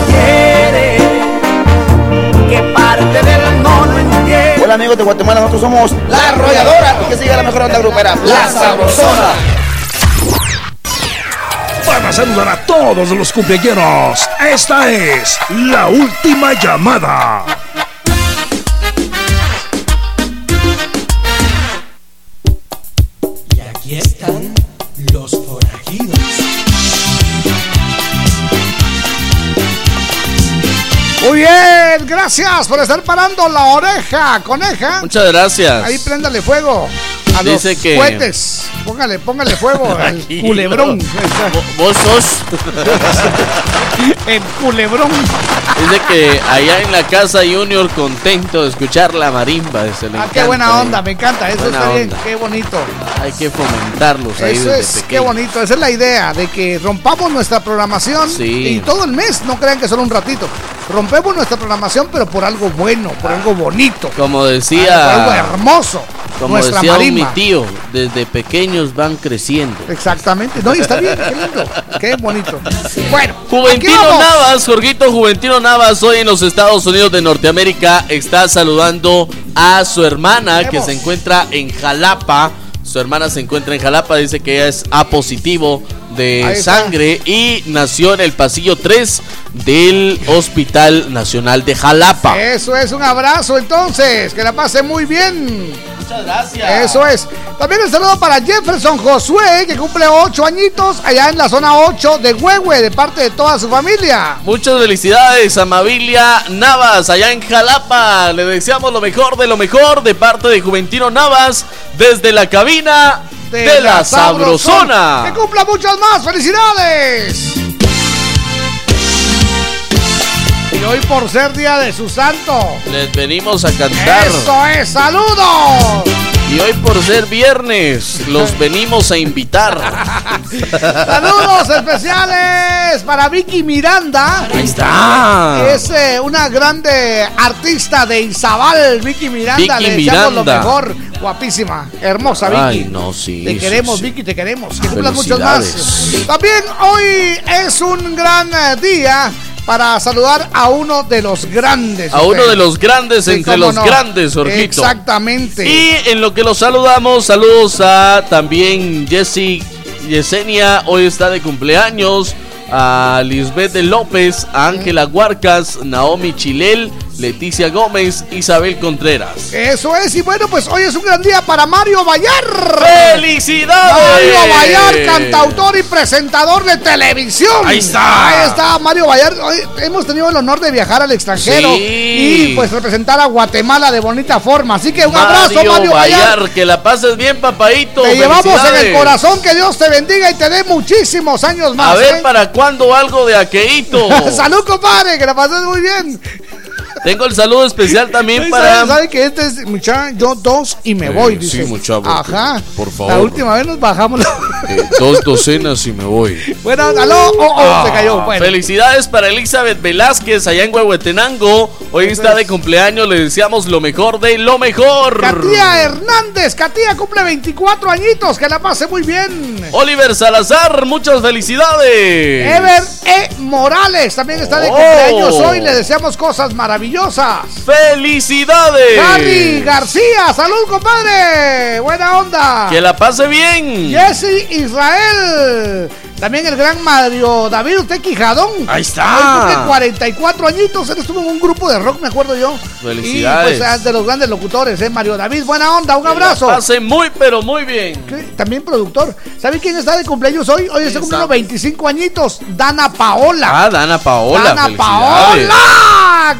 quiere que parte del no lo entiende. Hola amigos de Guatemala, nosotros somos La Arrolladora y que siga la mejor onda grupera, La Sabrosona. Para saludar a todos los cumpleaños, esta es la última llamada. Gracias por estar parando la oreja, coneja. Muchas gracias. Ahí préndale fuego a Dice los que- cohetes. Póngale, póngale fuego al culebrón. Vos sos. El culebrón. Dice que allá en la casa Junior contento de escuchar la marimba. Se le Ah, qué buena onda, me encanta. Eso Buena está bien, qué bonito. Hay que fomentarlos ahí Eso desde es, qué bonito. Esa es la idea, de que rompamos nuestra programación Sí. y todo el mes, no crean que solo un ratito. Rompemos nuestra programación, pero por algo bueno, por algo bonito, Como por algo decía, hermoso. como nuestra decía un mi tío, desde pequeños van creciendo. Exactamente. No, y está bien, qué lindo, qué bonito. Bueno, Juventino. Navas, Jorgito Juventino Navas, hoy en los Estados Unidos de Norteamérica, está saludando a su hermana que se encuentra en Jalapa. Su hermana se encuentra en Jalapa, dice que ella es A positivo de sangre y nació en el pasillo 3 del Hospital Nacional de Jalapa. Eso es un abrazo entonces, que la pase muy bien. Muchas gracias. Eso es. También un saludo para Jefferson Josué, que cumple 8 añitos allá en la zona 8 de Huehue, de parte de toda su familia. Muchas felicidades a Mabilia Navas allá en Jalapa. Le deseamos lo mejor de lo mejor de parte de Juventino Navas desde la cabina de, la, Sabrosona. Que cumpla muchas más. ¡Felicidades! Y hoy por ser día de su santo. Les venimos a cantar. ¡Eso es! ¡Saludos! Y hoy por ser viernes, los venimos a invitar. Saludos especiales para Vicky Miranda. Ahí está. Es eh, una grande artista de Izabal, Vicky Miranda. Vicky Le deseamos lo Miranda. mejor. Guapísima, hermosa Vicky. Ay, no, sí. Te sí, queremos, sí. Vicky, te queremos. Que cumplas muchos más. También hoy es un gran eh, día para saludar a uno de los grandes. A uno de los grandes Sí, entre los no. grandes, Jorgito. Exactamente. Y en lo que los saludamos, saludos a también Jessy Yesenia, hoy está de cumpleaños. A Lisbeth López, a Ángela Huarcas, Naomi Chilel, Leticia Gómez, Isabel Contreras. Eso es, y bueno, pues hoy es un gran día para Mario Bayar. ¡Felicidades! Mario Bayar, cantautor y presentador de televisión. Ahí está. Ahí está, Mario Bayar. Hoy hemos tenido el honor de viajar al extranjero Sí. y pues representar a Guatemala de bonita forma. Así que un abrazo, Mario Bayar. Bayar, que la pases bien, papadito. Te llevamos en el corazón, que Dios te bendiga y te dé muchísimos años más. A ver, ¿eh? ¿para cuándo algo de aqueíto? Salud, compadre, que la pases muy bien. Tengo el saludo especial también ¿Sabe, para. sabe que este es, mucha, yo dos y me Eh, voy? sí, Dice. muchacho, Ajá. por favor. La última vez nos bajamos. la- Eh, dos docenas y me voy. bueno, aló. Oh, oh, Ah, se cayó. Bueno. Felicidades para Elizabeth Velázquez allá en Huehuetenango. Hoy está de cumpleaños, le deseamos lo mejor de lo mejor. Katia Hernández. Katia cumple 24 añitos. Que la pase muy bien. Oliver Salazar, muchas felicidades. Ever E. Morales también está de Oh. cumpleaños hoy. Le deseamos cosas maravillosas. ¡Felicidades! Harry García, salud, compadre. Buena onda. Que la pase bien. Jesse Israel. También el gran Mario David Usted Quijadón. Ahí está. Hoy cumple 44 añitos. Él estuvo en un grupo de rock, me acuerdo yo. Felicidades. Y pues es de los grandes locutores, ¿eh? Mario David. Buena onda, un abrazo. Que la pase muy, pero muy bien. También productor. ¿Sabe quién está de cumpleaños hoy? Hoy está ¿Quién cumpliendo está? 25 añitos. Dana Paola. Ah, Dana Paola. Dana. Paola.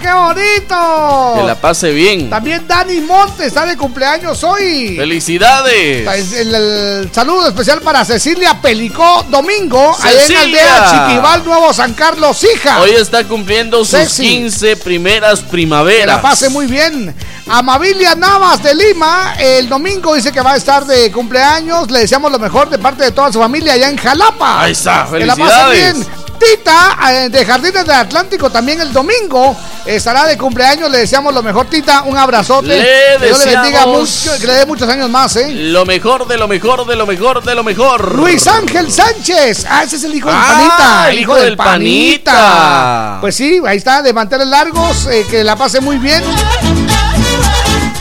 ¡Qué bonito! Que la pase bien. También Dani Montes está de cumpleaños hoy. Felicidades. El, el saludo especial para Cecilia Pelicó Domingo, allá en. Aldea Chiquival, Nuevo San Carlos, hija. Hoy está cumpliendo sus Ceci. 15 primeras primaveras. Que la pase muy bien. Amabilia Navas de Lima, el domingo dice que va a estar de cumpleaños. Le deseamos lo mejor de parte de toda su familia allá en Jalapa. Ahí está, Que la pase felicidades. bien. Tita eh, de Jardines del Atlántico también el domingo estará de cumpleaños. Le deseamos lo mejor, Tita. Un abrazote. Le que Dios le bendiga mucho, que le dé muchos años más, ¿eh? Lo mejor de lo mejor de lo mejor de lo mejor. Luis Ángel Sánchez. Ah, ese es el hijo del Ah, panita. el hijo del Panita. Pues sí, ahí está, de manteles largos. eh, que la pase muy bien.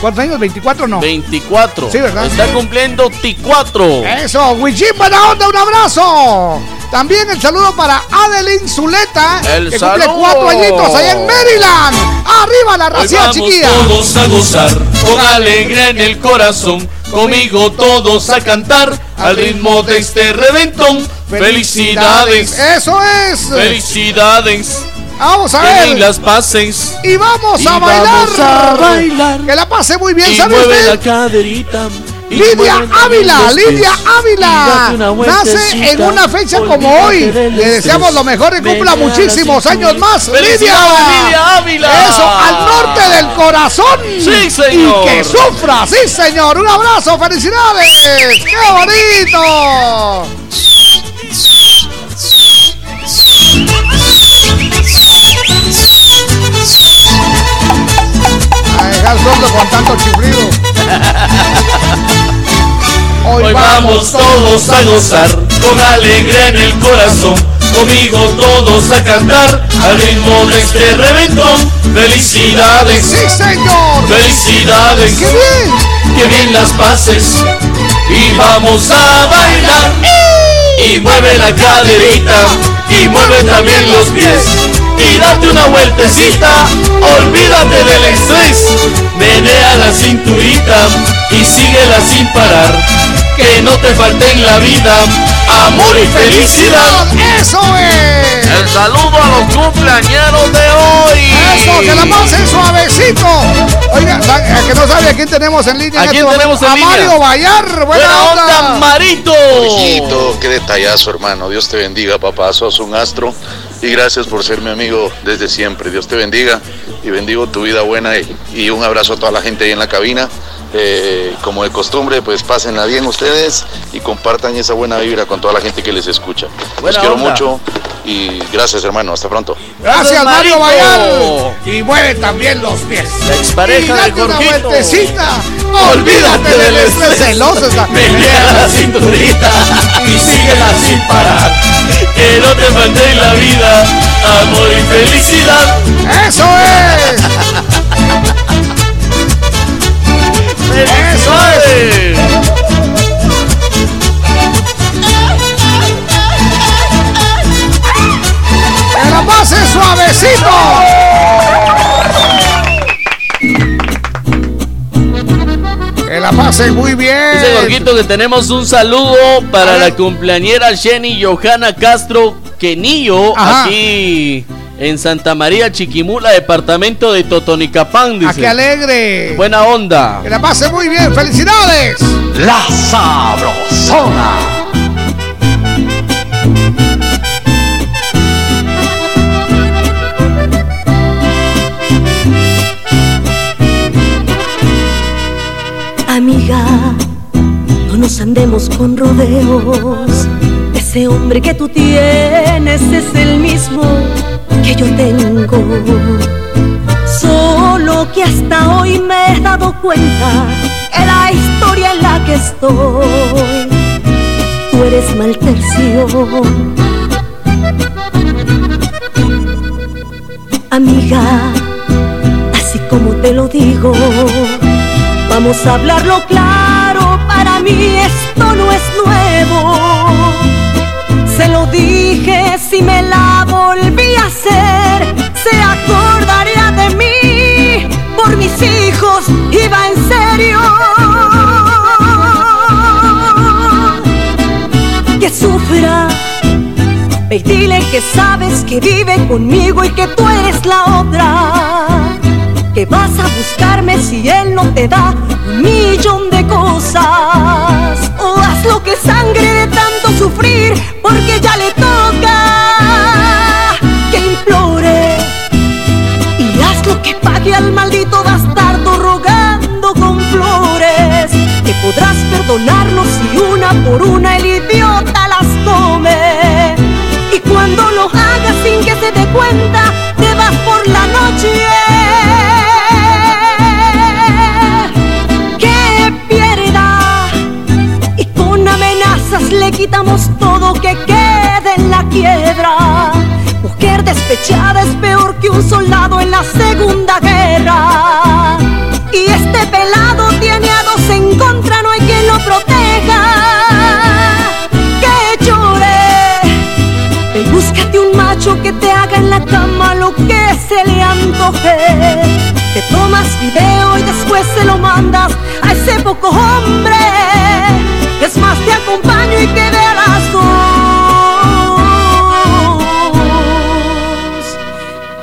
¿Cuántos años? ¿24 no? 24. Sí, ¿verdad? Está cumpliendo T4. Eso, Wichín, buena onda, un abrazo. También el saludo para Adeline Zuleta, El que cumple saludo. cuatro añitos allá en Maryland. Arriba la racia chiquilla. todos a gozar con alegría en el corazón. Conmigo todos a cantar al ritmo de este reventón. Felicidades. Eso es. Felicidades. Vamos a ver. las pases. Y vamos Y a bailar. vamos a bailar. Que la pase muy bien, Y ¿sabe mueve usted? la caderita. y Lidia Ávila. Lidia Ávila, nace en una fecha como hoy. Le deseamos lo mejor y cumpla muchísimos años más. ¡Felicidades, Lidia, Lidia Ávila! Eso, al norte del corazón. Sí, señor. Y que sufra, sí, señor. Un abrazo, felicidades. ¡Qué bonito! Sordo con tanto chiflido. Hoy vamos todos a gozar con alegría en el corazón. Conmigo todos a cantar al ritmo de este reventón. Felicidades. Sí, señor. Felicidades. ¡Qué bien! Que bien las pases. Y vamos a bailar. Y mueve la caderita. Y mueve también los pies. Y date una vueltecita. Olvídate del estrés. Menea la cinturita. Y síguela sin parar. Que no te falte en la vida amor y felicidad. ¡Eso es! El saludo a los cumpleañeros de hoy. Eso, que la pasen suavecito. Oiga, a que no sabe a quién tenemos en línea. ¿A quién este tenemos en a línea? Mario Bayar. Buena, Buena onda, Marito. Hijito, qué detallazo, hermano. Dios te bendiga, papá. Sos un astro. Y gracias por ser mi amigo desde siempre. Dios te bendiga y bendigo tu vida buena. Y, y un abrazo a toda la gente ahí en la cabina. Eh, como de costumbre, pues pásenla bien ustedes y compartan esa buena vibra con toda la gente que les escucha. Los quiero onda. mucho y gracias, hermano. Hasta pronto. Gracias, Mario Marito. Bayar. Y mueve también los pies. La expareja y de date una Jorgito. vueltecita. Olvídate del estrés celoso. está. Menea la cinturita y síguela sin parar. Que no te falte en la vida amor y felicidad. ¡Eso es! ¡Eso es! ¡Que la pasen suavecito! La pasen muy bien. Dice Jorgito que tenemos un saludo para la cumpleañera Jenny Johanna Castro Quenillo Ajá. aquí en Santa María Chiquimula, departamento de Totonicapán. ¡A Dice. qué alegre! Buena onda. Que la pasen muy bien. ¡Felicidades! La Sabrosona. Amiga, no nos andemos con rodeos. Ese hombre que tú tienes es el mismo que yo tengo. Solo que hasta hoy me he dado cuenta que la historia en la que estoy, tú eres mal tercio. Amiga, así como te lo digo, vamos a hablarlo claro, para mí esto no es nuevo. Se lo dije, si me la volví a hacer, se acordaría de mí, por mis hijos iba en serio. Que sufra y dile que sabes que vive conmigo y que tú eres la otra. Que vas a buscarme si él no te da un millón de cosas. O haz lo que sangre de tanto sufrir, porque ya le toca. Que implore y haz lo que pague al maldito bastardo rogando con flores. Que podrás perdonarlo si una por una el idiota las come. Y cuando lo hagas sin que se dé cuenta, te vas por la noche quitamos todo que quede en la quiebra. Mujer despechada es peor que un soldado en la segunda guerra. Y este pelado tiene a dos en contra, no hay quien lo proteja. Que llore, Ve y búscate un macho que te haga en la cama lo que se le antoje. Te tomas video y después se lo mandas a ese poco hombre. Es más, te acompaño y que las dos.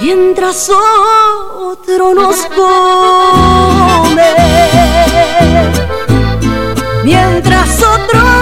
Mientras otro nos come. Mientras otro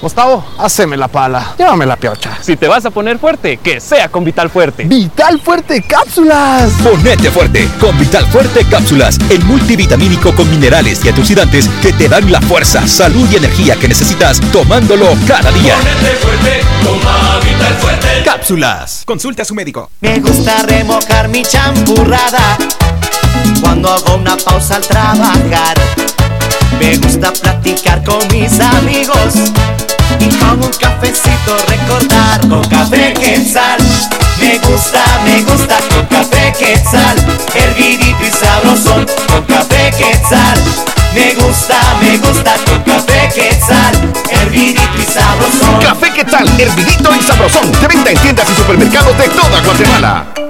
Gustavo, haceme la pala. Llévame la piocha. Si te vas a poner fuerte, que sea con Vital Fuerte. Vital Fuerte Cápsulas. Ponete fuerte con Vital Fuerte Cápsulas, el multivitamínico con minerales y antioxidantes que te dan la fuerza, salud y energía que necesitas tomándolo cada día. fuerte, toma Vital Fuerte. Cápsulas. Consulte a su médico. Me gusta remojar mi champurrada cuando hago una pausa al trabajar. Me gusta platicar con mis amigos y con un cafecito recordar con café quetzal. Me gusta, me gusta con café quetzal, hervidito y sabrosón con café quetzal. Me gusta, me gusta con café quetzal, hervidito y sabrosón. Café Quetzal, hervidito y sabrosón. De venta en tiendas y supermercados de toda Guatemala.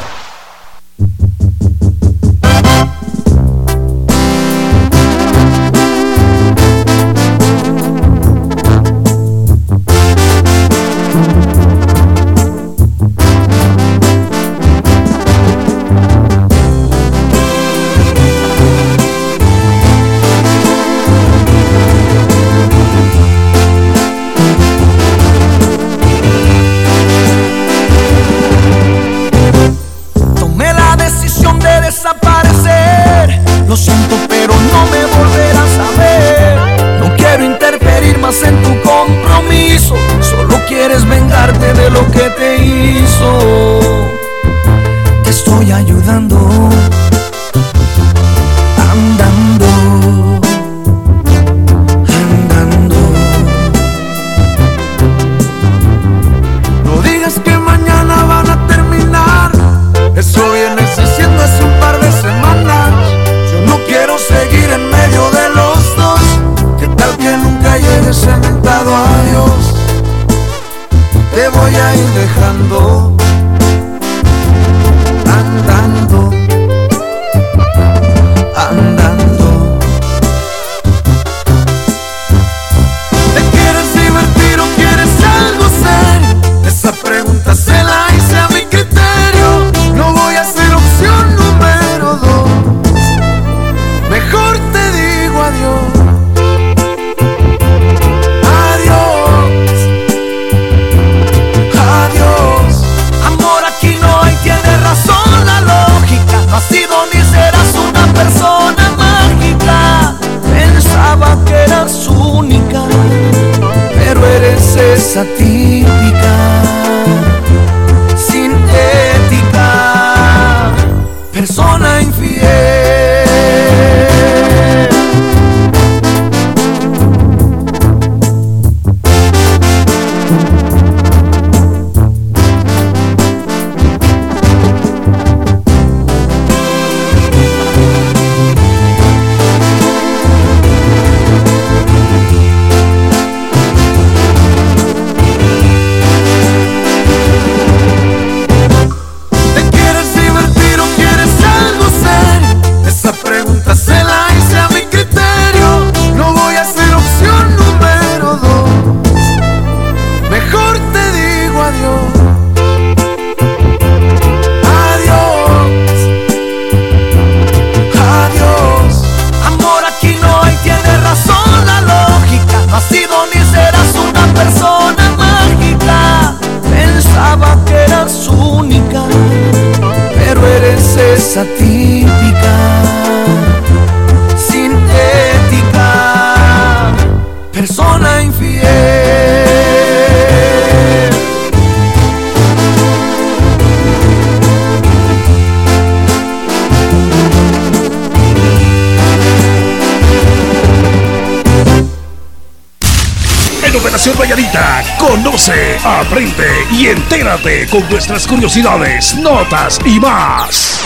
Entérate con nuestras curiosidades, notas y más.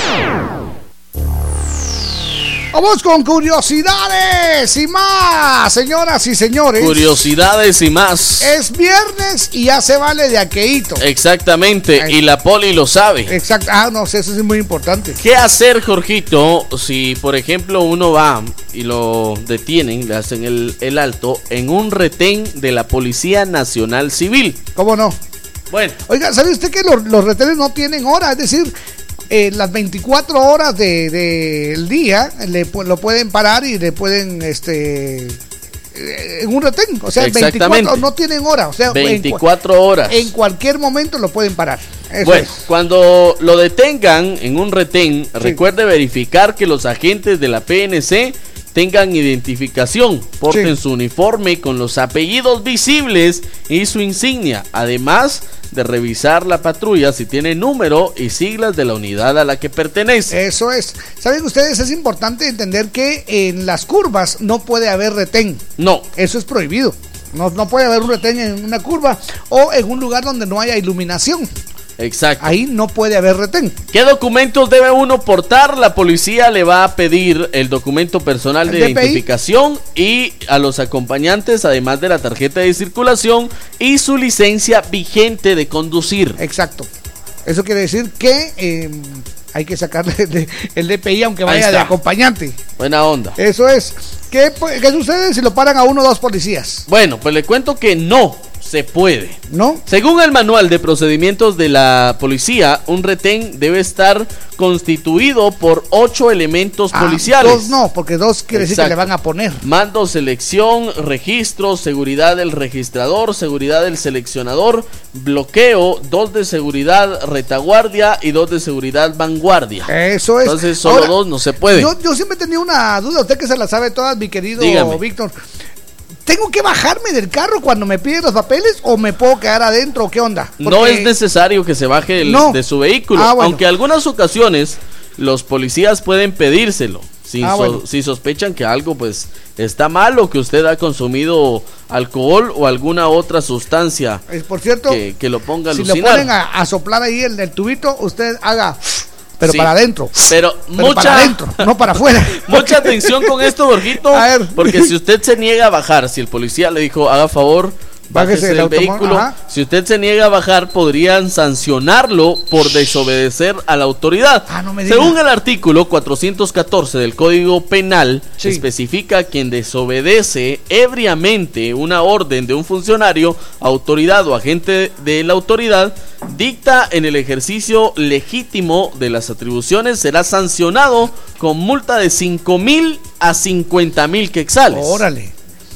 Vamos con curiosidades y más, señoras y señores. Curiosidades y más. Es viernes y ya se vale de aqueíto. Exactamente, y la poli lo sabe. Exacto. Ah, no sé, eso es muy importante. ¿Qué hacer, Jorgito, si por ejemplo uno va y lo detienen, le hacen el, el alto en un retén de la Policía Nacional Civil? ¿Cómo no? Bueno. Oiga, ¿sabe usted que los, los retenes no tienen hora? Es decir, eh, las 24 horas del de, del día le, lo pueden parar y le pueden, este, eh, en un retén. O sea, Exactamente. 24 no tienen hora. O sea, en cua- 24 horas. En cualquier momento lo pueden parar. Eso Bueno, es. cuando lo detengan en un retén, recuerde verificar que los agentes de la PNC tengan identificación, porten su uniforme con los apellidos visibles y su insignia, además de revisar la patrulla si tiene número y siglas de la unidad a la que pertenece. Eso es. ¿Saben ustedes? Es importante entender que en las curvas no puede haber retén. No. Eso es prohibido. No, no puede haber un retén en una curva o en un lugar donde no haya iluminación. Exacto. Ahí no puede haber retén. ¿Qué documentos debe uno portar? La policía le va a pedir el documento personal de identificación y a los acompañantes, además de la tarjeta de circulación y su licencia vigente de conducir. Exacto. Eso quiere decir que eh, hay que sacarle el, el DPI aunque vaya de acompañante. Buena onda. Eso es. ¿Qué, qué sucede si lo paran a uno o dos policías? Bueno, pues le cuento que no se puede. ¿No? Según el manual de procedimientos de la policía, un retén debe estar constituido por ocho elementos Ah, policiales. Dos no, porque dos quiere decir que le van a poner. Mando, selección, registro, seguridad del registrador, seguridad del seleccionador, bloqueo, dos de seguridad retaguardia y dos de seguridad vanguardia. Eso es. Entonces solo Ahora, dos no se puede. Yo, yo siempre tenía una duda, usted que se la sabe todas, mi querido Dígame. Víctor. ¿Tengo que bajarme del carro cuando me piden los papeles o me puedo quedar adentro o qué onda? No es necesario que se baje el- No. de su vehículo, Ah, bueno. aunque en algunas ocasiones los policías pueden pedírselo. Si, Ah, so- si sospechan que algo pues está mal o que usted ha consumido alcohol o alguna otra sustancia Eh, por cierto, que, que lo ponga a si lo ponen a, a soplar ahí el, el tubito, usted haga, pero Sí. para adentro. Pero, Pero mucha, para adentro, no para afuera. mucha atención con esto, Borjito. Porque si usted se niega a bajar, si el policía le dijo, haga favor, Bájese automóvil", vehículo. ajá. Si usted se niega a bajar, podrían sancionarlo por desobedecer a la autoridad. Ah, me diga. Según el artículo 414 del Código Penal, especifica quien desobedece ebriamente una orden de un funcionario, autoridad o agente de la autoridad, dicta en el ejercicio legítimo de las atribuciones, será sancionado con multa de 5 mil a 50 mil quexales. Órale.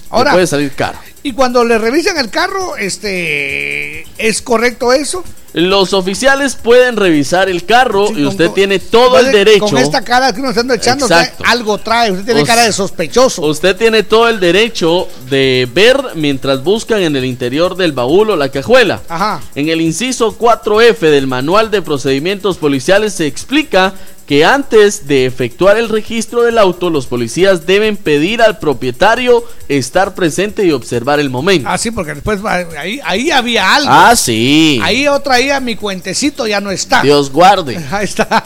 Ahora Ahora- puede salir caro. Y cuando le revisan el carro, este, ¿es correcto eso? Los oficiales pueden revisar el carro y usted con- tiene todo el derecho. Con esta cara que uno está echando, Exacto. algo trae. Usted tiene cara de sospechoso. Usted tiene todo el derecho de ver mientras buscan en el interior del baúl o la cajuela. Ajá. En el inciso 4F del Manual de Procedimientos Policiales se explica que antes de efectuar el registro del auto, los policías deben pedir al propietario estar presente y observar el momento. Ah, sí, porque después ahí, ahí había algo. Ah, sí. Ahí otra ahí a mi cuentecito ya no está. Dios guarde. Ahí está.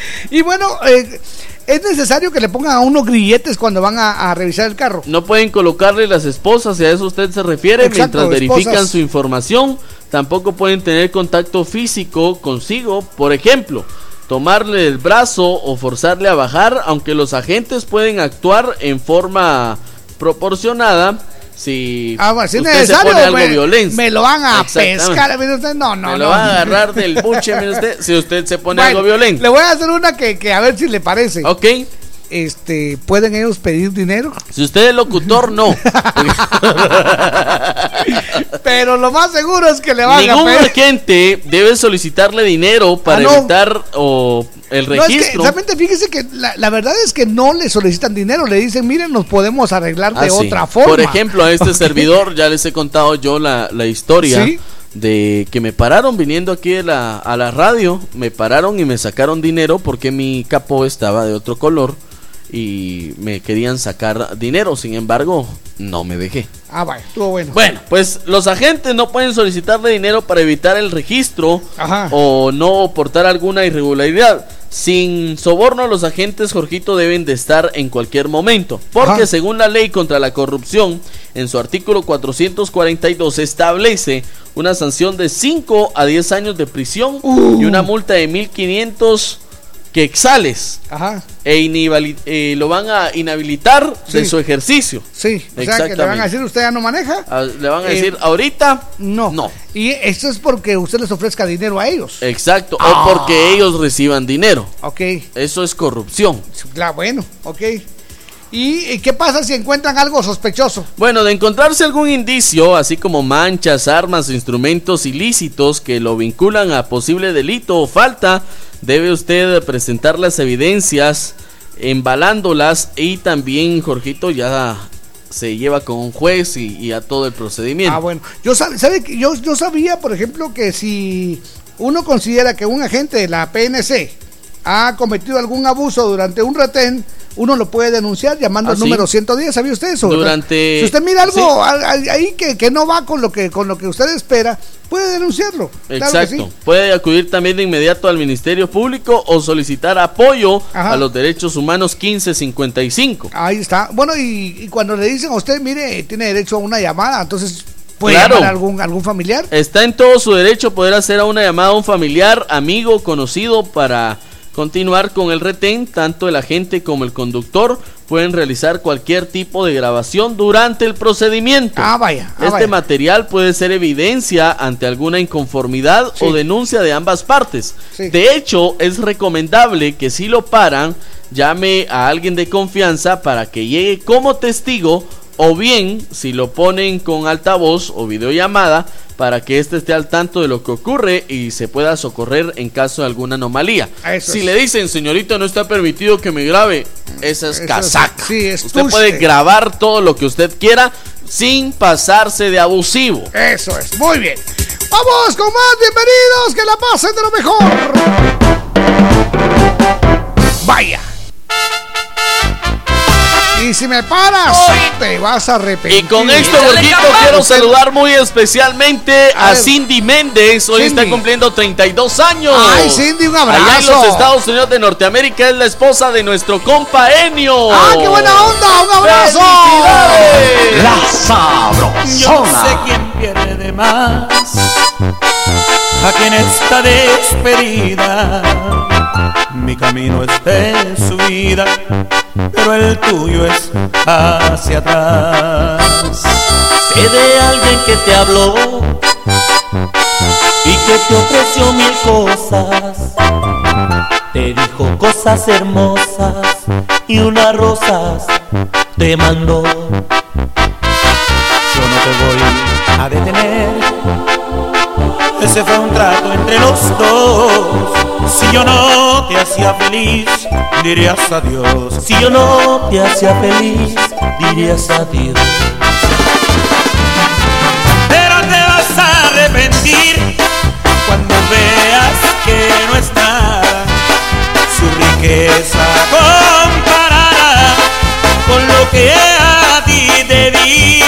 y bueno, eh, es necesario que le pongan a uno grilletes cuando van a, a revisar el carro. No pueden colocarle las esposas, si a eso usted se refiere, Exacto, mientras verifican esposas. su información. Tampoco pueden tener contacto físico consigo, por ejemplo, tomarle el brazo o forzarle a bajar, aunque los agentes pueden actuar en forma proporcionada si Ah, bueno, si es usted se pone algo me, violento. me lo van a pescar. mire usted, No, no, Me no. lo va a agarrar del buche, mire usted, si usted se pone Bueno, algo violento. Le voy a hacer una que, que a ver si le parece. Ok. Este, ¿pueden ellos pedir dinero? Si usted es locutor, no. Pero lo más seguro es que le van a Ningún pedir. agente debe solicitarle dinero para Ah, no. evitar o el No, es que registro. realmente fíjese que la, la verdad es que no le solicitan dinero, le dicen, miren, nos podemos arreglar de Ah, sí. otra forma. Por ejemplo, a este servidor ya les he contado yo la, la historia Sí. de que me pararon viniendo aquí a la, a la radio, me pararon y me sacaron dinero porque mi capó estaba de otro color y me querían sacar dinero, sin embargo, no me dejé. Ah, vaya, estuvo bueno. Bueno, pues los agentes no pueden solicitarle dinero para evitar el registro Ajá. o no portar alguna irregularidad. Sin soborno, los agentes, Jorgito, deben de estar en cualquier momento. Porque Ajá. según la ley contra la corrupción, en su artículo 442 establece una sanción de 5 a 10 años de prisión Uh. y una multa de 1.500 quexales. Ajá. E eh, lo van a inhabilitar de su ejercicio. Sí, o sea que le van a decir, ¿usted ya no maneja? Ah, Le van a Eh, decir, ahorita No. no. Y eso es porque usted les ofrezca dinero a ellos. Exacto, Ah. o porque ellos reciban dinero. Ok, Eso es corrupción. claro, bueno, ok. ¿Y, qué pasa si encuentran algo sospechoso? Bueno, de encontrarse algún indicio, así como manchas, armas, instrumentos ilícitos que lo vinculan a posible delito o falta, debe usted presentar las evidencias, embalándolas y también, Jorgito, ya se lleva con un juez y, y a todo el procedimiento. Ah, bueno. Yo, sab- ¿sabe que yo, yo sabía, por ejemplo, que si uno considera que un agente de la PNC ha cometido algún abuso durante un retén, uno lo puede denunciar llamando Ah, al sí. número 110. ¿Sabía usted eso? Durante- Si usted mira algo sí. ahí que, que no va con lo que, con lo que usted espera, puede denunciarlo. Claro Exacto. sí. Puede acudir también de inmediato al Ministerio Público o solicitar apoyo Ajá. a los derechos humanos 1555. Ahí está. Bueno, y, y cuando le dicen a usted, mire, tiene derecho a una llamada, entonces puede Claro. llamar a algún, algún familiar. Está en todo su derecho poder hacer a una llamada a un familiar, amigo, conocido para continuar con el retén. Tanto el agente como el conductor pueden realizar cualquier tipo de grabación durante el procedimiento. Ah, vaya. ah, Este vaya. material puede ser evidencia ante alguna inconformidad Sí. o denuncia de ambas partes. Sí. De hecho, es recomendable que si lo paran, llame a alguien de confianza para que llegue como testigo o bien si lo ponen con altavoz o videollamada para que éste esté al tanto de lo que ocurre y se pueda socorrer en caso de alguna anomalía. Eso si es. le dicen, señorita, no está permitido que me grabe, esa es Eso es- casaca. sí, es usted puede grabar todo lo que usted quiera sin pasarse de abusivo. Eso es, muy bien. Vamos con más, bienvenidos, que la pasen de lo mejor. Vaya. Y si me paras, te vas a arrepentir. Y con esto, Jorgito, quiero saludar muy especialmente a. Cindy Méndez. Hoy Cindy. está cumpliendo 32 años. Ay, Cindy, un abrazo. Allá en los Estados Unidos de Norteamérica es la esposa de nuestro compa Enio. ¡Ah, qué buena onda! ¡Un abrazo! La Yo no sé sabrosona. quién pierde más aquí en esta despedida. Mi camino es de subida, pero el tuyo es hacia atrás. Sé de alguien que te habló y que te ofreció mil cosas. Te dijo cosas hermosas y unas rosas te mandó. Yo no te voy a detener. Ese fue un trato entre los dos. Si yo no te hacía feliz, dirías adiós. Si yo no te hacía feliz, dirías adiós. Pero te vas a arrepentir cuando veas que no es nada su riqueza comparada con lo que a ti te di.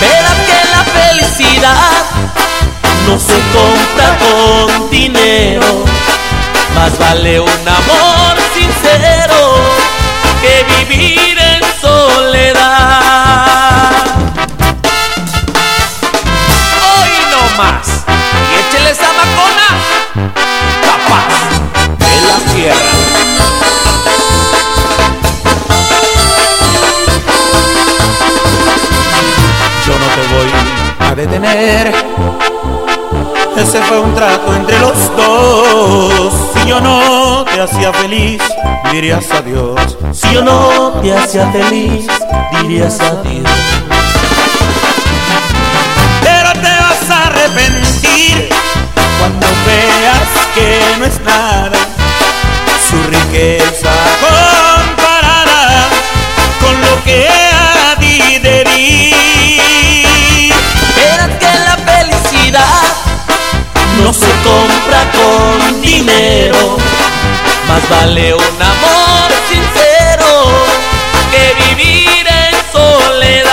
Verás que la felicidad no se compra con dinero, más vale un amor sincero que vivir en soledad. Hoy no más, y échele esa macona, capaz de la tierra. Yo no te voy a detener. Ese fue un trato entre los dos. Si yo no te hacía feliz, dirías adiós. Si yo no te hacía feliz, dirías adiós. Pero te vas a arrepentir cuando veas que no es nada su riqueza con dinero, más vale un amor sincero que vivir en soledad.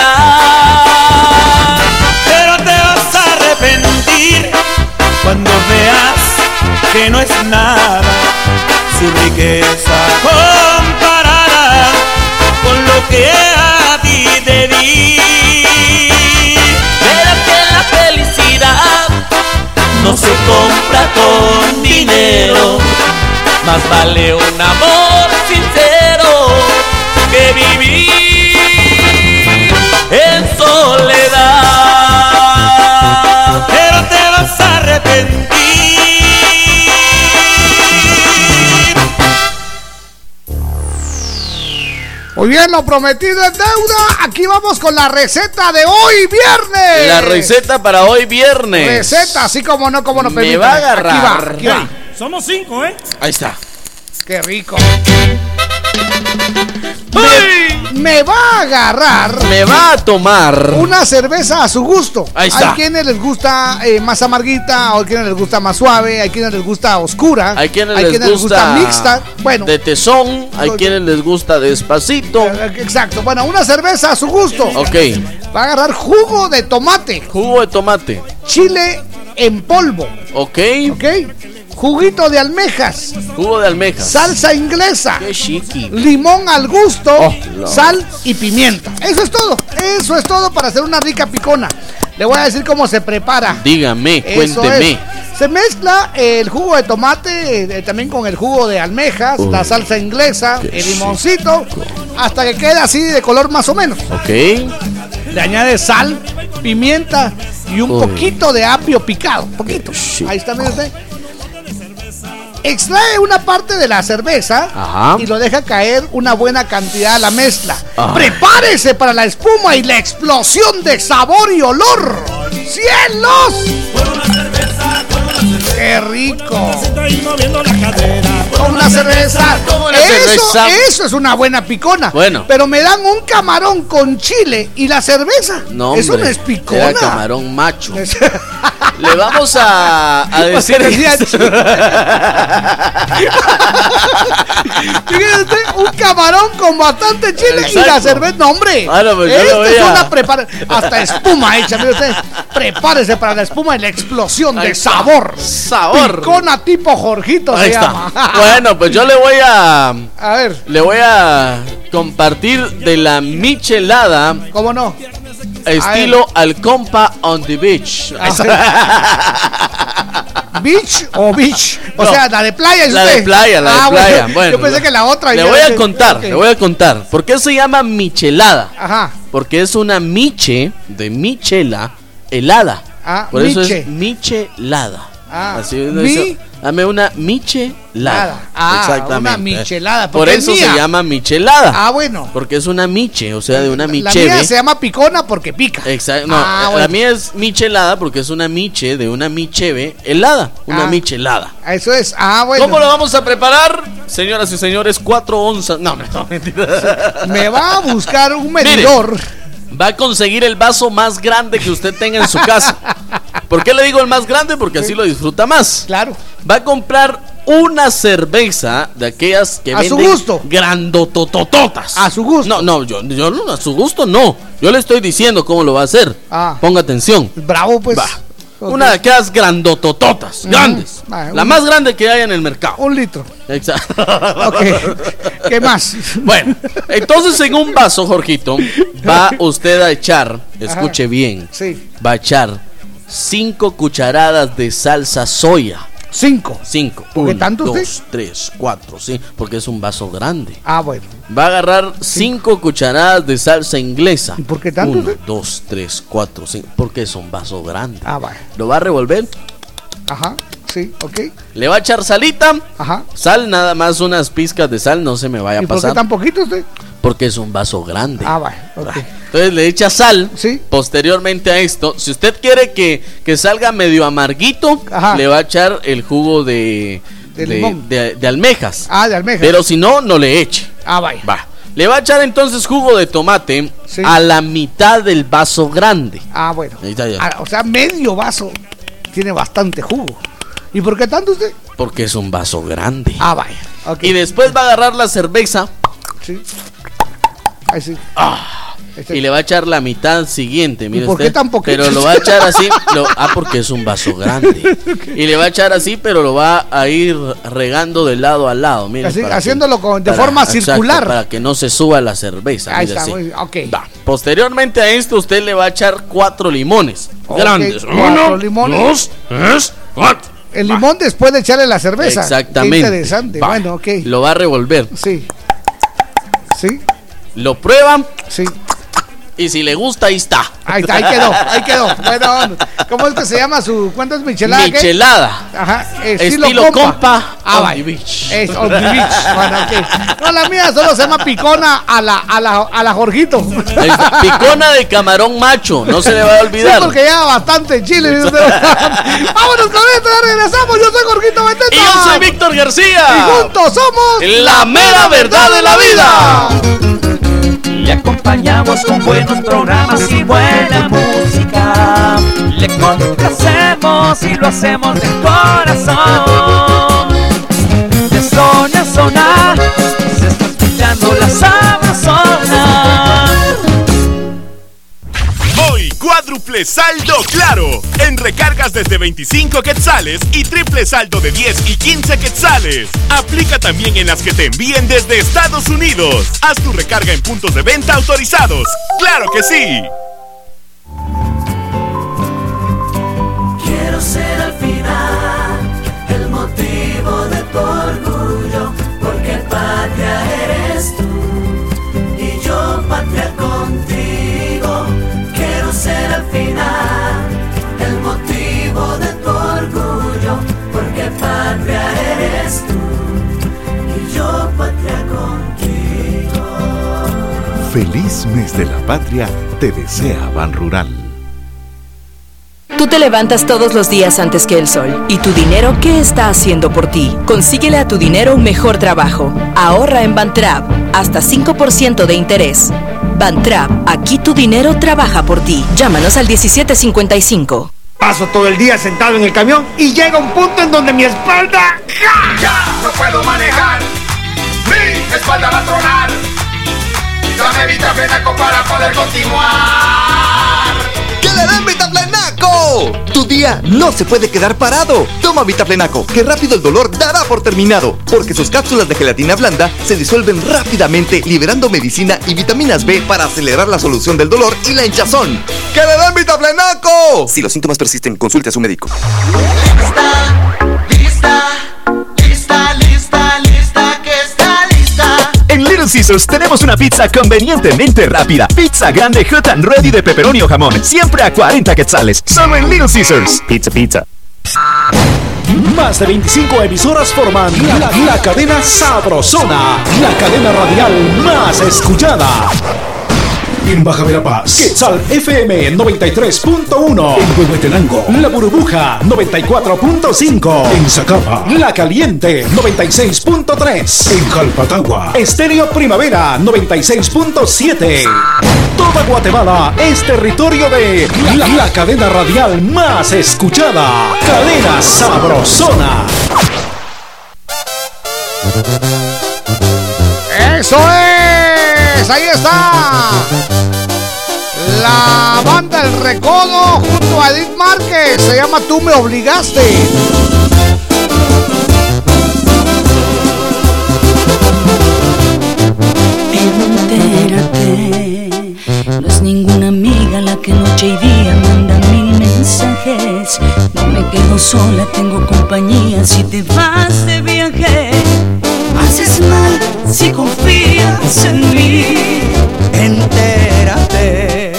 Pero te vas a arrepentir cuando veas que no es nada su riqueza comparada con lo que a ti te di. Con dinero, más vale un amor sincero que vivir en soledad. Pero te vas a arrepentir. Muy bien, lo prometido es deuda. Aquí vamos con la receta de hoy viernes. La receta para hoy viernes. Receta, así como no, como no Me permíteme. va a agarrar. Aquí va, aquí va. Somos cinco, ¿eh? Ahí está. Qué rico. Me, va a agarrar. Me va a tomar. Una cerveza a su gusto. Ahí está. Hay quienes les gusta eh, más amarguita, hay quienes les gusta más suave, hay quienes les gusta oscura, Hay quienes, les, gusta mixta. Bueno, de tesón, hay quienes les gusta despacito. exacto. Bueno, una cerveza a su gusto. Ok. Va a agarrar jugo de tomate, Jugo de tomate. chile en polvo, Ok. ¿ok? Juguito de almejas, Jugo de almejas. salsa inglesa, Qué chiqui. limón al gusto, Oh, no. sal y pimienta. Eso es todo. Eso es todo para hacer una rica picona. Le voy a decir cómo se prepara. Dígame, Eso cuénteme. es. Se mezcla el jugo de tomate eh, también con el jugo de almejas, Uy, la salsa inglesa, el limoncito, hasta que quede así de color más o menos. Ok. Le añade sal, pimienta y un Uy. poquito de apio picado. Poquito. Ahí está, mire. Extrae una parte de la cerveza Ajá. y lo deja caer una buena cantidad a la mezcla. Prepárese para la espuma y la explosión de sabor y olor. ¡Cielos! ¡Qué rico! Con una cerveza. eso, cerveza. eso es una buena picona. Bueno. Pero me dan un camarón con chile y la cerveza. No, eso hombre, no es picona. Era camarón macho. Le vamos a, a decir. Fíjate usted, un camarón con bastante chile y la cerveza. No, hombre. Claro, pues yo Esto es a- una prepara. Hasta espuma hecha, mire usted. Prepárese para la espuma y la explosión Ahí de está. sabor. Sabor. Picona tipo Jorgito Ahí se está. llama. Bueno, pues yo le voy a. A ver, Le voy a compartir de la michelada ¿cómo no? estilo al compa on the beach. ¿Beach o beach? O No. sea, la de playa. ¿es La usted? de playa, la de Ah, playa. Bueno, yo pensé que la otra. Le voy a contar, Ok. le voy a contar. ¿Por qué se llama michelada? Ajá. Porque es una miche de michela helada. Ah, Por eso miche. es michelada. Ah, Así uno mi- dice, dame una michelada. Ah, Exactamente. una michelada, Por es eso se llama michelada. Ah, bueno. Porque es una miche, o sea, de una La micheve. mía se llama picona porque pica. Exacto. No, Ah, la bueno. mía es michelada porque es una miche de una micheve helada. Una Ah. michelada. Eso es. Ah, bueno. ¿Cómo lo vamos a preparar? Señoras y señores, cuatro onzas. No, no, no, mentira. Me va a buscar un medidor. Va a conseguir el vaso más grande que usted tenga en su casa. ¿Por qué le digo el más grande? Porque así lo disfruta más. Claro. Va a comprar una cerveza de aquellas que A su gusto. grandototototas. A su gusto. No, no, yo, yo no, a su gusto no. Yo le estoy diciendo cómo lo va a hacer. Ah. Ponga atención. Bravo, pues. Va. Una de aquellas grandotototas, grandes. Va, La un- más grande que haya en el mercado. Un litro. Exacto. Ok. ¿Qué más? Bueno, entonces en un vaso, Jorgito, va usted a echar, escuche bien, Sí. va a echar cinco cucharadas de salsa soya. Cinco. Cinco. ¿Por tanto usted? dos, tres, cuatro, sí, porque es un vaso grande. Ah, bueno. Va a agarrar cinco cucharadas de salsa inglesa. ¿Y por qué tanto Uno, usted? dos, tres, cuatro, cinco, porque es un vaso grande. Ah, vale. Lo va a revolver, Ajá. Sí, ok. le va a echar salita, Ajá. sal, nada más unas pizcas de sal, no se me vaya a ¿Y por qué pasar. tan poquito usted? Porque es un vaso grande. Ah, vale. Ok. Entonces le echa sal. Sí. Posteriormente a esto, si usted quiere que, que salga medio amarguito, Ajá. le va a echar el jugo de, De de, limón. de- de almejas. Ah, de almeja. Pero si no, no le eche. Ah, vaya. Va. Le va a echar entonces jugo de tomate Sí. a la mitad del vaso grande. Ah, bueno. Ahí está ya. Ah, o sea, medio vaso tiene bastante jugo. ¿Y por qué tanto usted? Porque es un vaso grande. Ah, vaya. Y después va a agarrar la cerveza Sí. Ahí sí. Este- y le va a echar la mitad siguiente. Mire por qué usted. tan poquito? Pero lo va a echar así. lo- ah, porque es un vaso grande. Y le va a echar así, pero lo va a ir regando de lado a lado. Mire, Así- que- haciéndolo con- de para- forma exacto, circular. Para que no se suba la cerveza. Ahí mire está. así. muy- ok. Va. Posteriormente a esto, usted le va a echar cuatro limones grandes. cuatro Uno, limones. dos, tres, cuatro. El limón después de echarle la cerveza. Exactamente. Qué interesante. Bueno, ok. Lo va a revolver. Sí. Sí. Lo prueba. Sí. Y si le gusta, ahí está. Ahí está, ahí quedó, ahí quedó. Bueno, ¿cómo es que se llama su cuánto es michelada? qué? Michelada. Ajá, estilo, Estilo compa. compa Ah, beach. Es on the beach. Bueno, ok. No, la mía solo se llama picona a la, a la, a la Jorgito. Está. Picona de camarón macho, no se le va a Sí, olvidar. porque lleva bastante chile. Vámonos con esto, ya regresamos. Yo soy Jorgito Beteta. Y yo soy Víctor García. Y juntos somos La mera verdad de la vida. Le acompañamos con buenos programas y buena música. Le complacemos y lo hacemos de corazón. De Cuádruple saldo claro. En recargas desde 25 quetzales y triple saldo de 10 y 15 quetzales. Aplica también en las que te envíen desde Estados Unidos. Haz tu recarga en puntos de venta autorizados. ¡Claro que sí! Quiero ser al final el motivo de tu Feliz mes de la patria te desea Ban Rural. Tú te levantas todos los días antes que el sol. ¿Y tu dinero qué está haciendo por ti? Consíguele a tu dinero un mejor trabajo. Ahorra en Bantrap. Hasta 5% de interés. Bantrap, aquí tu dinero trabaja por ti. Llámanos al 1755. Paso todo el día sentado en el camión y llega un punto en donde mi espalda... Ya no puedo manejar, mi espalda va a tronar. Dame Vitaflenaco para poder continuar. ¡Que le den Vitaflenaco! Tu día no se puede quedar parado. Toma Vitaflenaco, que rápido el dolor dará por terminado, porque sus cápsulas de gelatina blanda se disuelven rápidamente, liberando medicina y vitaminas B para acelerar la solución del dolor y la hinchazón. ¡Que le den Vitaflenaco! Si los síntomas persisten, consulte a su médico. Lista, lista, lista, Tenemos una pizza convenientemente rápida. Pizza grande hot and ready de pepperoni o jamón. Siempre a 40 quetzales. Solo en Little Caesars. Pizza, pizza. Más de 25 emisoras forman la, la cadena Sabrosona, la cadena radial más escuchada. En Baja Verapaz, Quetzal FM 93.1. En Huehuetenango, La Burbuja 94.5. En Zacapa, La Caliente 96.3. En Jalpatagua, Estéreo Primavera 96.7. Toda Guatemala es territorio de la, la cadena radial más escuchada. Cadena Sabrosona. ¡Eso es! ¡Ahí está! La banda El Recodo junto a Edith Márquez. Se llama Tú me obligaste. Entérate, no es ninguna amiga la que noche y día manda mil mensajes. No me quedo sola, tengo compañía si te vas de viaje. Haces si confías en mí. Entérate,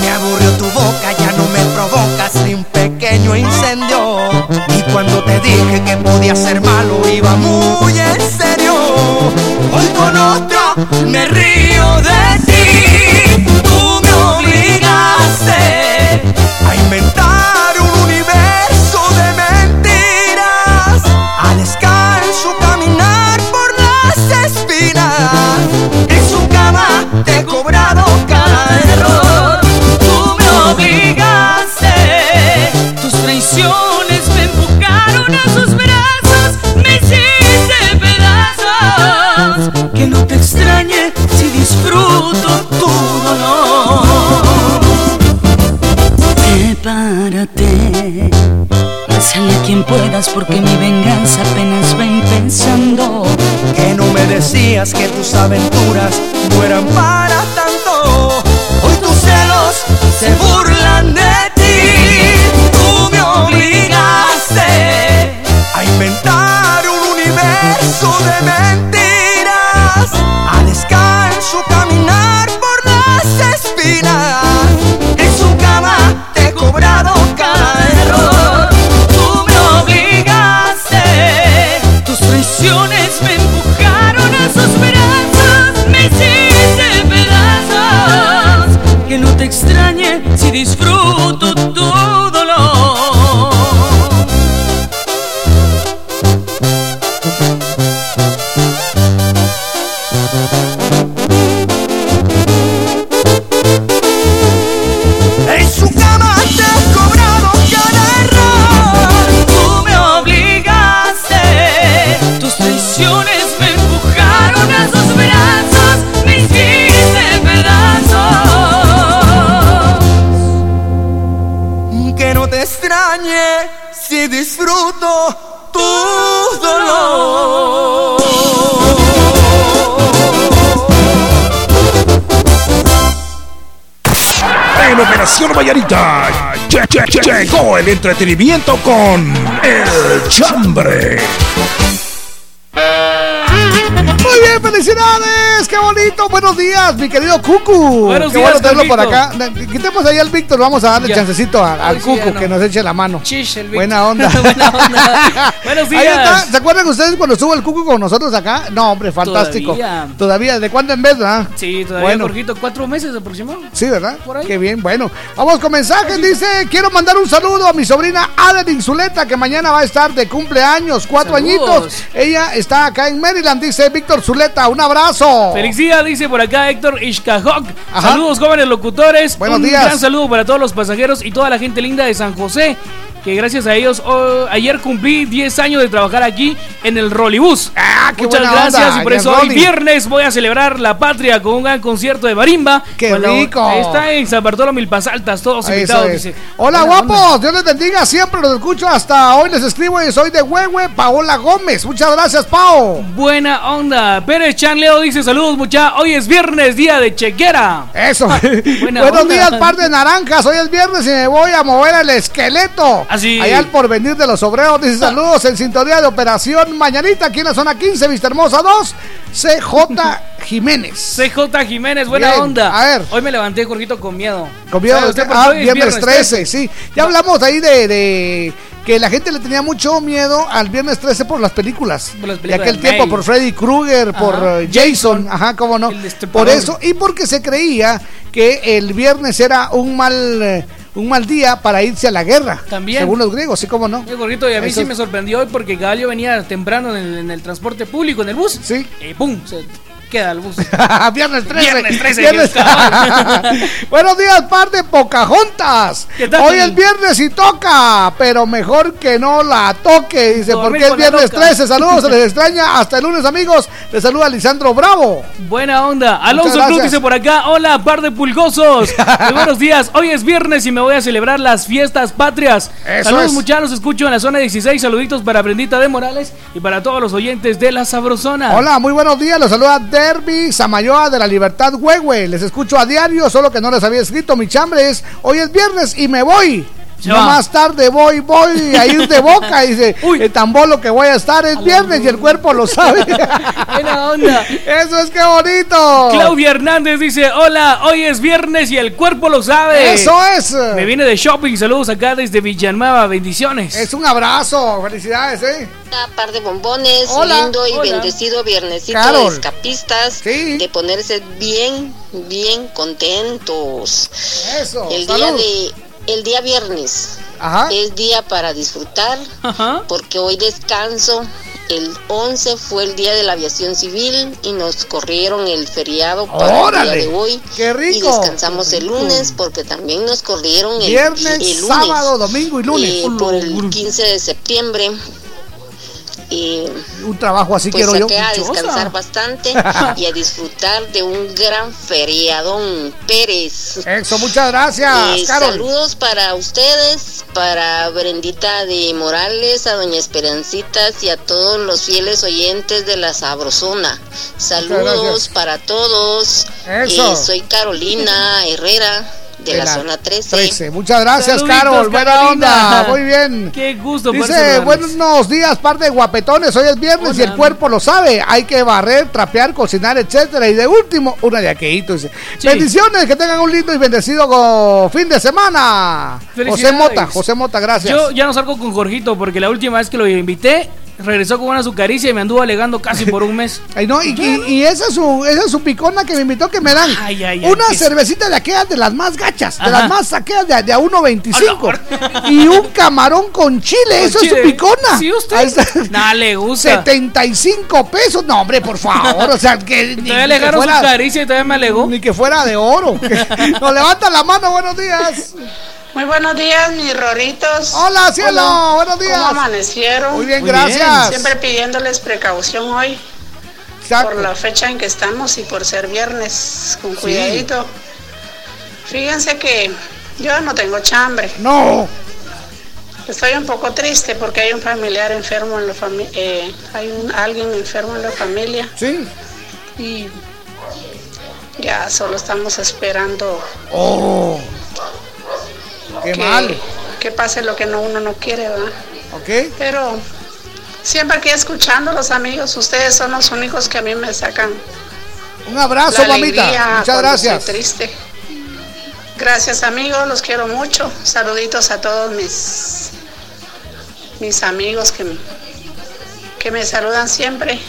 me aburrió tu boca, ya no me provocas ni un pequeño incendio. Y cuando te dije que podía ser malo, iba muy porque mi venganza apenas va empezando. Que no me decías que tus aventuras el entretenimiento con El Chambre. Muy bien, felicidades, qué bonito. Buenos días, mi querido Cucu. Buenos qué días, bueno tenerlo por acá. Quitemos ahí al Víctor, vamos a darle Ya. chancecito a- al sí, Cucu no. que nos eche la mano. Chish, el. Buena onda. Buena onda. Buenos Ahí días. está. ¿Se acuerdan ustedes cuando estuvo el Cucu con nosotros acá? No, hombre, fantástico. Todavía. Todavía, ¿de cuándo en vez, verdad? Sí, todavía, Bueno. Jorgito, cuatro meses aproximadamente. Sí, ¿verdad? Por ahí. Qué bien, bueno. Vamos con mensajes. Dice, quiero mandar un saludo a mi sobrina Adeline Zuleta, que mañana va a estar de cumpleaños, cuatro Saludos. añitos. Ella está acá en Maryland, dice Víctor Zuleta, un abrazo. Feliz día, dice por acá Héctor Ishkahok. Saludos, jóvenes locutores. Buenos un días. gran saludo para todos los pasajeros y toda la gente linda de San José. Que gracias a ellos, oh, ayer cumplí 10 años de trabajar aquí en el Rollibus. Ah, qué Muchas gracias onda, y por eso hoy viernes voy a celebrar la patria con un gran concierto de marimba. ¡Qué la- rico! Está en San Bartolo Milpas Altas, todos invitados. dice. Hola onda. guapos, Dios les bendiga, siempre los escucho, hasta hoy les escribo y soy de Huehue, Paola Gómez. Muchas gracias, Pao. Buena onda. Pérez Chanleo dice saludos mucha. Hoy es viernes, día de chequera. Eso. Buenos onda. días, par de naranjas. Hoy es viernes y me voy a mover el esqueleto. Así. Allá al porvenir de los obreros. Dice saludos en sintonía de operación Mañanita, aquí en la zona 15, Vista Hermosa 2, CJ Jiménez. CJ Jiménez, buena Bien, onda. a ver. Hoy me levanté, Jorgito, con miedo. Con miedo, ¿Sabe usted ah, viernes 13, sí. Ya hablamos ahí de, de que la gente le tenía mucho miedo al viernes 13 por las películas. Por las de películas aquel de tiempo, May. por Freddy Krueger, por eh, Jason, ajá, cómo no. Por eso, y porque se creía que el viernes era un mal, eh, un mal día para irse a la guerra. También. Según los griegos, sí, cómo no. Eh, Gorrito, y a mí Eso sí me sorprendió hoy porque Galio venía temprano en el, en el transporte público, en el bus. Sí. Y pum, se queda el bus. Viernes 13. Viernes 13. Viernes- cabal. Buenos días, par de Pocahontas. ¿Qué tal? Hoy es viernes y toca, pero mejor que no la toque. Dice, Dormir porque es viernes loca. 13. Saludos, se les extraña. Hasta el lunes, amigos. Les saluda Lisandro Bravo. Buena onda. Alonso Cruz dice por acá, hola, par de pulgosos. Muy buenos días. Hoy es viernes y me voy a celebrar las fiestas patrias. Eso Saludos, es. muchachos. Los escucho en la zona 16. Saluditos para Brendita de Morales y para todos los oyentes de La Sabrosona. Hola, muy buenos días. Los saluda Derby Samayoa de la Libertad Huehue. Les escucho a diario, solo que no les había escrito. Mi chambre es, hoy es viernes y me voy. No más tarde voy, voy a ir de boca. Dice, el tan bolo que voy a estar es viernes y el cuerpo lo sabe. Buena onda. Eso es que bonito. Claudia Hernández dice, hola, hoy es viernes y el cuerpo lo sabe. Eso es. Me viene de shopping. Saludos acá desde Villanueva. Bendiciones. Es un abrazo. Felicidades, eh. Una par de bombones, Hola, lindo y hola. bendecido viernesito Carol. de escapistas, de ponerse bien, bien contentos. Eso, El salud. día de, el día viernes Ajá. es día para disfrutar, porque hoy descanso. El 11 fue el día de la aviación civil y nos corrieron el feriado para el día de hoy. ¡Qué rico! Y descansamos el lunes porque también nos corrieron el, Viernes, el lunes. sábado, domingo y lunes. Eh, por el 15 de septiembre. Y Un trabajo así pues quiero yo. a descansar bastante y a disfrutar de un gran feriadón Pérez. Eso, muchas gracias, Eh, Carol. saludos para ustedes, para Brendita de Morales, a Doña Esperancitas y a todos los fieles oyentes de la Sabrosona. Saludos para todos. Eso. Eh, soy Carolina Herrera de, De la, la zona 13. 13. Muchas gracias, Saluditos, Carol. Buena onda. Muy bien. Qué gusto Dice, buenos días, par de guapetones. Hoy es viernes y el cuerpo lo sabe. Hay que barrer, trapear, cocinar, etcétera. Y de último, una de aquelito. Dice, bendiciones, que tengan un lindo y bendecido fin de semana. José. Mota, José Mota, gracias. Yo ya no salgo con Jorgito porque la última vez que lo invité regresó con una azucaricia y me anduvo alegando casi por un mes. Ay, no, y, y- y esa, es su, esa es su picona que me invitó que me dan. Ay, ay, ay, una cervecita de aquellas de las más gachas, de las más saqueas de, de a 1.25. y un camarón con chile, Con eso chile. es su picona. Sí, usted. Nada le gusta. 75 pesos. No, hombre, por favor. O sea, que. ni- Todavía le agarro su fuera- caricia y todavía me alegó. Ni que fuera de oro. Nos levanta la mano, buenos días. Muy buenos días, mis roritos. Hola, cielo, buenos días. ¿Cómo amanecieron? Muy bien, Muy gracias. bien. Siempre pidiéndoles precaución hoy. Exacto. Por la fecha en que estamos y por ser viernes, con cuidadito. Fíjense que yo no tengo chambre. No. Estoy un poco triste porque hay un familiar enfermo en la familia. hay un, alguien enfermo en la familia. Sí. Y ya solo estamos esperando Oh. Qué que, mal. que pase lo que no, uno no quiere, ¿verdad? Ok. Pero siempre aquí escuchando los amigos, ustedes son los únicos que a mí me sacan. Un abrazo, la mamita. Muchas gracias. Triste. Gracias amigos, los quiero mucho. Saluditos a todos mis mis amigos que, me- que me saludan siempre.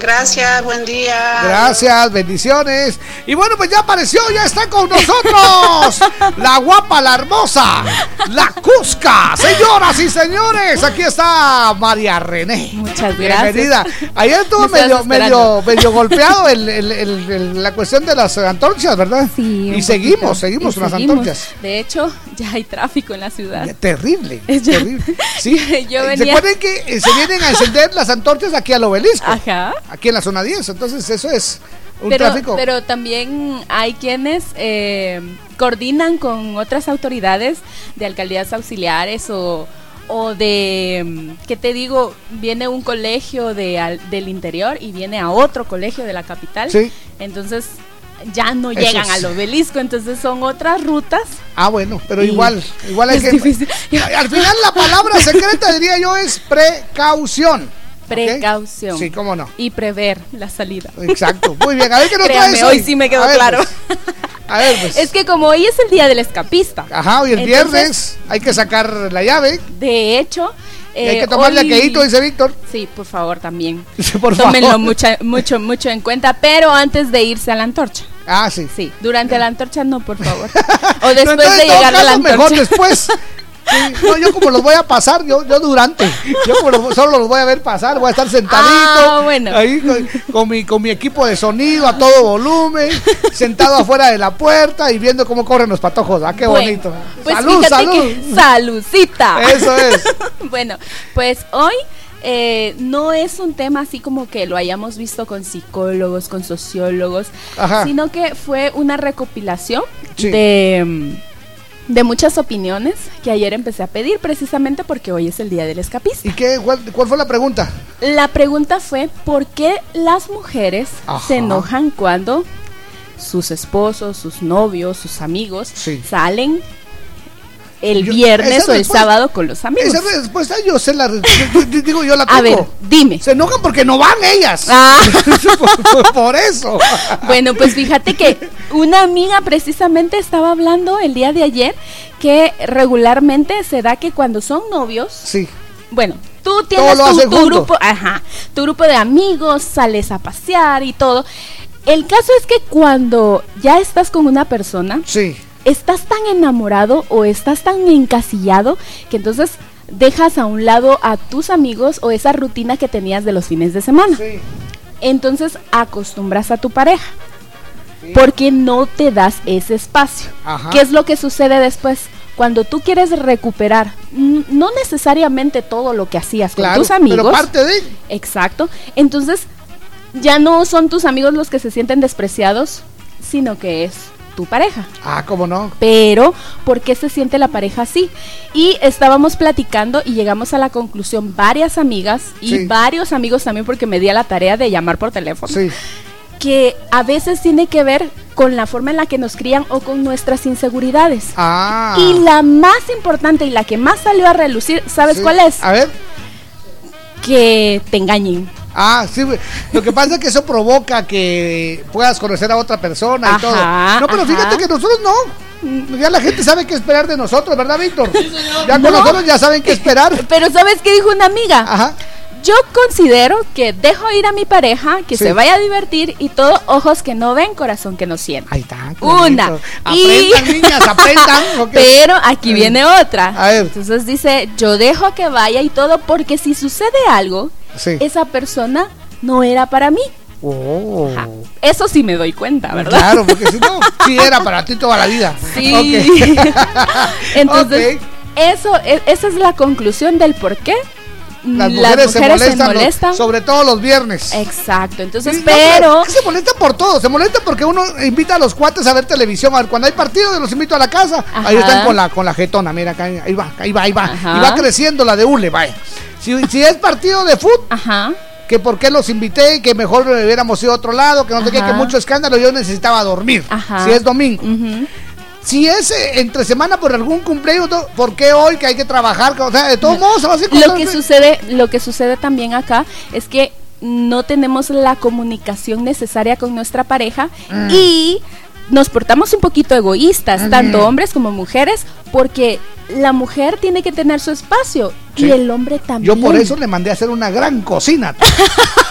Gracias, buen día. Gracias, bendiciones. Y bueno, pues ya apareció, ya está con nosotros. la guapa, la hermosa, la Cusca. Señoras y señores, aquí está María René. Muchas gracias. Bienvenida. Ayer estuvo Me medio, medio, medio golpeado el- el- el- el- la cuestión de las antorchas, ¿verdad? Sí, y seguimos, seguimos Y con las antorchas. De hecho, ya hay tráfico en la ciudad. Terrible, Es ya- terrible. Sí. Yo ¿Se venía- acuerdan que eh, se vienen a encender las antorchas aquí al obelisco? Ajá. Aquí en la zona 10. Entonces, eso es un Pero, tráfico. pero también hay quienes eh, coordinan con otras autoridades de alcaldías auxiliares o, o de, ¿qué te digo? Viene un colegio de, al- del interior y viene a otro colegio de la capital. Sí. Entonces ya no llegan es. al obelisco, entonces son otras rutas. Ah, bueno, pero igual, igual hay es que. difícil. Al final la palabra secreta diría yo es precaución. Precaución. Sí, cómo no. Y prever la salida. Exacto. Muy bien, a ver qué nos Créame, traes hoy sí me quedó A ver, claro. pues. A ver, pues. Es que como hoy es el día del escapista. Ajá, hoy el entonces, viernes hay que sacar la llave. De hecho. Hay eh, que tomarle hoy- aqueíto, dice Víctor. Sí, por favor, también. Por Tómenlo favor. mucha- mucho, mucho en cuenta, pero antes de irse a la antorcha. Ah, sí. Sí, durante la antorcha no, por favor. O después No, entonces, de llegar a la antorcha. mejor después. Sí, no, yo como los voy a pasar, yo, yo durante. Yo como los- solo los voy a ver pasar, voy a estar sentadito. Ah, bueno. Ahí con, con mi, con mi equipo de sonido a todo volumen, sentado afuera de la puerta y viendo cómo corren los patojos. Ah, qué Bueno, bonito. Pues salud, salud. que salucita. Eso es. bueno, pues hoy eh, no es un tema así como que lo hayamos visto con psicólogos, con sociólogos, Ajá. sino que fue una recopilación Sí. de, de muchas opiniones que ayer empecé a pedir precisamente porque hoy es el día del escapista. ¿Y qué, cuál, cuál fue la pregunta? La pregunta fue, ¿por qué las mujeres Ajá. se enojan cuando sus esposos, sus novios, sus amigos salen el Yo- viernes o el sábado con los amigos? Esa respuesta yo sé la yo- digo yo la tengo. A ver, dime. Se enojan porque no van ellas. Ah. por, por- por eso. Bueno, pues fíjate que una amiga precisamente estaba hablando el día de ayer que regularmente se da que cuando son novios, Sí. bueno, tú tienes tu, tu grupo, ajá, tu grupo de amigos, sales a pasear y todo. El caso es que cuando ya estás con una persona, Sí. Estás tan enamorado o estás tan encasillado que entonces dejas a un lado a tus amigos o esa rutina que tenías de los fines de semana. Entonces acostumbras a tu pareja porque no te das ese espacio. Ajá. ¿Qué es lo que sucede después? Cuando tú quieres recuperar, no necesariamente todo lo que hacías Claro, con tus amigos, pero parte de- Exacto. Entonces, ya no son tus amigos los que se sienten despreciados, sino que es tu pareja. Ah, cómo no. Pero, ¿por qué se siente la pareja así? Y estábamos platicando y llegamos a la conclusión, varias amigas y Sí. varios amigos también, porque me di a la tarea de llamar por teléfono, Sí. que a veces tiene que ver con la forma en la que nos crían o con nuestras inseguridades. Ah. Y la más importante y la que más salió a relucir, ¿sabes Sí. cuál es? A ver. Que te engañen. Ah, sí, lo que pasa es que eso provoca que puedas conocer a otra persona y Ajá, todo. No, pero ajá. fíjate que nosotros no. Ya la gente sabe qué esperar de nosotros, ¿verdad, Víctor? Ya con No. nosotros ya saben qué esperar. Pero ¿sabes qué dijo una amiga? Ajá. Yo considero que dejo ir a mi pareja, que Sí. se vaya a divertir y todo ojos que no ven, corazón que no siente. Ahí está. Una. bonito. Y- Aprendan, niñas, aprendan. Pero aquí Mm. viene otra. A ver. Entonces dice, yo dejo que vaya y todo porque si sucede algo, Sí. esa persona no era para mí. Oh. Eso sí me doy cuenta, ¿verdad? Claro, porque si no, sí era para ti toda la vida. Sí. Entonces, eso, e- esa es la conclusión del por qué Las mujeres, se molestan, lo- molestan. sobre todo los viernes. Exacto, entonces, Sí, no, pero... que se molesta por todo, se molesta porque uno invita a los cuates a ver televisión, a ver, cuando hay partido los invito a la casa, ahí están con la con la jetona, mira, acá, ahí va, ahí va, ahí va, Ajá. y va creciendo la de Ule, vaya. Si, si es partido de fútbol, Ajá. que por qué los invité, que mejor hubiéramos ido a otro lado, que no sé qué, que mucho escándalo, yo necesitaba dormir, Ajá. si es domingo. Ujú. Si es eh, entre semana por algún cumpleaños, no, ¿por qué hoy que hay que trabajar? O sea, de todos modos se va a hacer Lo que sucede, lo que sucede también acá es que no tenemos la comunicación necesaria con nuestra pareja Mm. y nos portamos un poquito egoístas, tanto hombres como mujeres, porque la mujer tiene que tener su espacio y el hombre también. Yo por eso le mandé a hacer una gran cocina,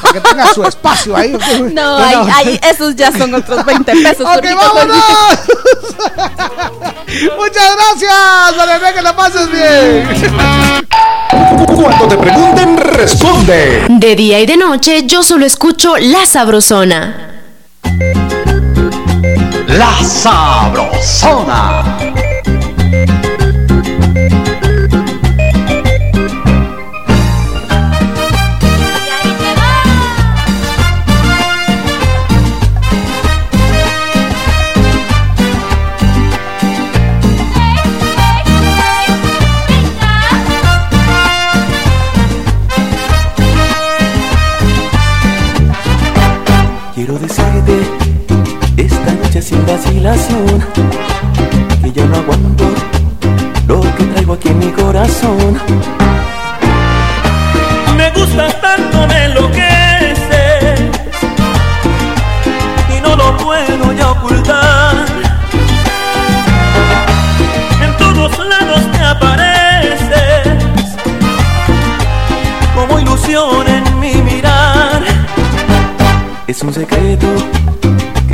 para que tenga su espacio ahí. No, ay, esos ya son otros 20 pesos. Ok, vámonos. Muchas gracias, Valeria, que la pases bien. Cuando te pregunten, responde. De día y de noche yo solo escucho La Sabrosona. La Sabrosona. vacilación que ya no aguanto lo que traigo aquí en mi corazón. Me gusta tanto, me enloqueces y no lo puedo ya ocultar. En todos lados te apareces como ilusión en mi mirar. Es un secreto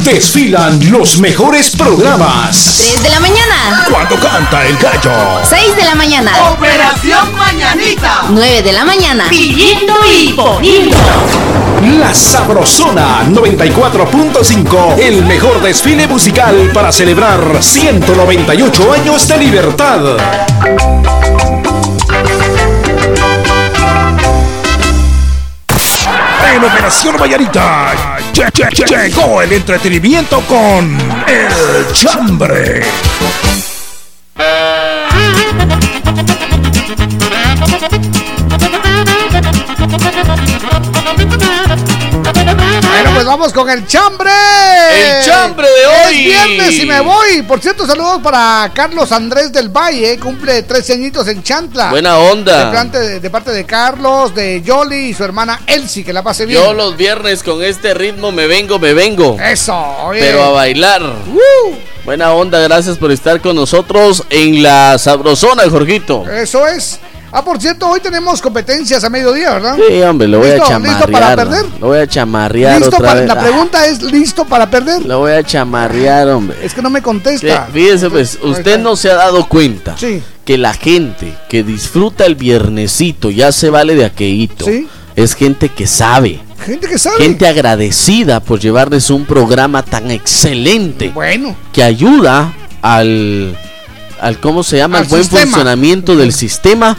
Desfilan los mejores programas. 3 de la mañana. Cuando canta el gallo. 6 de la mañana. Operación Mañanita. 9 de la mañana. Pidiendo y poniendo. La Sabrosona 94.5, el mejor desfile musical para celebrar 198 años de libertad. En Operación Vallarita lle- lle- lle- llegó el entretenimiento con El Chambre. Bueno, pues vamos con el chambre. El chambre de hoy. Es viernes y me voy. Por cierto, saludos para Carlos Andrés del Valle. Cumple 13 añitos en Chantla. Buena onda. De parte de, de parte de Carlos, de Yoli y su hermana Elsie. Que la pase bien. Yo los viernes con este ritmo me vengo, me vengo. Eso, oye. Pero a bailar. Buena onda, gracias por estar con nosotros en la Sabrosona, Jorgito. Eso es. Ah, por cierto, hoy tenemos competencias a mediodía, ¿verdad? Sí, hombre, lo voy a chamarrear. ¿Listo para perder? Lo voy a chamarrear ¿Listo otra para- vez. la pregunta es, ¿listo para perder? Ah, lo voy a chamarrear, hombre. Es que no me contesta. fíjese, pues, usted no se ha dado cuenta Sí. que la gente que disfruta el viernesito ya se vale de aqueíto. Sí. Es gente que sabe. Gente que sabe. Gente agradecida por llevarles un programa tan excelente. Bueno. Que ayuda al, al ¿cómo se llama? Al buen sistema. funcionamiento del sistema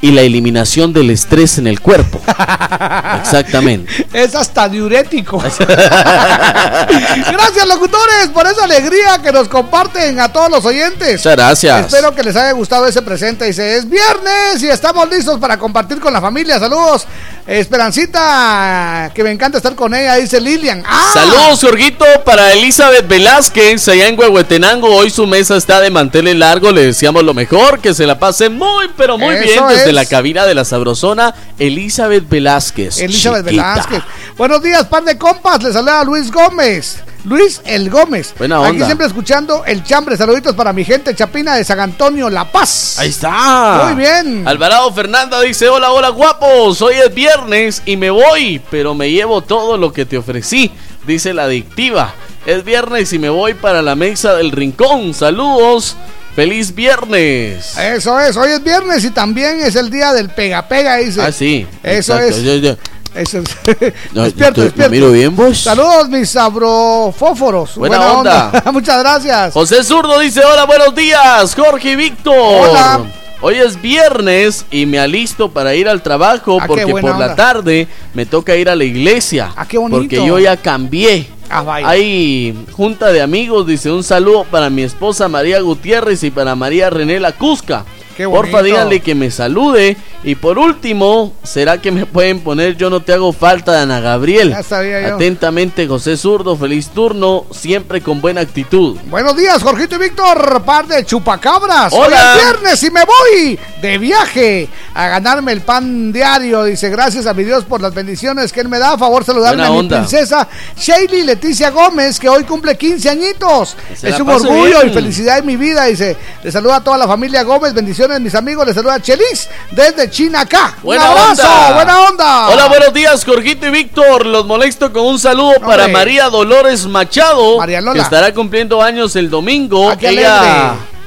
y la eliminación del estrés en el cuerpo. Exactamente. Es hasta diurético. Gracias, locutores, por esa alegría que nos comparten a todos los oyentes. Muchas gracias. Espero que les haya gustado ese presente. Dice, es viernes y estamos listos para compartir con la familia. Saludos. Esperancita, que me encanta estar con ella, dice Lilian. ¡Ah! Saludos, Jorgito, para Elizabeth Velázquez, allá en Huehuetenango. Hoy su mesa está de manteles largo. Le deseamos lo mejor, que se la pase muy, pero muy Eso bien desde desde la cabina de la Sabrosona, Elizabeth Velázquez. Elizabeth chiquita. Velázquez. Buenos días, par de compas. Les saluda Luis Gómez. Luis El Gómez. Buena Aquí onda. siempre escuchando el chambre. Saluditos para mi gente chapina de San Antonio, La Paz. Ahí está. Muy bien. Alvarado Fernanda dice, hola, hola guapos, hoy es viernes y me voy, pero me llevo todo lo que te ofrecí, dice la adictiva. Es viernes y me voy para la mesa del rincón. Saludos. Feliz viernes. Eso es, hoy es viernes y también es el día del pega pega, dice. Ah, sí. Eso exacto. es. Yo- yo- Eso es. No, despierto, despierto. ¿me miro bien, vos? Saludos, mis sabrofóforos. Buena onda. Muchas gracias. José Zurdo dice, hola, buenos días, Jorge y Víctor. Hola. Hoy es viernes y me alisto para ir al trabajo Ah, porque por la tarde me toca ir a la iglesia. Ah, qué bonito. Porque yo ya cambié. Ah. Hay junta de amigos, dice un saludo para mi esposa María Gutiérrez y para María René La Cusca. Porfa, díganle que me salude. Y por último, ¿será que me pueden poner Yo no te hago falta de Ana Gabriel? Ya sabía yo. Atentamente, José Zurdo, feliz turno, siempre con buena actitud. Buenos días, Jorgito y Víctor, par de chupacabras. Hola. Hoy es viernes y me voy de viaje a ganarme el pan diario. Dice, gracias a mi Dios por las bendiciones que Él me da. A favor, saludarme a mi princesa Shaylee Leticia Gómez, que hoy cumple 15 añitos. se es un orgullo bien. y felicidad en mi vida. Dice, le saluda a toda la familia Gómez. Bendiciones, mis amigos. Le saluda Chelis desde China acá. Buena un abrazo, onda. buena onda. Hola, buenos días, Jorgito y Víctor. Los molesto con un saludo para. María Dolores Machado, María Lola. que estará cumpliendo años el domingo. Ah, qué Ella alegre.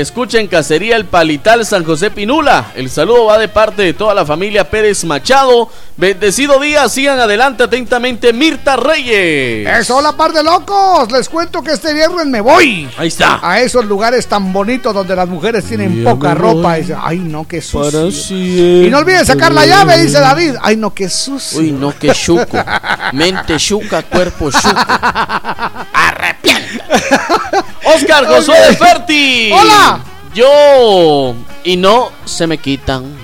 Escucha en Cacería El Palital San José Pinula. El saludo va de parte de toda la familia Pérez Machado. Bendecido día, sigan adelante atentamente Mirta Reyes. Eso, hola par de locos. Les cuento que este viernes me voy. Ahí está. A esos lugares tan bonitos donde las mujeres tienen Ya poca ropa. Dice, ay, no, qué sucio. Y no olviden sacar la llave, dice David. Ay, no, qué sucio. Uy, no, qué chuco. Mente chuca, cuerpo chuco. Oscar Josué de Ferti. Hola. Yo y no se me quitan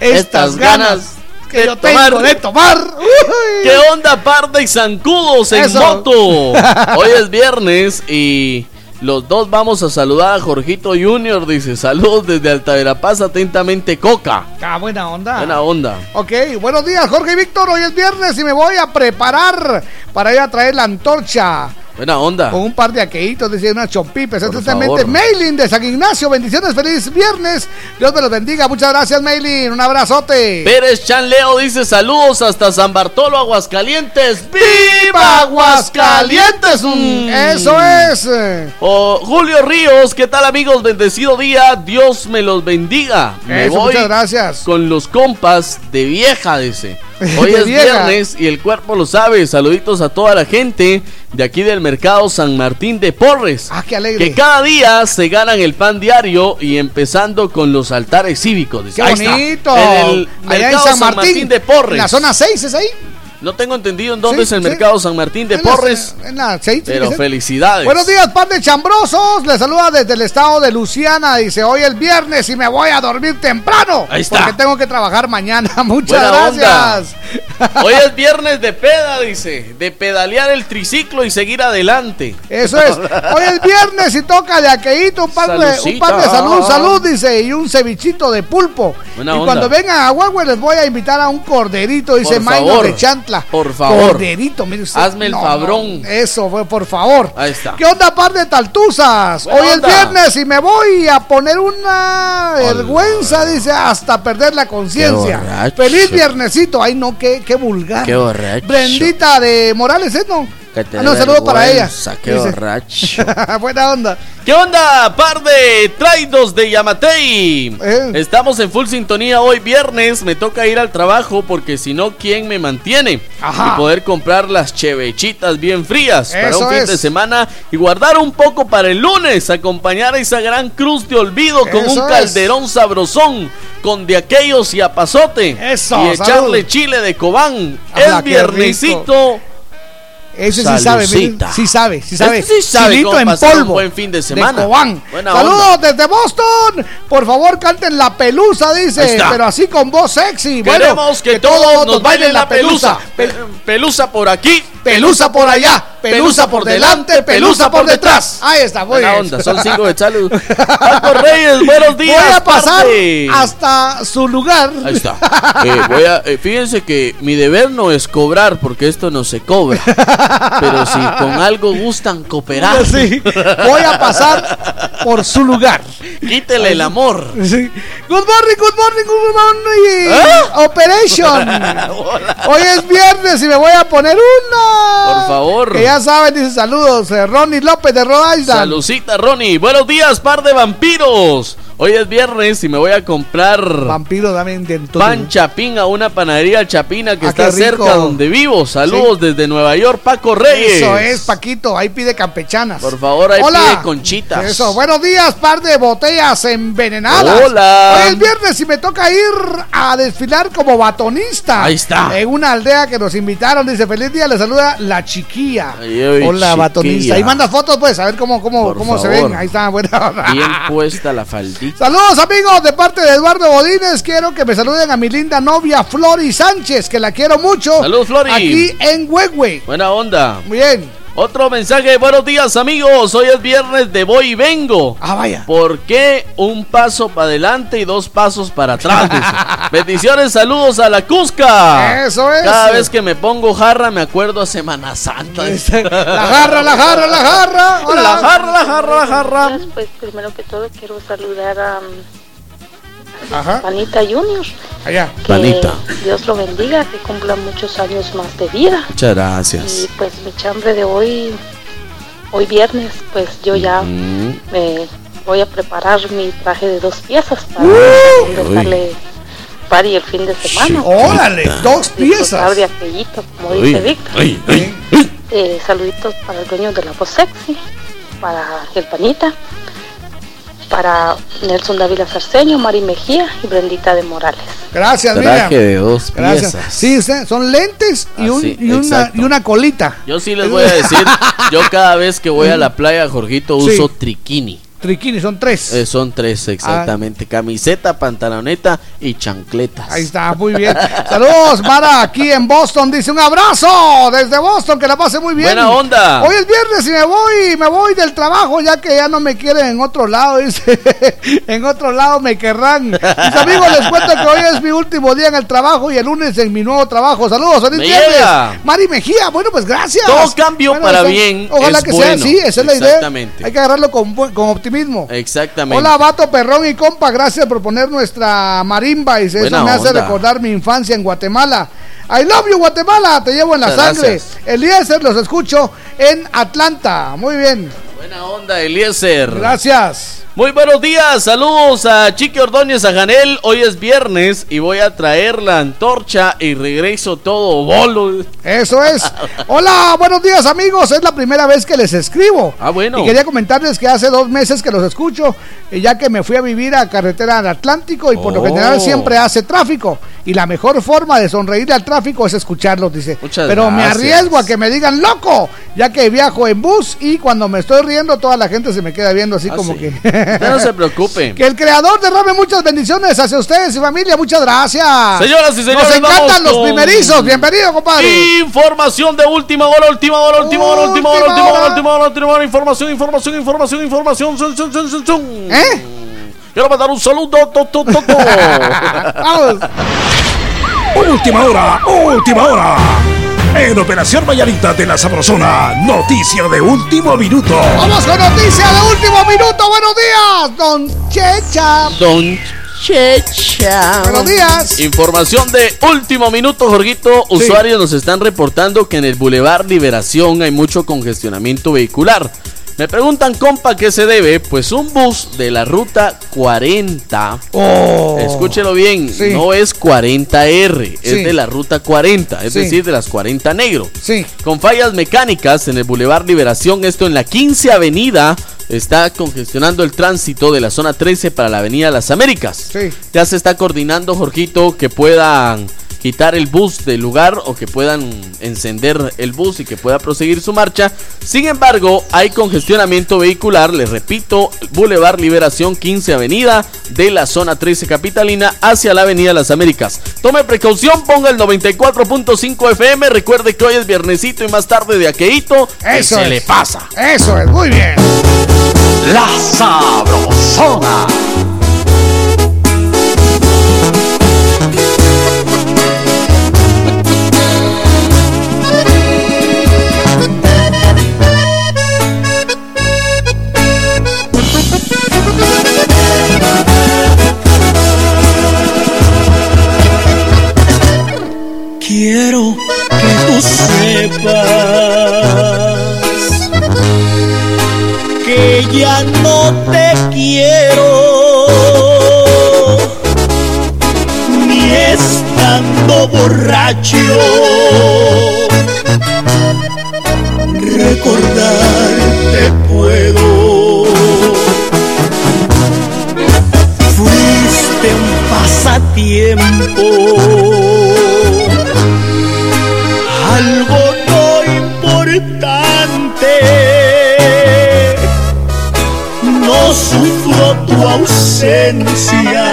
Estas ganas que de yo tengo de tomar. Uy. ¿Qué onda, parda y zancudos en Eso. moto? Hoy es viernes y los dos vamos a saludar a Jorgito Junior. Dice, saludos desde Alta Verapaz, atentamente Coca. Ah, buena onda. Buena onda. Ok, buenos días, Jorge y Víctor. Hoy es viernes y me voy a preparar para ir a traer la antorcha. Buena onda. Con un par de aqueitos, dice unas chompipes. Favor. Maylin de San Ignacio. Bendiciones, feliz viernes. Dios me los bendiga. Muchas gracias, Maylin. Un abrazote. Pérez Chanleo dice saludos hasta San Bartolo, Aguascalientes. ¡Viva Aguascalientes! Mm. Eso es. Oh, Julio Ríos, ¿qué tal amigos? Bendecido día, Dios me los bendiga. Me Eso, voy muchas gracias. con los compas de vieja, dice. Hoy es vieja. viernes y el cuerpo lo sabe. Saluditos a toda la gente de aquí del mercado San Martín de Porres. Ah, qué alegre. Que cada día se ganan el pan diario y empezando con los altares cívicos. dice. Qué Ahí está. bonito. En el Allá en mercado San Martín, de Porres. En la zona 6, ¿es ahí? No tengo entendido en dónde Sí, es el sí. mercado San Martín de En la- Porres. en la 6. Pero felicidades. Buenos días, pan de chambrosos. Les saluda desde el estado de Luciana. Dice, hoy es viernes y me voy a dormir temprano. Ahí está. Porque tengo que trabajar mañana. Muchas Buena gracias. Hoy es viernes de peda, dice. De pedalear el triciclo y seguir adelante. Eso es. Hoy es viernes y toca de aqueíto un par de, un par de salud, salud, dice, y un cevichito de pulpo. Buena y onda. cuando vengan a Huehue les voy a invitar a un corderito, dice Maino de Chantla. Por favor. Corderito, mire usted. Hazme el fabrón. no, eso fue, por favor. Ahí está. ¿Qué onda, par de taltuzas? Buena Hoy onda. es viernes y me voy a poner una vergüenza, dice, hasta perder la conciencia. Feliz viernesito. Ay, no, qué, qué vulgar. Qué borracho. Brendita de Morales, ¿eh? No. Ah, no, dé saludo para ella. Qué Dice. borracho. Buena onda. ¿Qué onda, par de traidos de Yamatei? Eh. Estamos en full sintonía hoy viernes. Me toca ir al trabajo porque si no, ¿quién me mantiene? Ajá. Y poder comprar las chevechitas bien frías para un fin es. de semana y guardar un poco para el lunes. Acompañar a esa gran cruz de olvido con Eso un es. calderón sabrosón con de aquellos y a pasote. Eso, y echarle salud. chile de cobán. Es qué viernesito. Ese sí sabe, mire, Salucita. sí sabe, sí sabe. Este sí sabe Chilito en un polvo. buen fin de semana. Saludos onda. desde Boston. Por favor, canten la pelusa, dice. Pero así con voz sexy. Queremos Bueno, que, todos nos bailen la pelusa. Pe- Pe- pelusa por aquí, pelusa por allá, pelusa por delante, pelusa por detrás. Ahí está, muy Buena bien. onda, son cinco de salud. Paco Reyes, buenos días. Voy a pasar parte. hasta su lugar. Ahí está. Eh, voy a, eh, fíjense que mi deber no es cobrar porque esto no se cobra. Pero si con algo gustan cooperar. Sí, voy a pasar por su lugar. Quítele el amor. Sí. Good morning, good morning, good morning. ¿Ah? Operation. Hoy es viernes y me voy a poner una. Por favor. Que ya saben, dice saludos. eh, Ronnie López de Rhode Island. Salucita, Ronnie. Buenos días, par de vampiros. Hoy es viernes y me voy a comprar Vampiro, dame dentro. pan chapín a una panadería chapina que Ah, está cerca donde vivo. Saludos desde Nueva York, Paco Reyes. Eso es, Paquito. Ahí pide campechanas. Por favor, ahí Hola. pide conchitas. Eso, buenos días, par de botellas envenenadas. Hola. Hoy es viernes y me toca ir a desfilar como batonista. Ahí está. En una aldea que nos invitaron. Dice, feliz día, le saluda la chiquilla. Ay, ay, Hola, chiquilla. batonista. Ahí manda fotos, pues, a ver cómo, cómo, Por cómo se ven. Ahí está, buena. Bien puesta la faldita. Saludos amigos de parte de Eduardo Bodines. Quiero que me saluden a mi linda novia Flori Sánchez, que la quiero mucho. Saludos, Flori. Aquí en Huehue. Buena onda. Muy bien. Otro mensaje, buenos días amigos, hoy es viernes de voy y vengo. Ah, vaya. ¿Por qué un paso para adelante y dos pasos para atrás? Bendiciones, saludos a la Cusca. Eso es. Cada vez que me pongo jarra me acuerdo a Semana Santa. La jarra, la jarra, la jarra. Hola. La jarra, la jarra, la jarra. Pues primero que todo quiero saludar a, Ajá. Junior. Allá. Que Panita. Dios lo bendiga, que cumpla muchos años más de vida. Muchas gracias. Y pues mi chambre de hoy, hoy viernes, pues yo ya Mm. me voy a preparar mi traje de dos piezas para darle party el fin de semana. Órale, dos piezas. de aquellito, como Uy, dice Víctor. uy, uy. Eh, saluditos para el dueño de la voz sexy, para el Panita, para Nelson Dávila Sarceño, Mari Mejía y Brendita de Morales. Gracias, Traje de dos Gracias. piezas. Sí, usted- son lentes y, un- y una, y una colita. Yo sí les voy a decir, yo cada vez que voy a la playa, Jorgito, Sí. uso triquini. Triquini, son tres. Eh, son tres exactamente. Camiseta, pantaloneta y chancletas. Ahí está, muy bien. Saludos, Mara, aquí en Boston. Dice un abrazo desde Boston, que la pase muy bien. Buena onda. Hoy es viernes y me voy, me voy del trabajo, ya que ya no me quieren en otro lado. Dice, en otro lado me querrán. Mis amigos, les cuento que hoy es mi último día en el trabajo y el lunes en mi nuevo trabajo. Saludos, feliz Me viernes. llega. Mari Mejía, bueno, pues gracias. Todo cambio Bueno, para eso- bien Ojalá es que sea así, esa es la idea. Exactamente. Hay que agarrarlo con, con optimismo. Exactamente. Hola, Vato Perrón y compa, gracias por poner nuestra marimba. Y eso Buena me hace recordar mi infancia en Guatemala. I love you, Guatemala, te llevo en la Muchas sangre. gracias. Eliezer, los escucho en Atlanta. Muy bien, Buena onda, Eliezer. gracias. Muy buenos días, saludos a Chiqui Ordóñez, a Janel. Hoy es viernes y voy a traer la antorcha y regreso todo bolo. Eso es. Hola, buenos días amigos. Es la primera vez que les escribo. Ah, bueno. Y quería comentarles que hace dos meses que los escucho, ya que me fui a vivir a carretera del Atlántico y por lo Oh. general siempre hace tráfico. Y la mejor forma de sonreírle al tráfico es escucharlos, dice. Muchas Pero me arriesgo a que me digan loco, ya que viajo en bus y cuando me estoy riendo toda la gente se me queda viendo así Ah, como sí. que... Usted no se preocupe. Que el creador derrame muchas bendiciones hacia ustedes y familia. Muchas gracias. Señoras y señores, Nos encantan vamos los con- primerizos. Bienvenido, compadre. Información de última hora, última hora, última hora, última hora, Última hora, última hora, última hora, información, información, información, información, zum, zum, zum, zum. ¿Eh? Quiero mandar un saludo, to, to, to, to. Vamos. Última hora, última hora. En Operación Vallarita de la Sabrosona, noticia de último minuto. Vamos con noticias de último minuto. Buenos días, don Checha. Don Checha. Buenos días. Información de último minuto, Jorgito. Usuarios nos están reportando que en el Boulevard Liberación hay mucho congestionamiento vehicular. Me preguntan, compa, ¿qué se debe? Pues un bus de la ruta 40. Escúchelo bien, Sí. no es 40R, Sí. es de la ruta 40, es Sí. decir, de las 40 negro. Sí. Con fallas mecánicas en el Boulevard Liberación, esto en la 15 Avenida, está congestionando el tránsito de la zona 13 para la Avenida Las Américas. Sí. Ya se está coordinando, Jorgito, que puedan quitar el bus del lugar o que puedan encender el bus y que pueda proseguir su marcha. Sin embargo, hay congestionamiento vehicular, les repito, Boulevard Liberación 15 Avenida de la zona 13 capitalina hacia la Avenida Las Américas. Tome precaución, ponga el 94.5 FM, recuerde que hoy es viernesito y más tarde de aqueíto, que Eso se es. le pasa. Eso es, muy bien. La Sabrosona. Quiero que tú sepas que ya no te quiero, ni estando borracho. Recordarte puedo. Fuiste un pasatiempo tu ausencia.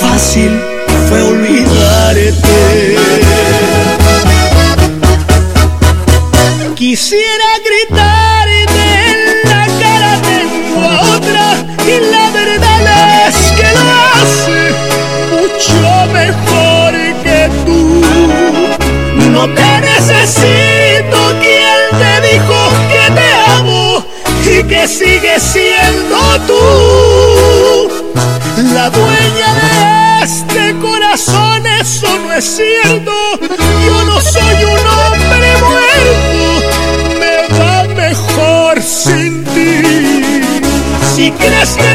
Fácil fue olvidarte. Quisiera que sigue siendo tú la dueña de este corazón. Eso no es cierto. Yo no soy un hombre muerto. Me va mejor sin ti. Si crees que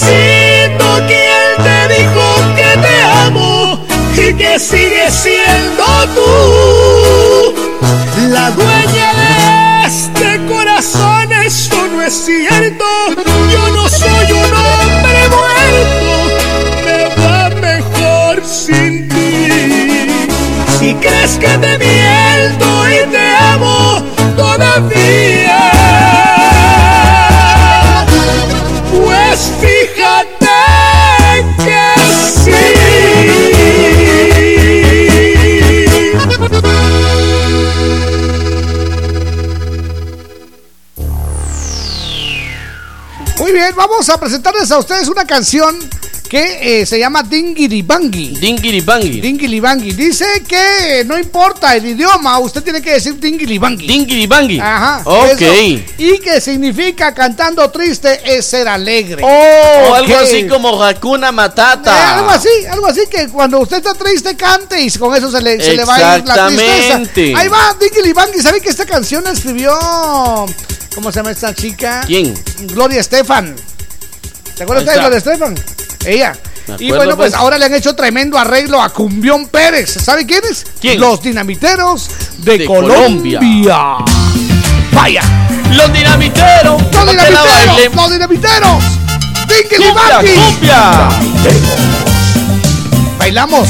necesito vamos a presentarles a ustedes una canción que eh, se llama Dingiri Bangi. Dingiri Bangi. Dingiri Bangi. Dice que no importa el idioma, usted tiene que decir Dingiri Bangi. Dingiri Bangi. Ajá. Ok. eso. Y que significa cantando triste es ser alegre. Oh, algo así como Hakuna Eh, Matata. algo así, algo así que cuando usted está triste cante y con eso se le, se le va a ir la Exactamente. tristeza. Ahí va, Dingili Bangi. ¿Sabe que esta canción la escribió? ¿Cómo se llama esta chica? ¿Quién? Gloria Estefan. ¿Te acuerdas de Gloria está. Estefan? Ella. Y bueno, pues, pues. ahora le han hecho tremendo arreglo a Cumbión Pérez. ¿Sabe quiénes? ¿Quién? Los dinamiteros de, De Colombia. Colombia. Vaya. Los dinamiteros. Los la dinamiteros. Los dinamiteros. Dingili Cumbia, cumbia. Bailamos.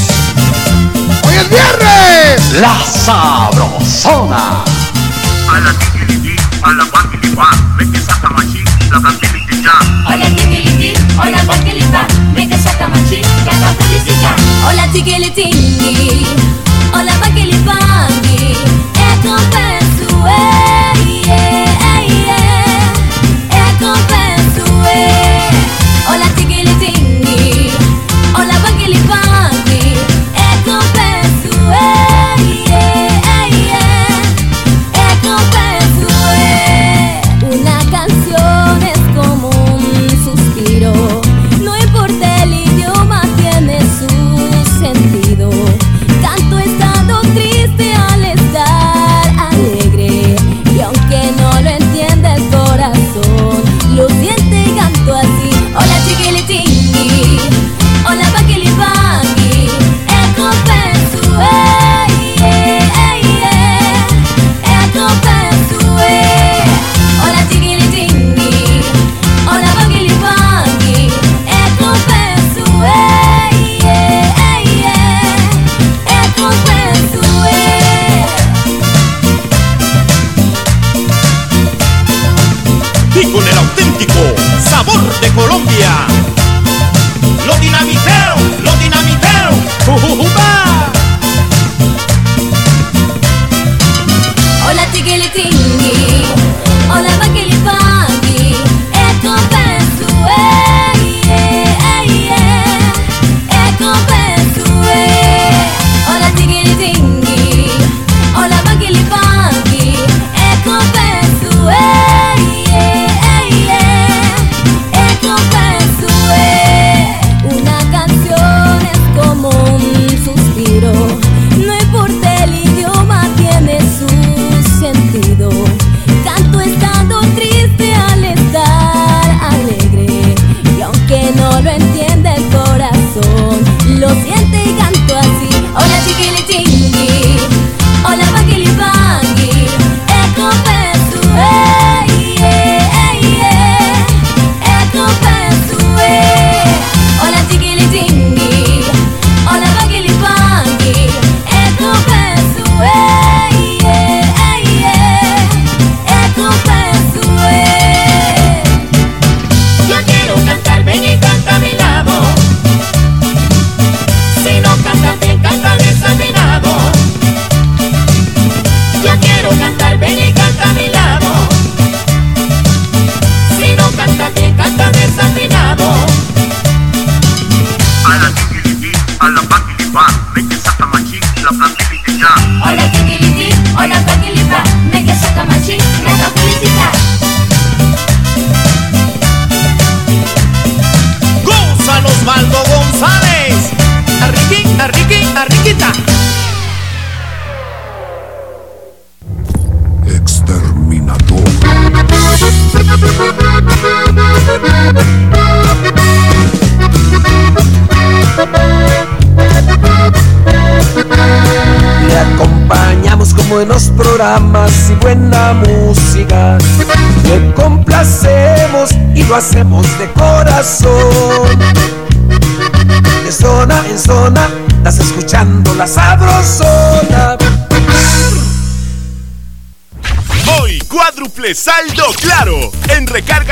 Hoy es viernes. La Sabrosona. Hola tiquiliti, hola paquilita, me que saca machi, canta felicita. Hola tiquilitingi, hola paquilipangi, e compenso, eh, eh, eh, eh,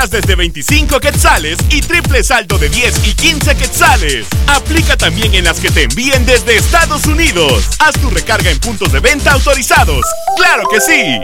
desde 25 quetzales y triple saldo de 10 y 15 quetzales. Aplica también en las que te envíen desde Estados Unidos. Haz tu recarga en puntos de venta autorizados. ¡Claro que sí!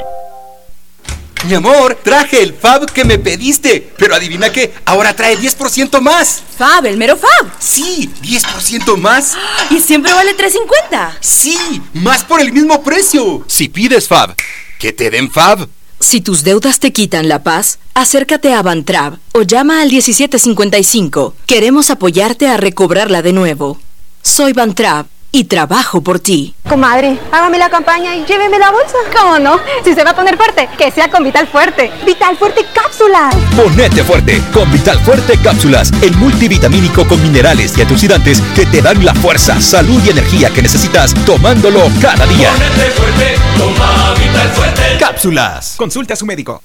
Mi amor, traje el Fab que me pediste. Pero adivina qué, ahora trae 10% más. Fab, el mero Fab. Sí, 10% más. ¿Y siempre vale 3.50? Sí, más por el mismo precio. Si pides Fab, que te den Fab. Si tus deudas te quitan la paz, acércate a Bantrab o llama al 1755. Queremos apoyarte a recobrarla de nuevo. Soy Bantrab y trabajo por ti. Comadre, hágame la campaña y lléveme la bolsa. ¿Cómo no? Si se va a poner fuerte, que sea con Vital Fuerte. Vital Fuerte Cápsulas. Ponete fuerte con Vital Fuerte Cápsulas, el multivitamínico con minerales y antioxidantes que te dan la fuerza, salud y energía que necesitas tomándolo cada día. fuerte, toma Vital Fuerte. Cápsulas. Consulte a su médico.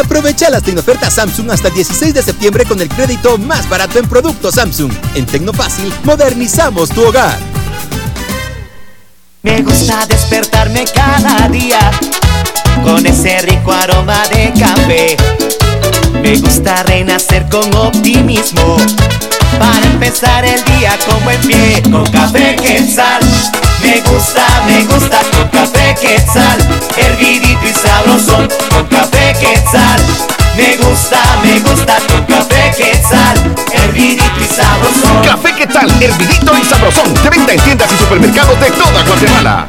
Aprovecha las tecnofertas Samsung hasta el 16 de septiembre con el crédito más barato en productos Samsung. En Tecnofácil, modernizamos tu hogar. Me gusta despertarme cada día con ese rico aroma de café. Me gusta renacer con optimismo para empezar el día con buen pie. Con café quetzal, me gusta, me gusta con café quetzal, hervidito y sabrosón. Con café quetzal, me gusta, me gusta con café quetzal, hervidito y sabrosón. Café Quetzal, hervidito y sabrosón. De venta en tiendas y supermercados de toda Guatemala.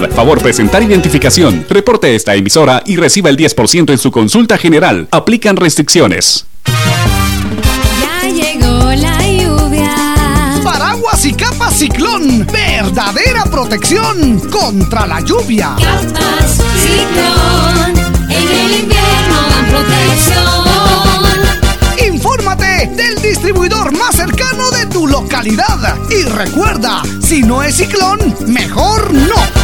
favor presentar identificación. Reporte esta emisora y reciba el 10% en su consulta general. Aplican restricciones. Ya llegó la lluvia. Paraguas y capa ciclón. Verdadera protección contra la lluvia. Capas ciclón. En el invierno dan protección. distribuidor más cercano de tu localidad. Y recuerda, si no es ciclón, mejor no.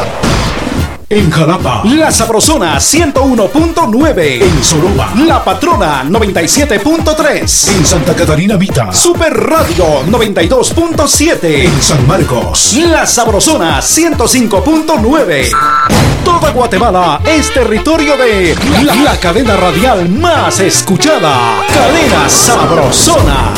En Jalapa, La Sabrosona 101.9. En Soroba, La Patrona 97.3. En Santa Catarina Vita, Super Radio 92.7. En San Marcos, La Sabrosona 105.9. Toda Guatemala es territorio de la, la cadena radial más escuchada. Cadena Sabrosona.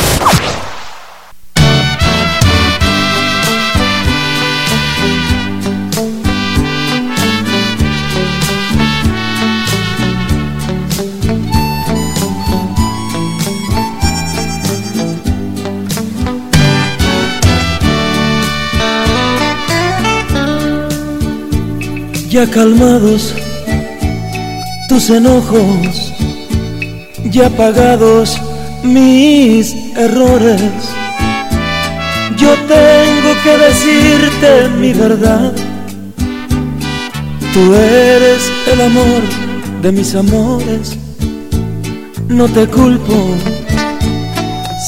Ya calmados tus enojos, ya pagados mis errores. Yo tengo que decirte mi verdad. Tú eres el amor de mis amores. No te culpo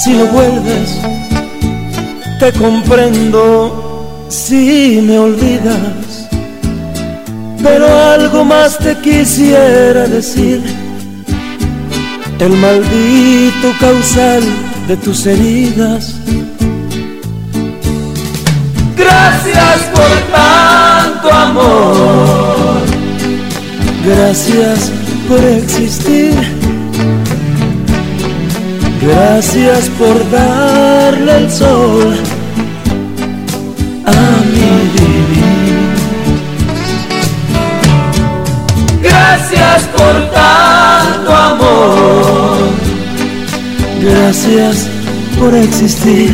si no vuelves. Te comprendo si me olvidas pero algo más te quisiera decir. El maldito causal de tus heridas. Gracias por tanto amor. Gracias por existir. Gracias por darle el sol Gracias por tanto amor. Gracias por existir.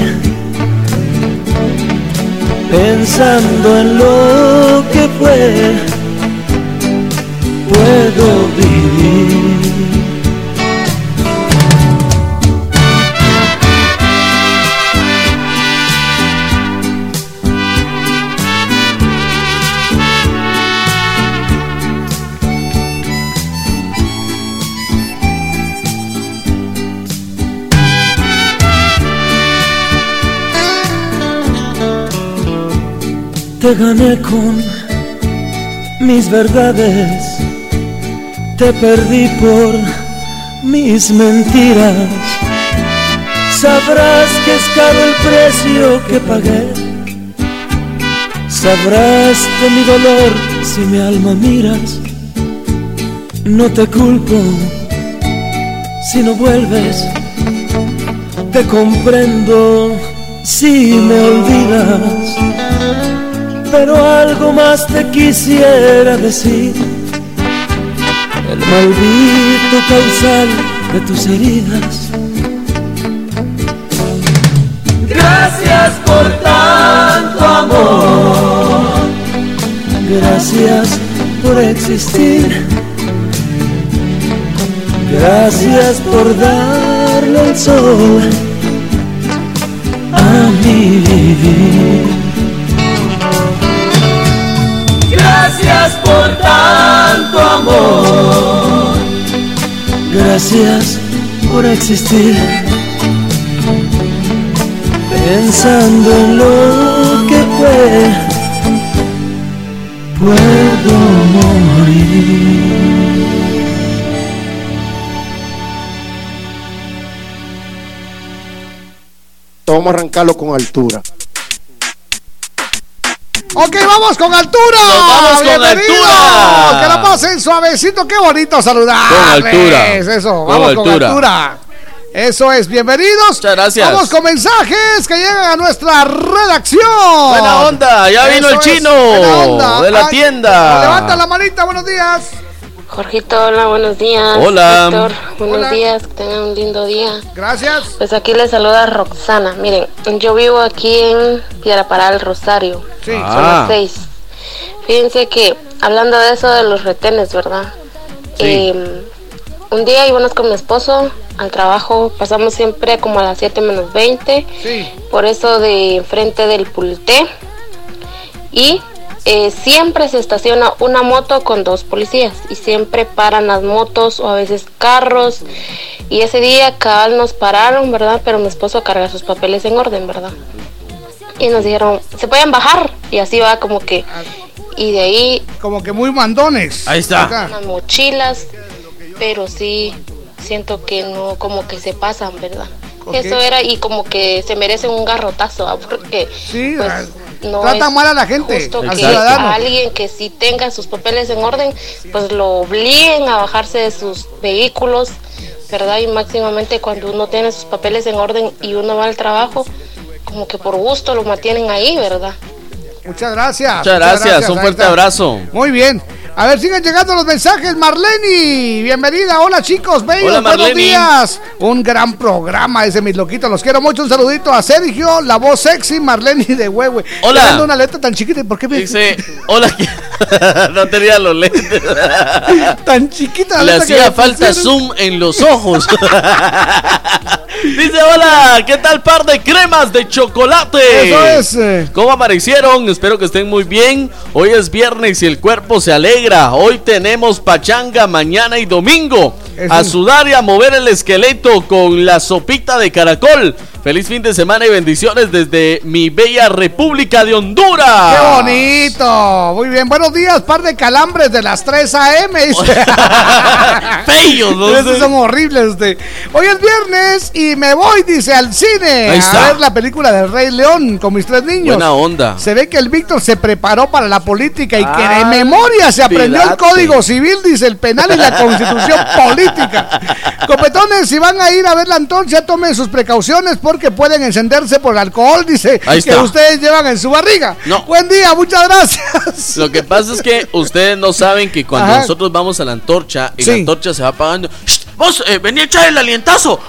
Pensando en lo que fue, puedo vivir. Te gané con mis verdades, te perdí por mis mentiras. Sabrás que es caro el precio que pagué. Sabrás de mi dolor si mi alma miras. No te culpo si no vuelves. Te comprendo si me olvidas pero algo más te quisiera decir. El maldito causal de tus heridas. Gracias por tanto amor. Gracias por existir. Gracias por darle el sol a mi vivir. Gracias por tanto amor. Gracias por existir. Pensando en lo que fue, puedo morir. Vamos a arrancarlo con altura. Ok, vamos con altura. Nos vamos con altura. Que la pasen suavecito. Qué bonito saludarles. Con altura. Eso, vamos con altura. altura. Eso es, bienvenidos. Muchas gracias. Vamos con mensajes que llegan a nuestra redacción. Buena onda, ya vino el chino buena onda. de la Ay, tienda. Levanta la manita, buenos días. Jorgito, hola, buenos días. Hola. Víctor, buenos Hola. días, que tengan un lindo día. Gracias. Pues aquí les saluda Roxana. Miren, yo vivo aquí en Piedra Paral, Rosario. Sí. Son Ah. las seis. Fíjense que, hablando de eso de los retenes, ¿verdad? Sí. Eh, un día íbamos con mi esposo al trabajo, pasamos siempre como a las 7 menos 20, por eso de enfrente del Pulté. Y eh, siempre se estaciona una moto con dos policías y siempre paran las motos o a veces carros. Y ese día cabal nos pararon, ¿verdad? Pero mi esposo carga sus papeles en orden, ¿verdad? Y nos dijeron, se pueden bajar. Y así va como que... Y de ahí... Como que muy mandones. Ahí está. Acá. Unas mochilas, pero sí siento que no, como que se pasan, ¿verdad? Eso era y como que se merecen un garrotazo, ¿va? porque Sí, pues, ah, no tratan mal a la gente, al ciudadano. a alguien que sí tenga sus papeles en orden, pues lo obliguen a bajarse de sus vehículos, ¿verdad? Y máximamente cuando uno tiene sus papeles en orden y uno va al trabajo, como que por gusto lo mantienen ahí, ¿verdad? Muchas gracias. Muchas gracias, un Ahí fuerte está. abrazo. Muy bien. A ver, siguen llegando los mensajes. Marleni, bienvenida. Hola, chicos. Bellos, buenos días. Un gran programa, ese mis loquitos. Los quiero mucho. Un saludito a Sergio, la voz sexy, Marleni de Huehue. Hola. Dando una letra tan chiquita. ¿y ¿Por qué me Dice, hola, no tenía los lentes. tan chiquita? la Le que hacía falta pusieron? zoom en los ojos. Dice, hola, ¿qué tal par de cremas de chocolate? Eso es, eh. ¿Cómo amanecieron? Espero que estén muy bien. Hoy es viernes y el cuerpo se alegra. Hoy tenemos pachanga mañana y domingo. A sudar y a mover el esqueleto con la sopita de caracol. Feliz fin de semana y bendiciones desde mi bella República de Honduras. ¡Qué bonito! Muy bien, buenos días, par de calambres de las 3 a.m. Feos, ¿no? Esos son horribles. este. Hoy es viernes y me voy, dice, al cine Ahí a está. ver la película del Rey León con mis tres niños. Buena onda. Se ve que el Víctor se preparó para la política y que de Ay, memoria se aprendió el. Código Civil, dice el penal y la Constitución política. Copetones, si van a ir a ver la antorcha, tomen sus precauciones porque pueden encenderse por alcohol, dice, Ahí que está. ustedes llevan en su barriga. No. Buen día, muchas gracias. Lo que pasa es que ustedes no saben que cuando Ajá. nosotros vamos a la antorcha y Sí. la antorcha se va apagando. Vos, eh, vení a echar el alientazo.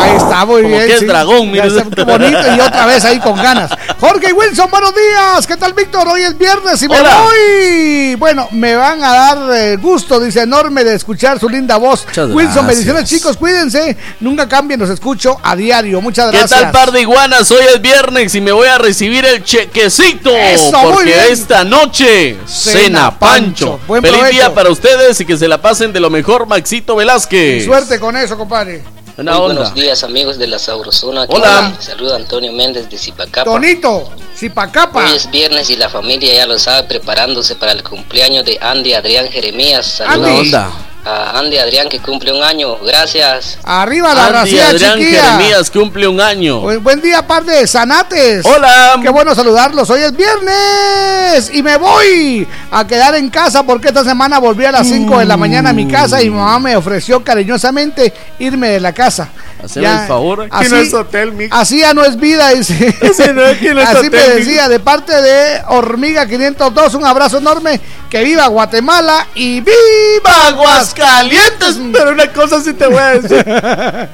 Ahí está, muy Como bien. que es sí. dragón, mira. qué bonito y otra vez ahí con ganas. Jorge Wilson, buenos días. ¿Qué tal, Víctor? Hoy es viernes y me Hola. voy. Bueno, me van a dar eh, gusto, dice enorme, de escuchar su linda voz. Muchas Wilson, gracias. bendiciones, chicos. Cuídense. Nunca cambien, los escucho a diario. Muchas ¿Qué gracias. tal, par de iguanas? Hoy es viernes y me voy a recibir el chequecito. Eso, muy porque bien. esta noche Cena cena Pancho. Pancho. Buen Feliz provecho. día para ustedes y que se la pasen de lo mejor, Maxito Velázquez. Suerte con eso, compadre. Buena Muy onda. buenos días amigos de la Sabrosona. Aquí Hola. Saluda Antonio Méndez de Zipacapa. Tonito, Zipacapa. Hoy es viernes y la familia ya lo sabe preparándose para el cumpleaños de Andy Adrián Jeremías. Saludos Andy. A Andy Adrián que cumple un año. Gracias. Arriba la Andy racía Adrián chiquilla. Jeremías cumple un año. Buen, buen día, par de zanates. Hola. Qué bueno saludarlos. Hoy es viernes y me voy a quedar en casa porque esta semana volví a las 5 de la mañana a mi casa y mi mamá me ofreció cariñosamente irme de la casa. Haceme el favor. Aquí Así, no es hotel, mijo. así ya no es vida, dice. Ese no no es así hotel, me mijo. decía, de parte de Hormiga 502, un abrazo enorme. Que viva Guatemala y viva Aguascalientes. Pero una cosa sí te voy a decir.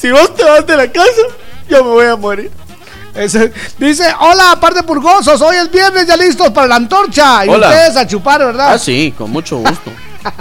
si vos te vas de la casa, yo me voy a morir. Ese- dice, hola, par de purgosos, hoy es viernes, ya listos para la antorcha. Y Hola. ustedes a chupar, ¿verdad? Ah, sí, con mucho gusto.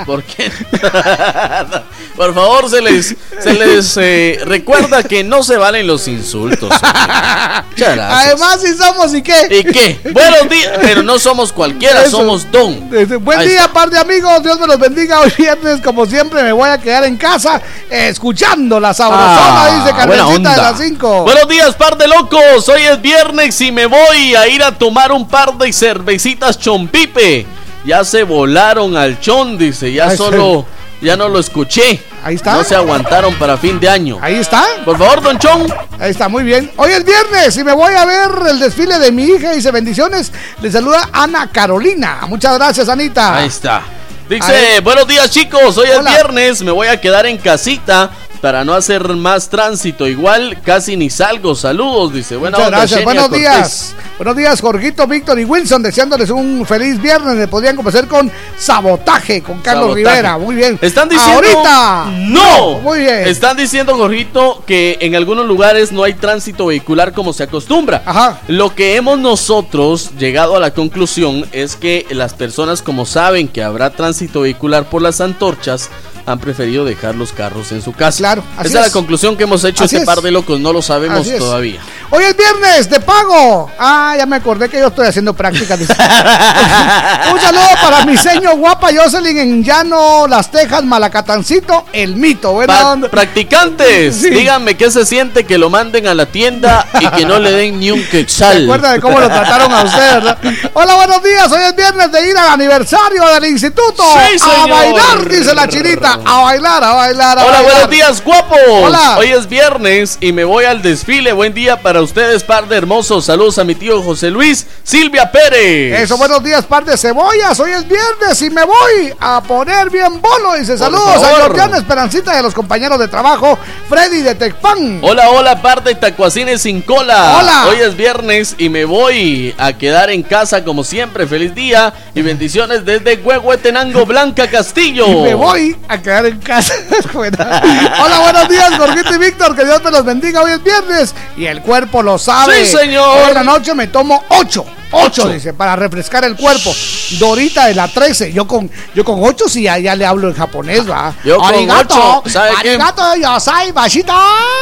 ¿Por qué? Por favor, se les, se les eh, recuerda que no se valen los insultos. Además, si somos y qué. ¿Y qué? Buenos días, pero no somos cualquiera, Eso. somos don. Este, Buen Ahí día, está. par de amigos. Dios me los bendiga. Hoy viernes, como siempre, me voy a quedar en casa eh, escuchando la sabrosona, Ah, dice Carmencita de las 5. Buenos días, par de locos. Hoy es viernes y me voy a ir a tomar un par de cervecitas chompipe. Ya se volaron al chon, dice. Ya Ay, solo, ya no lo escuché. Ahí está. No se aguantaron para fin de año. Ahí está. Por favor, don Chon. Ahí está, muy bien. Hoy es viernes y me voy a ver el desfile de mi hija. Dice bendiciones. Le saluda Ana Carolina. Muchas gracias, Anita. Ahí está. Dice, buenos días chicos, hoy Hola. es viernes, me voy a quedar en casita para no hacer más tránsito. Igual casi ni salgo. Saludos, dice. Buena Muchas gracias. Buenos Cortés. días. Buenos días, Jorgito, Víctor y Wilson. Deseándoles un feliz viernes. Le podrían comenzar con sabotaje con Carlos Sabotaje. Rivera. Muy bien. Están diciendo. Ahorita. ¡No! Muy bien. Están diciendo, Jorgito, que en algunos lugares no hay tránsito vehicular como se acostumbra. Ajá. Lo que hemos nosotros llegado a la conclusión es que las personas, como saben que habrá tránsito vehicular por las antorchas, han preferido dejar los carros en su casa. Claro, así Esa es la conclusión que hemos hecho Así este es. par de locos, no lo sabemos Así es. todavía. Hoy es viernes de pago. Ah, ya me acordé que yo estoy haciendo prácticas. Un saludo para mi seño guapa Jocelyn en Llano, Las Tejas, Malacatancito, el mito. Buena onda. practicantes, Sí. díganme qué se siente que lo manden a la tienda y que no le den ni un quetzal. ¿Se acuerda de cómo lo trataron a usted, verdad? Hola, buenos días. Hoy es viernes de ir al aniversario del instituto. Sí, a señor. bailar, dice la chinita. A bailar, a bailar, a Hola, bailar. buenos días, guapos. Hola. Hoy es viernes y me voy al desfile. Buen día para ustedes, par de hermosos. Saludos a mi tío José Luis Silvia Pérez. Eso, buenos días, par de cebollas. Hoy es viernes y me voy a poner bien bolo. Dice Por saludos a favor. Georgiana Esperancita y a los compañeros de trabajo, Freddy de Tecpan. Hola, hola, par de tacuacines sin cola. Hola. Hoy es viernes y me voy a quedar en casa como siempre. Feliz día y bendiciones desde Huehuetenango, Blanca Castillo. Y me voy a quedar en casa. Hola, buenos días, Jorgito y Víctor. Que Dios me los bendiga. Hoy es viernes y el cuerpo lo sabe. Sí, señor. Hoy en la noche me tomo ocho. Ocho, Ocho. dice, para refrescar el cuerpo. Dorita de la 13. Yo con, yo con ocho sí ya, ya le hablo en japonés, va. Yo con Arigato, ocho, ¿sabe qué? Arigato, yosai, bashita.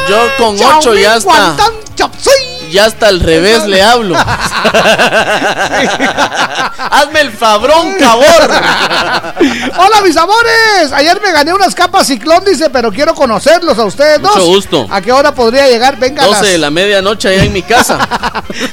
Yo con Chao, ocho ya min, está. Ya hasta al revés le hablo. Hazme el fabrón, cabor. Hola, mis amores. Ayer me gané unas capas ciclón, dice, pero quiero conocerlos a ustedes Mucho dos. gusto. ¿A qué hora podría llegar? Venga, a 12 de las- la medianoche allá en mi casa.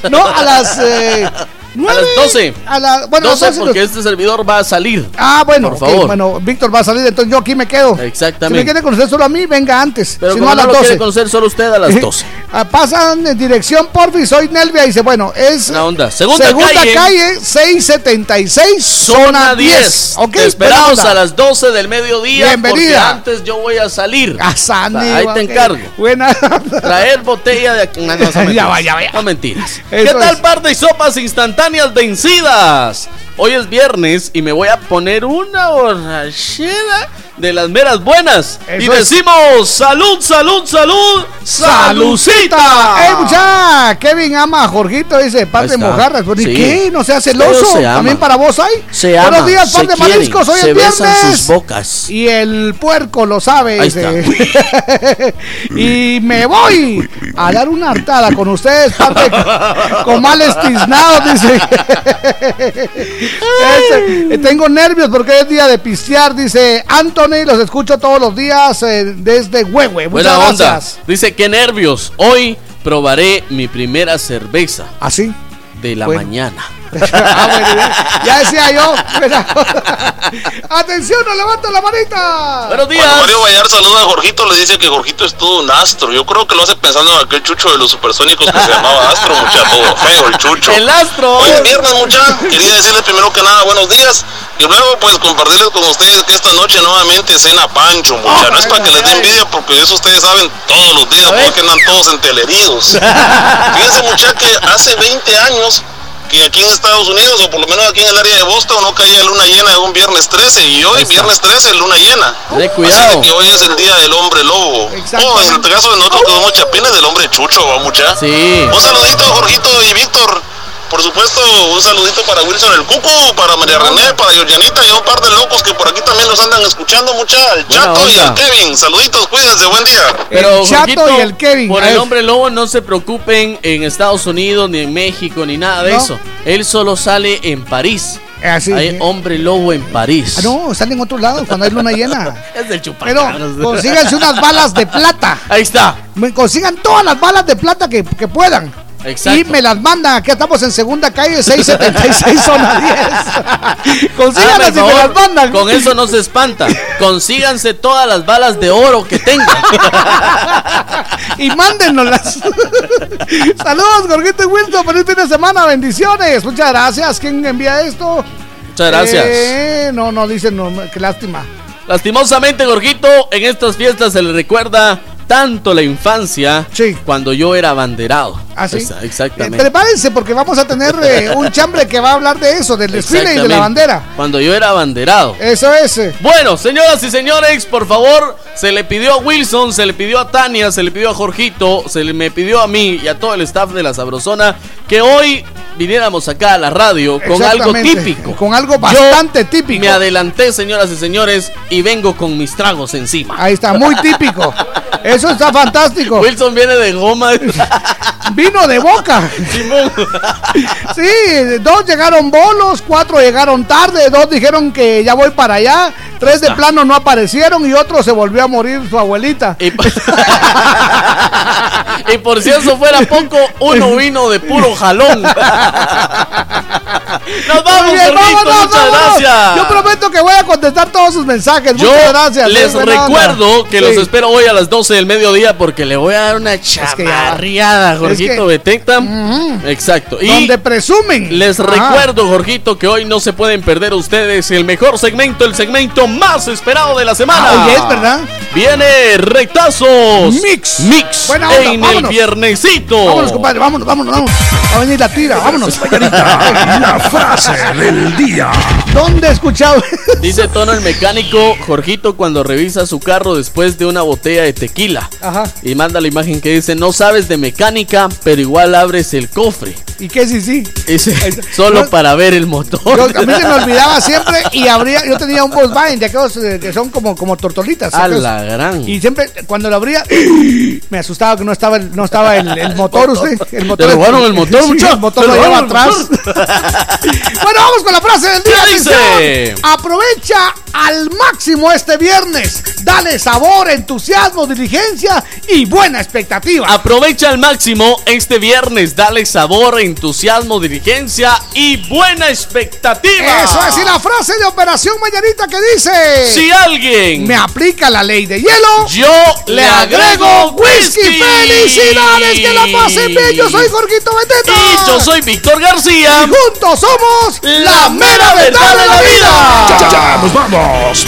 No, a las. eh, A nueve, las 12. A la, bueno, a las 12 12 porque este servidor va a salir. Ah, bueno, Por ok, favor. bueno, Víctor va a salir, entonces yo aquí me quedo. Si me Exactamente. quiere conocer solo a mí, venga antes. Pero si como no a no las lo 12. quiere conocer solo usted a las 12. Ah, pasan en dirección Porfi, soy Nelvia. Dice, bueno, es. Una onda. Segunda, calle, calle. 676, zona 10. Ok, Te esperamos buena onda. a las 12 del mediodía. Bienvenida. Porque antes yo voy a salir. A Sandy, Ahí te encargo. Buena. Traer botella de aquí. No, Ya mentiras. va, ya va. No mentiras. Eso ¿Qué tal es. par de sopas instantáneas vencidas? Hoy es viernes y me voy a poner una borrachera de las meras buenas. y Eso decimos salud, salud, salud, salucita. ¡Ey, mucha! Kevin ama a Jorgito, dice, par de mojarras. ¿Y Sí. qué? ¿No se hace Todo celoso? se ama. ¿También para vos hay? Se Buenos ama, días, par de quieren, mariscos, hoy se es besan viernes. sus bocas. Y el puerco lo sabe, Ahí dice. y me voy a dar una hartada con ustedes, par de comales tiznados, dice. Este, eh, tengo nervios porque es día de pistear, dice Anthony. Los escucho todos los días eh, desde Huehue. Muchas Buena onda. gracias. Dice que nervios. Hoy probaré mi primera cerveza. ¿Así? De la Bueno. mañana. Ah, bueno, ya, ya decía yo. Atención, no levanta la manita. Buenos Cuando Mario Vallar saluda a Jorgito, le dice que Jorgito es todo un astro. Yo creo que lo hace pensando en aquel chucho de los supersónicos que se llamaba Astro, mucha, todo feo el chucho. El astro. Hoy es viernes, mucha. Quería decirles primero que nada buenos días. Y luego, pues, compartirles con ustedes que esta noche nuevamente cena Pancho, mucha. No es para que les dé envidia, porque eso ustedes saben todos los días, porque andan todos enteleridos. Fíjense, mucha, que hace 20 años que aquí en Estados Unidos, o por lo menos aquí en el área de Boston, no caía luna llena de un viernes 13. Y hoy, viernes 13, luna llena. Así cuidado. de que hoy es el día del hombre lobo. Oh, en el caso de nosotros que somos chapines del hombre chucho, va mucha. Sí. Un saludito, Jorgito y Víctor. Por supuesto, un saludito para Wilson el Cuco, para María René, para Georgianita y un par de locos que por aquí también nos andan escuchando mucha. El Chato y el. Kevin. Saluditos, cuídense, buen día. Pero El Chato Jorgito, y el Kevin, Por el hombre lobo no se preocupen en Estados Unidos, ni en México, ni nada de No. eso. Él solo sale en París. Así, Hay sí. hombre lobo en París. Ah, no, salen en otros lados cuando hay luna llena. Es del Pero chupacabras. consíganse unas balas de plata. Ahí está. Me consigan todas las balas de plata que, que puedan. Exacto. Y me las mandan. Aquí estamos en segunda calle 676, zona 10. Consíganlas Hágame y el me favor, las mandan. Con eso no se espanta. Consíganse todas las balas de oro que tengan. y mándennoslas. Saludos, Jorgito y Wilson. Feliz fin de semana. Bendiciones. Muchas gracias. ¿Quién envía esto? Muchas gracias. Eh, no, no, dicen, no, qué lástima. Lastimosamente, Gorgito, en estas fiestas se le recuerda tanto la infancia cuando yo era abanderado. ¿Ah, sí? Exa- Eh, Exactamente. prepárense porque vamos a tener eh, un chambre que va a hablar de eso, del desfile y de la Exactamente. bandera. Cuando yo era abanderado. Eso es. eh. Bueno, señoras y señores, por favor, se le pidió a Wilson, se le pidió a Tania, se le pidió a Jorgito, se le me pidió a mí y a todo el staff de la Sabrosona que hoy viniéramos acá a la radio con algo Exactamente, típico. Con algo bastante típico. Me adelanté, señoras y señores, y vengo con mis tragos encima. Ahí está, muy típico. Eso está fantástico. Wilson viene de goma. Vino de boca. Sí, dos llegaron bolos, cuatro llegaron tarde, dos dijeron que ya voy para allá, tres de plano no aparecieron y otro se volvió a morir su abuelita. Y por si eso fuera poco, uno vino de puro jalón. Nos vamos, bien, Jorgito, vámonos, muchas vámonos. gracias. Yo prometo que voy a contestar todos sus mensajes. Yo Muchas gracias. les onda. recuerdo que los espero hoy a las 12 del mediodía porque le voy a dar una chamarriada, Jorgito Betecta. Exacto. Y Donde presumen. les Ajá. recuerdo, Jorgito, que hoy no se pueden perder ustedes el mejor segmento, el segmento más esperado de la semana. Ah, es, ¿verdad? Viene Rectazos. Mix. Mix. Buena onda, en el viernesito. Vámonos, compadre, vámonos, vámonos, vámonos. Va a venir la tira, vámonos. La frase del día. ¿Dónde he escuchado? Dice Tono el mecánico, Jorgito, cuando revisa su carro después de una botella de tequila. Ajá. Y manda la imagen que dice, no sabes de mecánica, pero igual abres el cofre. ¿Y qué sí, sí? Solo para ver el motor. Yo- a mí se me olvidaba siempre y abría, yo tenía un Volkswagen de aquellos eh, que son como, como tortolitas. A aquellos. la gran. Y siempre cuando lo abría me asustaba que no estaba el, no estaba el, el motor usted. El motor, ¿Te robaron el motor, Sí? El motor ¿Te lo lleva atrás. bueno, vamos con la frase del día. ¿Qué dice? Aprovecha al máximo este viernes. Dale sabor, entusiasmo, diligencia y buena expectativa. Aprovecha al máximo este viernes, dale sabor, entusiasmo, diligencia y buena expectativa. Eso es, y la frase de Operación Mañanita que dice: Si alguien me aplica la ley de hielo, yo le agrego whisky. ¡Felicidades! ¡Que la pasen bien! Yo soy Jorgito Beteta. Y yo soy Víctor García. Y juntos somos la mera verdad de la vida. Ya, ya, nos vamos.